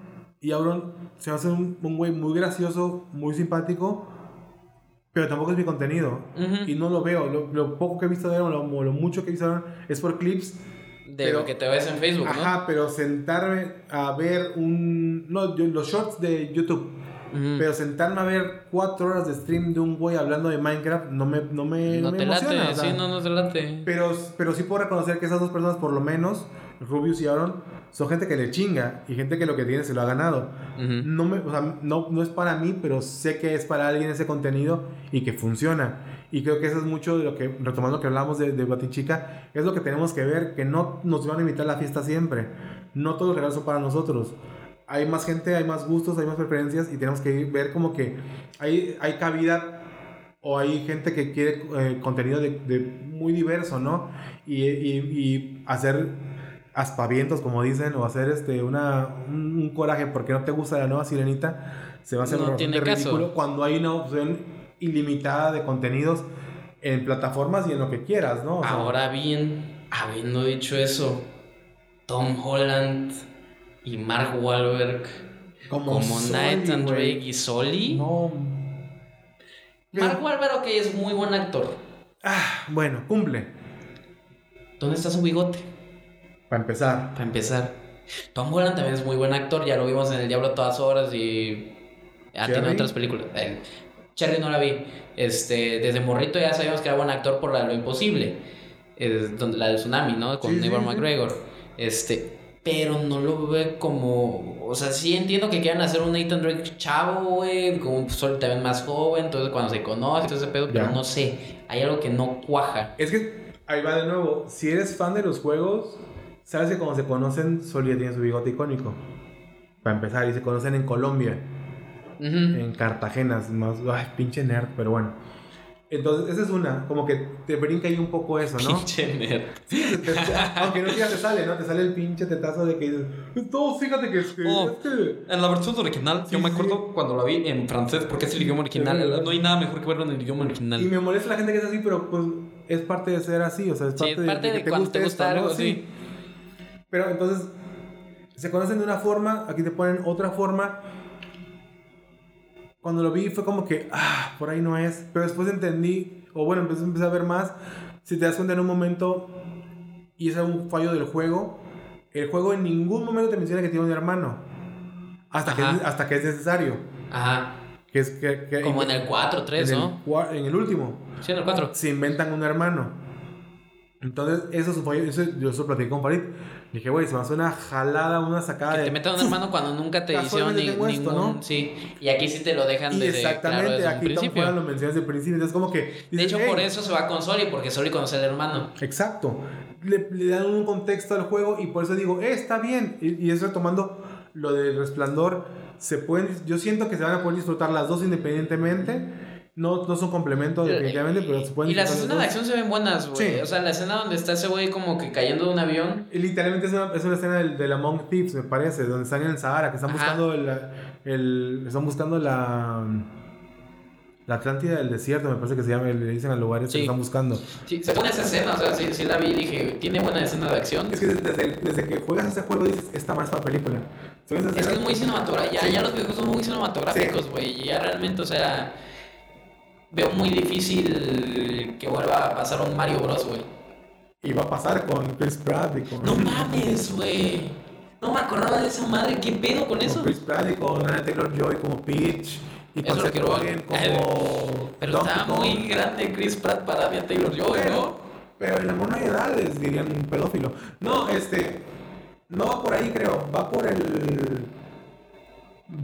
Y Auron se hace un, un güey muy gracioso, muy simpático. Pero tampoco es mi contenido. Ujú. Y no lo veo. Lo, lo poco que he visto de o lo, o lo mucho que he visto de él, es por clips. De Pero- lo que te ves en Facebook, ¿no? Ajá, pero sentarme a ver un. No, los shorts de YouTube. Pero sentarme a ver cuatro horas de stream de un güey hablando de Minecraft no me, no me, no me te emociona. late, o sea, sí, no, no te late. pero, pero sí puedo reconocer que esas dos personas, por lo menos, Rubius y Aaron, son gente que le chinga y gente que lo que tiene se lo ha ganado. No, me, o sea, no, no es para mí, pero sé que es para alguien ese contenido y que funciona. Y creo que eso es mucho de lo que, retomando lo que hablamos de, de Batichica, es lo que tenemos que ver, que no nos van a invitar a la fiesta siempre. No todos los regalos son para nosotros. Hay más gente, hay más gustos, hay más preferencias y tenemos que ver como que hay, hay cabida o hay gente que quiere eh, contenido de, de muy diverso, ¿no? Y, y, y hacer aspavientos, como dicen, o hacer este una, un, un coraje porque no te gusta la nueva sirenita, se va a hacer No tiene caso. ridículo cuando hay una opción ilimitada de contenidos en plataformas y en lo que quieras, ¿no? O sea, Ahora bien, habiendo dicho eso, Tom Holland y Mark Wahlberg como, Sully, Nathan. Drake y Sully. No. Mark Wahlberg, ok, es muy buen actor. Ah, bueno, cumple. ¿Dónde está su bigote? Para empezar. Para empezar. Tom Holland también es muy buen actor, ya lo vimos en El Diablo a todas horas y ha tenido ¿Cherry? otras películas. Eh, Cherry no la vi. Este, desde morrito ya sabíamos que era buen actor por la de lo imposible. Eh, donde, la del tsunami, ¿no? Con Sí, sí. McGregor. Este, pero no lo ve como. O sea, sí entiendo que quieran hacer un Nathan Drake chavo, güey. Con un sol también más joven. Entonces, cuando se conoce, todo ese pedo. Pero Ya. no sé. Hay algo que no cuaja. Es que ahí va de nuevo. Si eres fan de los juegos, sabes que cuando se conocen, Soli ya tiene su bigote icónico. Para empezar, y se conocen en Colombia, Ujú. en Cartagena. Más, ay, pinche nerd, pero bueno. Entonces, esa es una, como que te brinca ahí un poco eso, ¿no? Pinche nerd. Sí, te- te- aunque no digas te sale, ¿no? Te sale el pinche tetazo de que dices, no, fíjate que es que. Oh. que-". En la versión original, Sí, yo me sí. acuerdo cuando la vi en francés, porque es el idioma original. Sí, no hay nada mejor que verlo en el idioma Y original. me molesta la gente que es así, pero pues es parte de ser así, o sea, es Sí, parte, es parte de que cuando te guste gusta esto, ¿no? algo, sí. Pero entonces, se conocen de una forma, aquí te ponen otra forma. Cuando lo vi fue como que, ah, por ahí no es. Pero después entendí, o bueno, empecé, empecé a ver más. Si te das cuenta en un momento, y ese es un fallo del juego, el juego en ningún momento te menciona que tiene un hermano. Hasta, que Ajá. hasta que es necesario. Ajá. Que es, que, que- Como en el 4, 3, en el ¿no? en el último Sí, en el 4. se inventan un hermano. Entonces, eso es un fallo. Eso yo eso platiqué con Farid. Dije, güey, se me hace una jalada, una sacada Que de. te metan un hermano cuando nunca te hicieron ni, tengo esto, ningún. ¿no? Sí. Y aquí sí te lo dejan Y desde, exactamente, claro, desde un aquí Tom principio. Lo mencionas desde el principio. Entonces, como que. De dices, hecho, "Hey". por eso se va con Soli, porque Soli conoce al hermano. Exacto. Le, le dan un contexto al juego y por eso digo, eh, está bien. Y, y eso retomando lo del resplandor. Se pueden, yo siento que se van a poder disfrutar las dos independientemente. No, no son complementos, definitivamente, pero se pueden Y las escenas de acción se ven buenas, güey. Sí. O sea, la escena donde está ese güey como que cayendo de un avión. Y Literalmente es una, es una escena del, del Among Thieves, me parece, donde están en el Sahara, que están Ajá. buscando el, el- están buscando la la Atlántida del desierto, me parece que se llama, le dicen al lugar ese Sí. que están buscando. Sí, se pone esa escena, o sea, sí, sí la vi y dije, tiene buena escena de acción. Es que desde, desde que juegas ese juego dices, esta más para película. Es que es muy cinematográfico. Ya, Sí. ya los videojuegos son muy cinematográficos, güey. Y ya realmente, o sea, veo muy difícil que vuelva a pasar un Mario Bros, güey. Y va a pasar con Chris Pratt y con, No mames, güey. No me acordaba de esa madre. ¿Qué pedo con con eso? Chris Pratt y con Anna Taylor Joy como Peach y con Seth. Rogen como Pero Kong. muy grande Chris Pratt para Anya Taylor Joy, ¿no? pero en la mona de edades dirían un pedófilo. No, este. No va por ahí, creo. Va por el.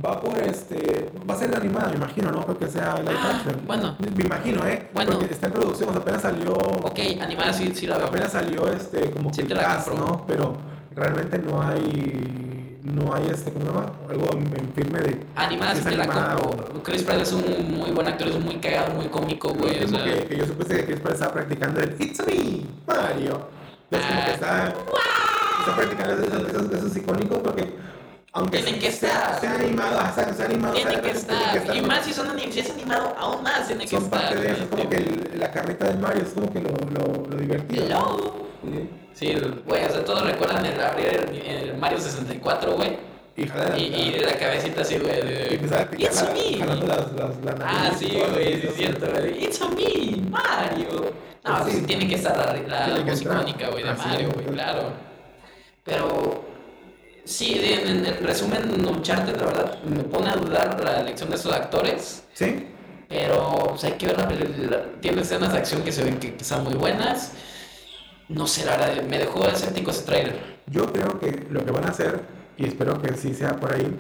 Va por este. Va a ser animada, me imagino, ¿no? Creo que sea live Ah, action. bueno. Me imagino, ¿eh? Bueno. Porque está en producción, o sea, apenas salió. Ok, animada sí, sí la veo. Apenas salió este. Como Sí que te la cast. ¿no? Pero realmente no hay. no hay este, ¿cómo se llama? Algo en, firme de. Animada sí te la compro. Chris Pratt es un muy buen actor, es muy cagado, muy cómico, güey. O sea, que, que yo supuse que Chris Pratt estaba practicando el It's me, Mario. Es como Ah. que está, está practicando esos, esos, esos icónicos porque aunque Tienen que sea, estar. sea animado, exacto, sea animado, tiene sea- que tiene estar. Y más si son anim- si es animado, aún más tiene que son estar. parte de eso, es como que el- la carrita del Mario es como que lo, lo, lo divertido. Sí. Sí, güey, o sea, todos recuerdan el abrir el, el Mario 64, güey. Y jalar Y, y la cabecita así, güey, y de... picar It's la- me. las, las, las Ah, y sí, güey, sí es cierto, güey. It's a me, Mario. No, Sí. sí, tiene que estar la, la que música güey, de Mario, güey, claro. Pero, sí, en, en resumen, Uncharted, la verdad, me pone a dudar la elección de esos actores. Sí, Pero, pues hay que ver la película. Tiene escenas de acción que se ven que, que están muy buenas. No sé, la verdad, me dejó escéptico ese trailer. yo creo que lo que van a hacer, y espero que sí sea por ahí,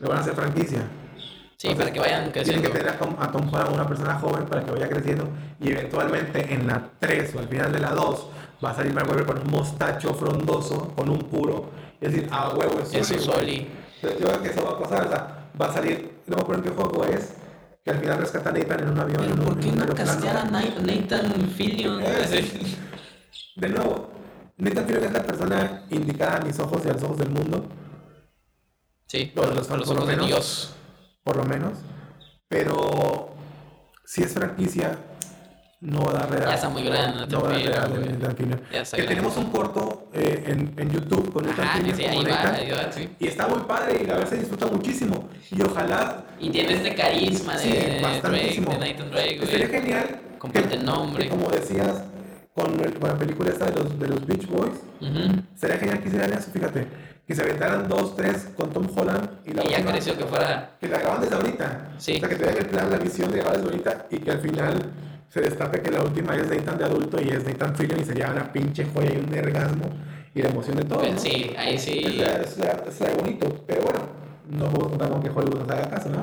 lo van a hacer franquicia. Sí, para que vayan Tienen creciendo. que tener a Tom, a Tom Holland, una persona joven, para que vaya creciendo y eventualmente en la 3 o al final de la 2 va a salir Mark Webber con un mostacho frondoso, con un puro, y decir, a huevo es Sully, güey". Soli. Entonces, yo creo que eso va a pasar, o sea, va a salir, no me acuerdo en qué juego es, que al final rescatan a Nathan en un avión, en Pero un, ¿por qué en un no castear a Na- Nathan Fillion? <laughs> De nuevo, Nathan Fillion es la persona indicada a mis ojos y a los ojos del mundo, Sí, por, los por los ojos de menos. Dios. por lo menos, pero si es franquicia, no va a dar Ya está muy grande, No va a dar real Fillion. Ya está Que tenemos un corto eh, en, en YouTube con que Fillion sí, ahí va, ahí va, sí. y está muy padre y la verdad se disfruta muchísimo y ojalá Y tiene este carisma de, Sí, de Drake, bastantísimo. de Nathan Drake, güey. genial Comparte el nombre. que como decías con, el- con la película esta de los, de los Beach Boys Ujú. sería genial que hicieran eso fíjate que se aventaran dos tres con Tom Holland y la Y ya creció que fuera. que la graban desde ahorita. Sí. O sea, que te den el plan, la visión de grabar desde ahorita y que al final se destape que la última es Nathan de adulto y es Nathan Fillion y sería una pinche joya y un orgasmo y la emoción de todo. Pues ¿no? sí, ahí sí. Es, es, es, es bonito, pero bueno, no podemos contar con que Hollywood nos haga caso, ¿no?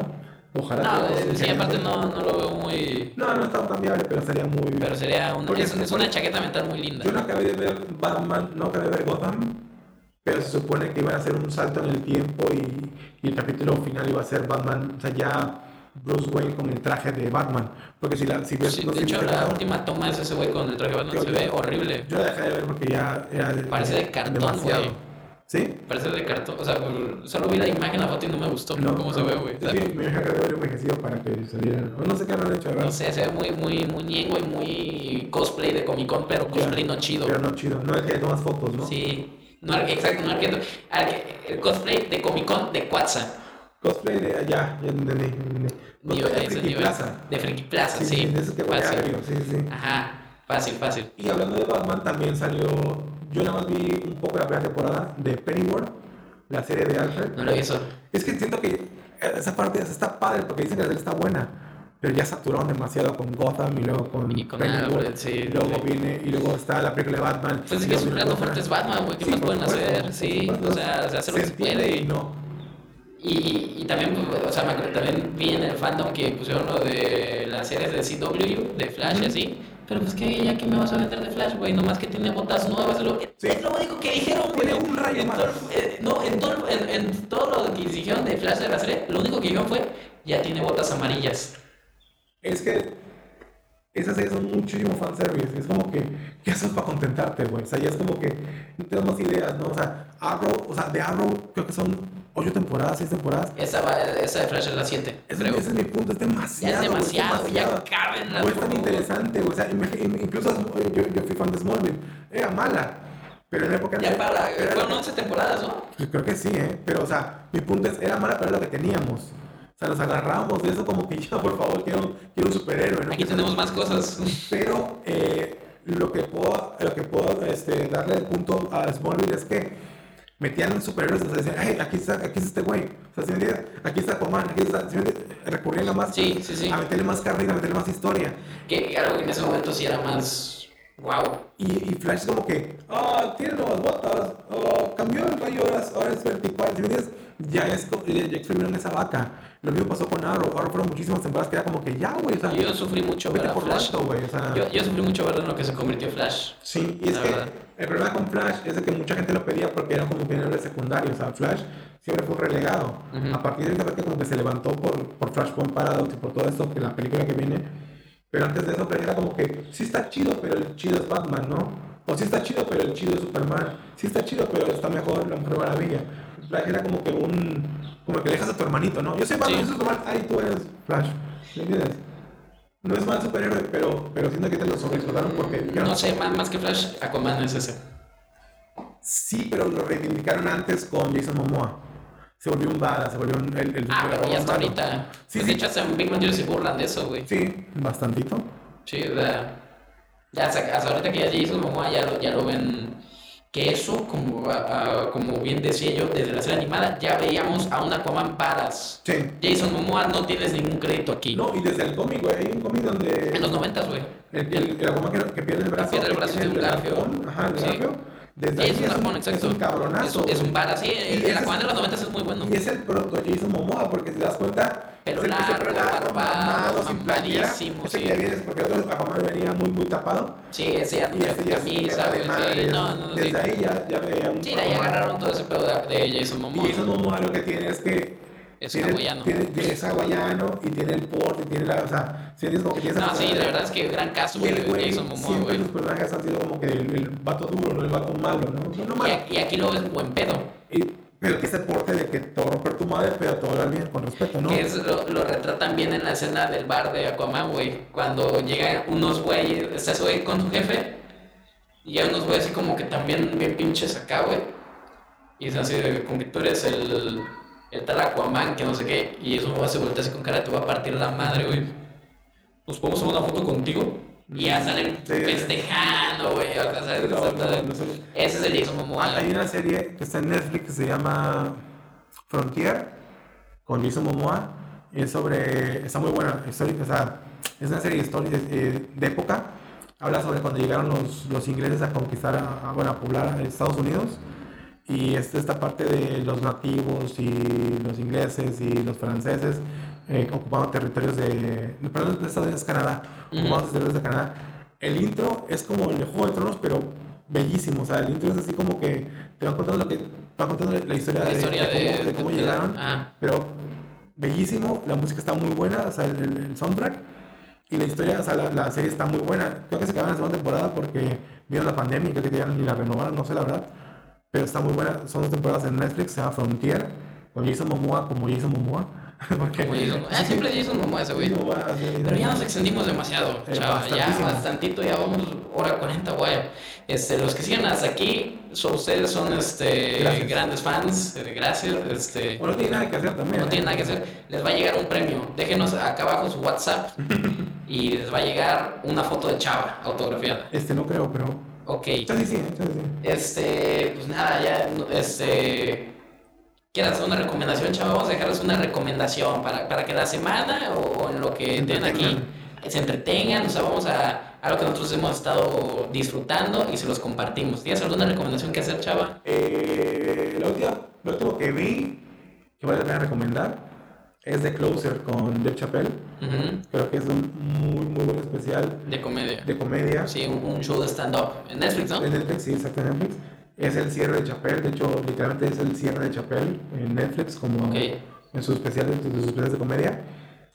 Ojalá. No, sí, quieran- aparte no, no lo veo muy. No, no está tan viable, pero sería muy. Pero sería un, Porque es, es una chaqueta mental muy linda. Yo no acabé de ver Batman, no acabé de ver Gotham, pero se supone que iba a hacer un salto en el tiempo y, y el capítulo final iba a ser Batman, o sea, ya Bruce Wayne con el traje de Batman. Porque si, la, si ves, Sí, no de hecho, la última toma es ese güey con el traje de Batman. Yo- Se ve horrible. Yo la dejé de ver porque ya era Parece de cartón, güey. ¿Sí? Parece de cartón. O sea, solo vi la imagen, la foto y no me gustó cómo se ve, güey. Sí, me dejé de ver envejecido para que saliera. No sé qué habrán hecho, ¿verdad? No sé, se ve muy, muy, muy ñengo y muy cosplay de Comic Con, pero cosplay no chido. Pero no chido. No es que tomas fotos, ¿no? Sí. No, exacto, no El cosplay de Comic Con de Quatsa. Cosplay de allá. Digo, Cosplay a de ese Friki. Plaza. De Friki Plaza, Sí, sí. sí, de esos que huele fácil. agrio, sí, sí. Ajá, fácil, fácil. Y hablando de Batman, también salió. Yo nada más vi un poco la primera temporada de Pennyworth, la serie de Alfred. No lo vi eso. Es que siento que esa parte está padre porque dicen que la serie está buena. Pero ya saturaron demasiado con Gotham y luego con, Y con Pennyworth. Sí, Y luego viene, y luego está la película de Batman. Pues es y que su plato fuerte es Batman, güey. ¿Qué más pueden hacer? Sí, o sea, se hace lo que se puede. y no. Y, y también, o sea, me también vi en el fandom que pusieron lo de las series de CW, de Flash y así. Pero pues que ya que me vas a vender de Flash, güey, nomás que tiene botas nuevas. Es lo, Sí. es lo único que dijeron, güey. Tiene un rayo en más. todo- eh, no, en todo, en, en todo lo que dijeron de Flash de la serie, lo único que dijeron fue, ya tiene botas amarillas. Es que esas series son muchísimo fanservice. Es como que, ¿qué haces para contentarte, güey? O sea, ya es como que no tenemos más ideas, ¿no? O sea, Arrow, o sea, de Arrow creo que son ocho temporadas, seis temporadas. Esa, va- esa de Flash es la 7, Ese, creo. ese es mi punto, es demasiado. Ya es demasiado, ya demasiado. caben las No es tan interesante. O sea, incluso yo, yo fui fan de Smallville. Era mala. Pero en la época. Ya para, era- fueron 11 temporadas, ¿no? Yo creo que sí, ¿eh? Pero, o sea, mi punto es, era mala, pero era lo que teníamos. O sea, nos agarramos de eso como que <laughs> ya, por favor, quiero, quiero un superhéroe, ¿no? Aquí tenemos más cosas. Pero eh, lo que puedo, lo que puedo este, darle el punto a Smallville es que metían superhéroes, o sea, decían, ay, aquí está, aquí está este güey. O sea, ¿sí me? Aquí está Aquaman, aquí está, ¿sí me? Recurrían a más, Sí, sí, sí. a meterle más carrera, a meterle más historia. Que algo que en ese momento sí era más. ¡Wow! Y, y Flash como que, ah, tiene nuevas botas, ah, cambió el rayo, ahora es vertical, ¿sí me entiendes? Ya es ya exprimieron esa vaca. Lo mismo pasó con Arrow. Arrow fueron muchísimas temporadas que era como que ya, güey. O sea, Yo sufrí mucho ver a Flash. güey. O sea, Yo, yo sufrí mucho ver en lo que se convirtió Flash. Sí, y es que verdad. el problema con Flash es de que mucha gente lo pedía porque era como un héroe secundario. O sea, Flash siempre fue relegado. Ujú. A partir de que como que se levantó por, por Flashpoint Paradox y por todo esto, que la película que viene. Pero antes de eso Flash era como que sí está chido, pero el chido es Batman, ¿no? O sí está chido, pero el chido es Superman. Sí está chido, pero está mejor la Mujer Maravilla. Flash era como que un... Como que dejas a tu hermanito, ¿no? Yo soy Batman, yo soy Superman. Ay, tú eres Flash. ¿Me entiendes? No es mal superhéroe, pero, pero siento que te lo sobreexplotaron porque... No sé, más, más que Flash, Aquaman es ese. Sí, pero lo reivindicaron antes con Jason Momoa. Se volvió un badass, se volvió un, el, el Ah, pero ya malo. ahorita. Sí, de sí. hecho, hasta en Big Theory se burlan de eso, güey. Sí, bastantito. Sí, o sea, ya hasta, ahorita que ya Jason Momoa ya lo, ya lo ven. Que eso, como, ah, como bien decía yo, desde la serie animada, ya veíamos a un Aquaman paras. Sí. Jason Momoa no tienes ningún crédito aquí. No, y desde el cómic, güey, hay un cómic En donde los noventas, güey. el, el, el Aquaman que, que pierde el brazo, pierde el brazo de un garfio. Ajá, el Sí. garfio. Desde ahí es un es un cabronazo. Es, es un güey. paras, sí. Y El, el Aquaman de los noventas es muy bueno. Y es el proto Jason Momoa, porque si te das cuenta, ese largo, largo, barbado, sin playera, sí. que vienes, porque el otro Aquaman venía muy, muy tapado. Sí, ese ya se camisa, güey. no, no. Desde Sí, ahí ya, ya veía un Sí, de ahí agarraron todo ese pedo de, de Jason Momoa. Y Jason Momoa lo que tiene es que Es tiene, hawaiano. Tiene, es hawaiano y tiene el porte, y tiene la, o sea, sientes como que No, sí, la verdad es que gran caso, Y güey, Jason Momoa, güey. sus personajes han sido como que el, el vato duro, no el vato malo, ¿no? No, no Y, malo. a- y aquí lo ves buen pedo. Y- pero que ese porte de que a romper tu madre, pero a dar bien, con respeto, ¿no? Que es, lo, lo retratan bien en la escena del bar de Aquaman, güey. Cuando llegan unos güeyes, está ese güey con su jefe. Y hay unos güeyes así como que también bien pinches acá, güey. Y es así de como que tú eres el, el tal Aquaman, que no sé qué. Y eso me se voltea así con cara, te va a partir la madre, güey. Pues podemos tomar una foto contigo. Y ya salen Sí. festejando, güey. No, no, no. Ese es el Jason Momoa. Hay una serie que está en Netflix que se llama Frontier con Jason Momoa. Es sobre. Está muy buena. histórica, o sea, es una serie de historias eh, de época. Habla sobre cuando llegaron los, los ingleses a conquistar, a, a, bueno, a poblar Estados Unidos. Y es esta parte de los nativos y los ingleses y los franceses eh, ocupando territorios de. Perdón, de Estados Unidos, Canadá. Ujú. Ocupando territorios de Canadá. El intro es como el de Juego de Tronos, pero bellísimo. O sea, el intro es así como que te va contando, lo que, te va contando la, historia, La de, historia de cómo, de- de cómo de- llegaron. ah. Pero bellísimo, la música está muy buena, o sea, el, el- soundtrack. Y la historia, o sea, la, la serie está muy buena. Creo que se quedaron en la segunda temporada porque vino la pandemia y creo que ya ni la renovaron, no sé la verdad. Pero está muy buena. Son dos temporadas en Netflix, se llama Frontier. Con Jason Momoa como Jason Momoa. <laughs> porque, Ah, siempre Jason Momoa ese güey. Pero ya nos extendimos demasiado, Eh, chava, ya bastantito, ya vamos hora 40, güey. Este, los que siguen hasta aquí, son, ustedes son este, Gracias. grandes fans, eh, gracias, este, O no tiene nada que hacer también. no ¿eh? tienen nada que hacer, les va a llegar un premio, déjenos acá abajo su WhatsApp <laughs> y les va a llegar una foto de chava autografiada. Este no creo, pero. Ok, Chance sí, chance sí. este, pues nada, ya, este... ¿Quieres hacer una recomendación, chava? Vamos a dejarles una recomendación para, para que la semana o en lo que estén aquí se entretengan. O sea, vamos a, a lo que nosotros hemos estado disfrutando y se los compartimos. ¿Tienes alguna recomendación que hacer, chava? Eh, lo, último, lo último que vi, que vale la pena recomendar, es The Closer con Dave Chappelle. Ujú, Creo que es un muy, muy buen especial De comedia. de comedia. Sí, un, show de stand-up. En Netflix, ¿no? En Netflix, sí, exacto, en Netflix. Es el cierre de Chappelle, de hecho, literalmente es el cierre de Chappelle en Netflix, como Ok. en sus especiales, en sus especiales de comedia.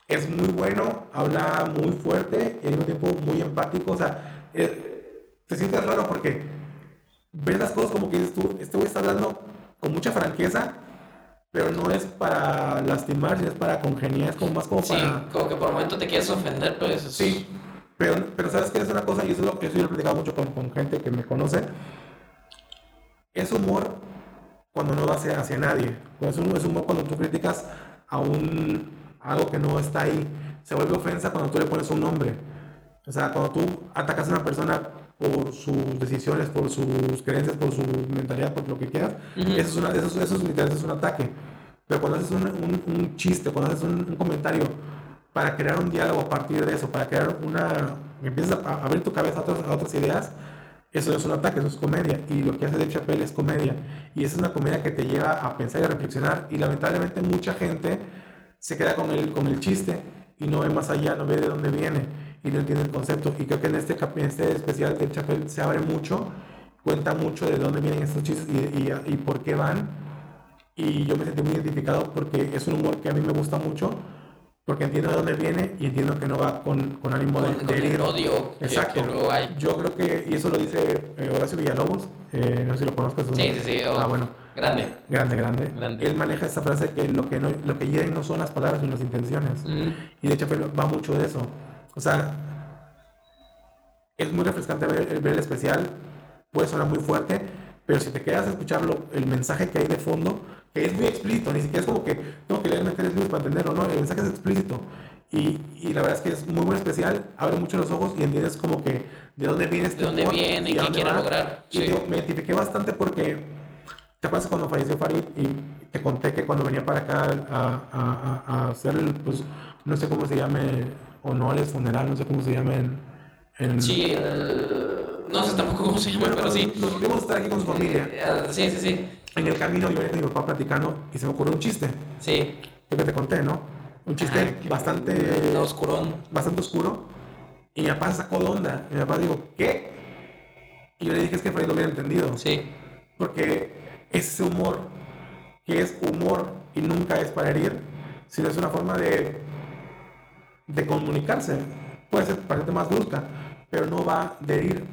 Es muy bueno, habla muy fuerte y al mismo tiempo muy empático. O sea, eh, te sientes raro porque ves las cosas como que dices tú, este güey está hablando con mucha franqueza, pero no es para lastimar, sino es para congeniar, es como más como Sí, para... como que por el momento te quieres ofender, eso Sí, pero, pero sabes que es una cosa, y eso, es lo, eso yo he platicado mucho con, con gente que me conoce. Es humor cuando no va hacia, hacia nadie. Es, un, es humor cuando tú criticas a un algo que no está ahí. Se vuelve ofensa cuando tú le pones un nombre. O sea, cuando tú atacas a una persona por sus decisiones, por sus creencias, por su mentalidad, por lo que quieras, Ujú. eso, es una, eso, es- eso es literal, eso es un ataque. Pero cuando haces un, un- un chiste, cuando haces un, un comentario para crear un diálogo a partir de eso, para crear una... empiezas a, abrir tu cabeza a otras, a otras ideas, eso es un ataque, eso es comedia. Y lo que hace Dave Chappelle es comedia. Y esa es una comedia que te lleva a pensar y a reflexionar. Y lamentablemente mucha gente se queda con el, con el chiste y no ve más allá, no ve de dónde viene y no entiende el concepto. Y creo que en este, en este especial Dave Chappelle se abre mucho, cuenta mucho de dónde vienen estos chistes y, y, y por qué van. Y yo me sentí muy identificado porque es un humor que a mí me gusta mucho. Porque entiendo de dónde viene y entiendo que no va con, con ánimo de, Con- el odio Exacto. que hay. Yo creo que, y eso lo dice eh, Horacio Villalobos, eh, no sé si lo conozcas. Sí, sí, sí. oh, Ah, bueno. Grande. Grande, grande, Grande. Él maneja esta frase que lo que, no, lo que hieren no son las palabras sino las intenciones. Mm. Y de hecho va mucho de eso. O sea, es muy refrescante ver, ver el especial. Puede sonar muy fuerte, pero si te quedas a escucharlo, el mensaje que hay de fondo, que es muy explícito, ni siquiera es como que tengo que leer mensajes libros para entenderlo, no, el mensaje es explícito. Y, y la verdad es que es muy buen especial, abre mucho los ojos y entiendes como que de dónde viene este De dónde humor viene y a qué quiere lograr, Y sí. digo, me identifiqué bastante porque ¿Te acuerdas cuando falleció Farid y te conté que cuando venía para acá a, a- a- a hacer el, pues, no sé cómo se llame, honores, funeral, no sé cómo se llame en... en- Sí, el- no sé tampoco cómo se llama, pero sí. Nos volvimos a estar aquí con su familia. Eh, Sí, sí, sí. En el camino yo venía mi papá platicando y se me ocurrió un chiste, Sí. que te conté, ¿no? Un chiste Ajá, bastante, Oscurón. bastante oscuro. Y mi papá sacó de onda. Y mi papá dijo, ¿qué? Y yo le dije, es que Farid lo hubiera entendido. Sí. Porque es ese humor que es humor y nunca es para herir, sino es una forma de, de comunicarse. Puede ser parecerte más brusca, pero no va de herir,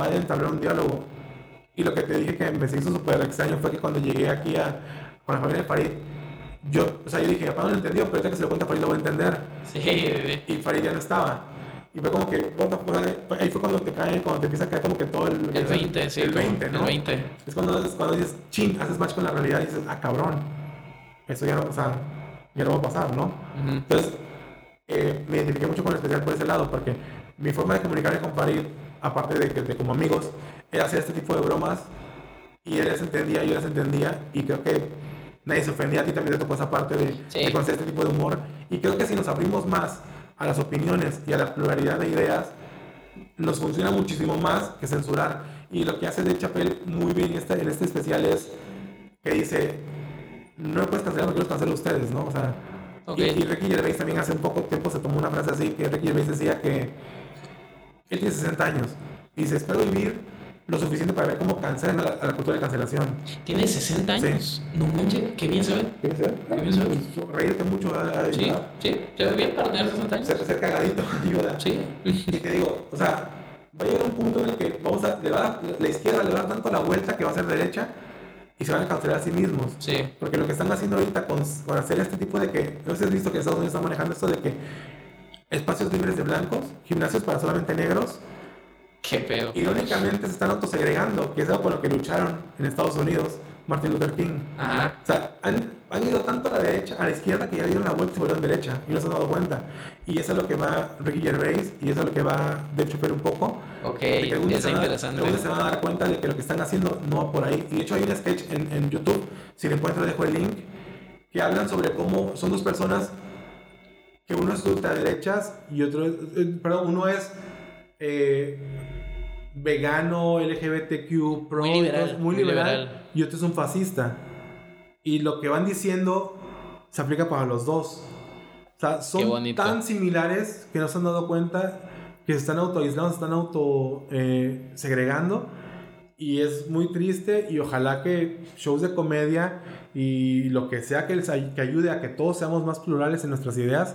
va de entablar un diálogo. Y lo que te dije que me se hizo súper extraño fue que cuando llegué aquí a, con la familia de Farid, yo, o sea, yo dije, papá no lo entendió, pero ahorita que se lo cuenta a Farid lo va a entender. Sí. Y Farid ya no estaba. Y fue como que, ahí fue cuando te cae, cuando te empieza a caer como que todo el... El 20, sí. El como- 20, ¿no? El 20. Es cuando, es cuando dices, chin, haces match con la realidad y dices, ah, cabrón. Eso ya no, o sea, ya no va a pasar, ¿no? Ujú. Entonces, eh, me identifiqué mucho con el especial por ese lado, porque mi forma de comunicarme con Farid, aparte de que de como amigos, era hacer este tipo de bromas y él las entendía, yo las entendía y creo que nadie se ofendía, a ti también te tocó esa parte de, Sí. de conocer este tipo de humor y creo que si nos abrimos más a las opiniones y a la pluralidad de ideas, nos funciona muchísimo más que censurar. Y lo que hace de Chapel muy bien en este, en este especial es que dice, no me puedes cancelar porque los cancelo a ustedes, ¿no? O sea, Ok. y, y Ricky Gervais también hace un poco tiempo se tomó una frase así, que Ricky Gervais decía que él tiene 60 años y dice, espero vivir lo suficiente para ver cómo cancelan a la, a la cultura de cancelación. Tiene 60 años. No manches, qué bien se ve. ¿Qué dice? Qué bien se ve. Reírte mucho, ah, Sí, sí, se ve bien para tener 60 años. ser, ser cagadito ayuda. Sí. Y te digo, o sea, va a llegar un punto en el que vamos a, le va a- la izquierda le va a dar tanto la vuelta que va a ser derecha y se van a cancelar a sí mismos. Sí. Porque lo que están haciendo ahorita con, con hacer este tipo de que, no sé si has visto que Estados Unidos está manejando esto de que espacios libres de blancos, gimnasios para solamente negros, Qué pedo. irónicamente se están autosegregando, que es algo con lo que lucharon en Estados Unidos Martin Luther King. Ajá. O sea, han, han ido tanto a la derecha, a la izquierda, que ya dieron la vuelta y se volvieron derecha y no se han dado cuenta. Y eso es lo que va Ricky Gervais y eso es lo que va Dave Chappelle un poco. Ok, de que día está interesante. día se van a dar cuenta de que lo que están haciendo no va por ahí. Y de hecho hay un sketch en, en YouTube, si lo encuentro dejo el link, que hablan sobre cómo son dos personas que uno es ultraderechas y otro es, eh, perdón, uno es eh, vegano, LGBTQ, pro, Muy liberal, muy muy liberal, liberal. y otro es un fascista. Y lo que van diciendo se aplica para los dos. O sea, son tan similares que no se han dado cuenta que se están autoaislando, se están auto eh, segregando. Y es muy triste y ojalá que shows de comedia y lo que sea que, les ay- que ayude a que todos seamos más plurales en nuestras ideas,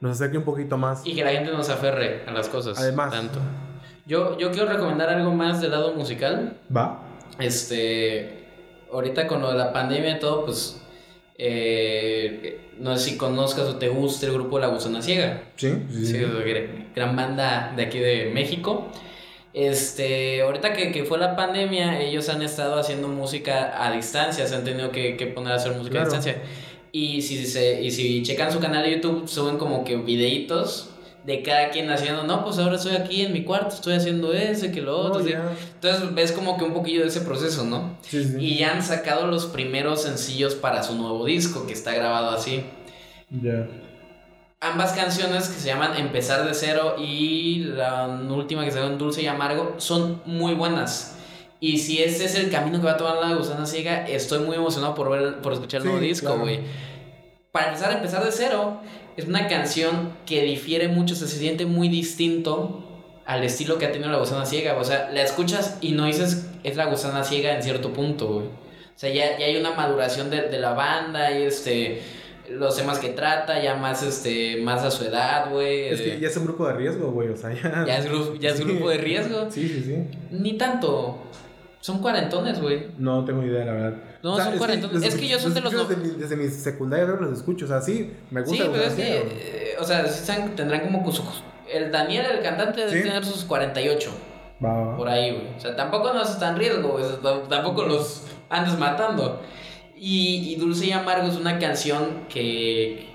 nos acerque un poquito más. Y que la gente nos aferre a las cosas. Además. Tanto. Yo, yo quiero recomendar algo más del lado musical. ¿Va? Este. Ahorita con lo de la pandemia y todo, pues. eh, no sé si conozcas o te guste el grupo La Gusana Ciega. Sí, Sí, gran- gran banda de aquí de México. Este, ahorita que, que fue la pandemia, ellos han estado haciendo música a distancia, se han tenido que, que poner a hacer música Claro. a distancia. Y si, se, y si checan su canal de YouTube, suben como que videitos de cada quien haciendo, no, pues ahora estoy aquí en mi cuarto, estoy haciendo ese, que lo otro. Oh, ya. Entonces ves como que un poquillo de ese proceso, ¿no? Sí, sí. Y ya han sacado los primeros sencillos para su nuevo disco, que está grabado así. Ya. Ambas canciones que se llaman Empezar de cero y la última que se llama Dulce y Amargo son muy buenas. Y si ese es el camino que va a tomar la gusana ciega, estoy muy emocionado por ver, por escuchar el Sí, nuevo disco, claro. güey. Para empezar, empezar de cero, es una canción que difiere mucho, o sea, se siente muy distinto al estilo que ha tenido la gusana ciega. O sea, la escuchas y no dices es la gusana ciega en cierto punto, güey. O sea, ya, ya hay una maduración de, de la banda y este los temas que trata, ya más este más a su edad, güey. Es que eh, ya es un grupo de riesgo, güey. O sea, ya. ya es, gru- ya es Sí. grupo de riesgo. Sí, sí, sí. Ni tanto. Son cuarentones, güey. No tengo idea, la verdad. No, son cuarentones. los Es que yo son de los no- Desde, mi, desde mi secundaria los escucho. O sea, sí, me gusta. Sí, pero es que, eh, o sea, sí tendrán como sus... El Daniel, el cantante, debe Sí. tener sus 48. Va. Por ahí, güey. O sea, tampoco nos está en riesgo, güey. O sea, tampoco los andes matando. Y, y Dulce y Amargo es una canción que,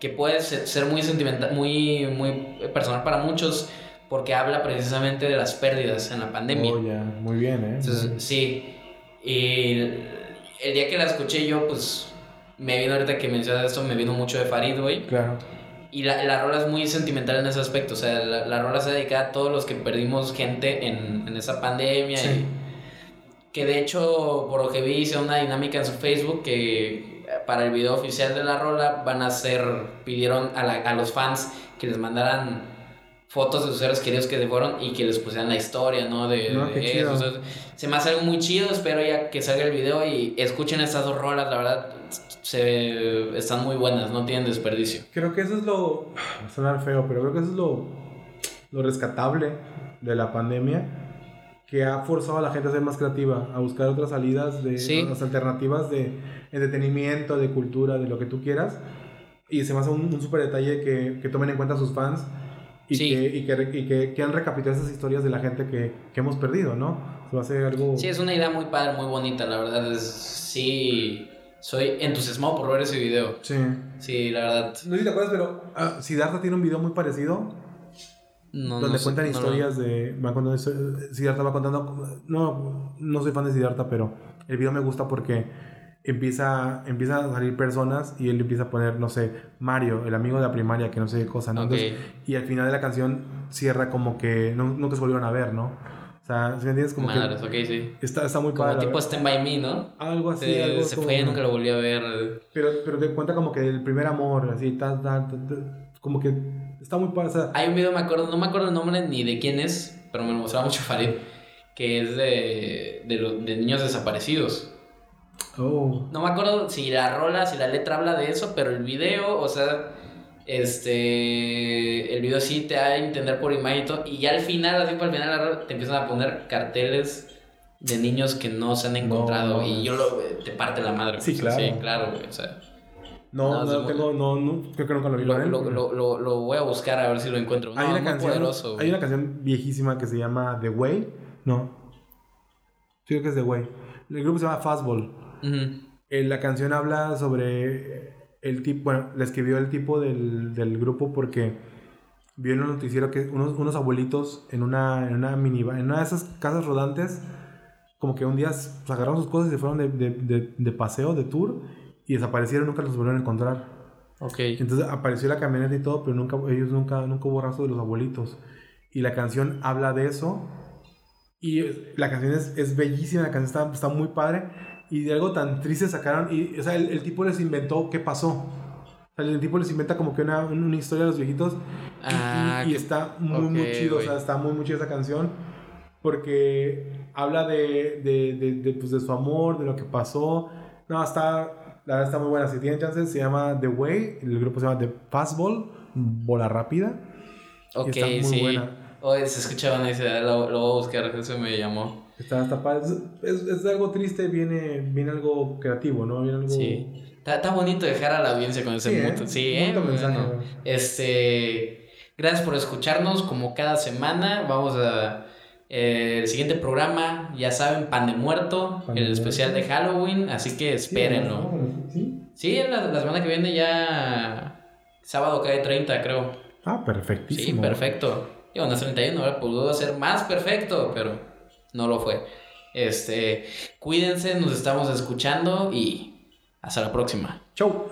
que puede ser, ser muy sentimental, muy, muy personal para muchos, porque habla precisamente de las pérdidas en la pandemia. Oh. Muy bien, ¿eh? Entonces, sí. Y el, el día que la escuché yo, pues me vino ahorita que mencionas esto, me vino mucho de Farid, güey. Claro. Y la, la rola es muy sentimental en ese aspecto. O sea, la, la rola se dedica a todos los que perdimos gente en, en esa pandemia. Sí. y- que de hecho, por lo que vi, hizo una dinámica en su Facebook que eh, para el video oficial de la rola van a hacer, pidieron a, la- a los fans que les mandaran fotos de sus seres queridos que se fueron y que les pusieran la historia, ¿no? De, No, eso. O sea, se me hace algo muy chido, espero ya que salga el video y escuchen estas dos rolas, la verdad, se, están muy buenas, no tienen desperdicio. Creo que eso es lo. Va a sonar feo, pero creo que eso es lo, lo rescatable de la pandemia. Que ha forzado a la gente a ser más creativa, a buscar otras salidas, de Sí. otras alternativas de entretenimiento, de cultura, de lo que tú quieras. Y se me hace un, un súper detalle que, que tomen en cuenta a sus fans y, Sí. que, y, que, y que quieran recapitular esas historias de la gente que, que hemos perdido, ¿no? Se va a hacer algo. Sí, es una idea muy padre, muy bonita, la verdad. Es, sí, soy entusiasmado por ver ese video. Sí. Sí, la verdad. No sé si te acuerdas, pero ah, Siddhartha tiene un video muy parecido No, donde no sé, cuentan no lo- historias de. Va contando, Siddhartha va contando. No, no soy fan de Siddhartha, pero el video me gusta porque empieza, empieza a salir personas y él empieza a poner, no sé, Mario, el amigo de la primaria, que no sé qué cosa, ¿no? Ok. Entonces, y al final de la canción cierra como que no, nunca se volvieron a ver, ¿no? O sea, ¿sí me entiendes? Como Madres, que ok, sí. está, está muy Como padre. la tipo. Stand By Me, ¿no? Algo así. se algo se como- fue, nunca lo volví a ver. Pero, pero te cuenta como que el primer amor, así, tal, tal, tal, tal, como que está muy padre. O sea, Hay un video, me acuerdo, no me acuerdo el nombre ni de quién es, pero me lo mostraba mucho Farid, que es de, de, de niños desaparecidos. oh, No me acuerdo si la rola, si la letra habla de eso, pero el video, o sea, este, el video sí te da a entender por imagen y todo, y ya al final, así para el final de la rola, te empiezan a poner carteles de niños que no se han encontrado No, y yo lo, te parte la madre. Sí, güey. claro. Sí, claro, güey, o sea, no, No, no, tengo, no, no, creo que nunca lo vi. lo, lo, lo, lo, voy a buscar a ver si lo encuentro. No, hay, una canción, poderoso, hay una canción viejísima que se llama The Way. No. Creo que es The Way. El grupo se llama Fastball. Eh, la canción habla sobre el tipo, bueno, la escribió el tipo del, del grupo porque vio en un noticiero que unos, unos abuelitos en una, en una minivan, en una de esas casas rodantes, como que un día s- agarraron sus cosas y se fueron de, de, de, de paseo, de tour, y desaparecieron, nunca los volvieron a encontrar. Ok. Entonces apareció la camioneta y todo, pero nunca, ellos nunca, nunca hubo rastro de los abuelitos. Y la canción habla de eso. Y la canción es, es bellísima, la canción está, está muy padre. Y de algo tan triste sacaron. Y, o sea, el, el tipo les inventó qué pasó. O sea, el tipo les inventa como que una, una historia de los viejitos. Y, Ah, y- y qué- está muy, muy ok, chido. O sea, está muy, muy chida esa canción. Porque habla de, de, de, de, pues, de su amor, de lo que pasó. No, está. La verdad está muy buena. Si tienen chance, se llama The Way. El grupo se llama The Fastball. Bola rápida. y Ok, está muy sí. buena. Oye, se escuchaba una idea, lo, lo voy a buscar, eso me llamó. Está, padre. Es, es, es algo triste, viene, viene algo creativo, ¿no? Viene algo. Sí. Está, está bonito dejar a la audiencia con ese Sí, ¿eh? Sí, eh. mensaje, Bueno, ¿no? este. Gracias por escucharnos como cada semana. Vamos a. eh, el siguiente programa, ya saben, Pan de Muerto, Pan de el especial de. Halloween, así que Sí, espérenlo. Sí, la, la semana que viene ya. Sábado cae 30, creo. Ah, Sí, perfectísimo. perfecto. Digo, no es 31, ahora pudo ser más perfecto, pero no lo fue. Este, cuídense, nos estamos escuchando y hasta la próxima. Chau.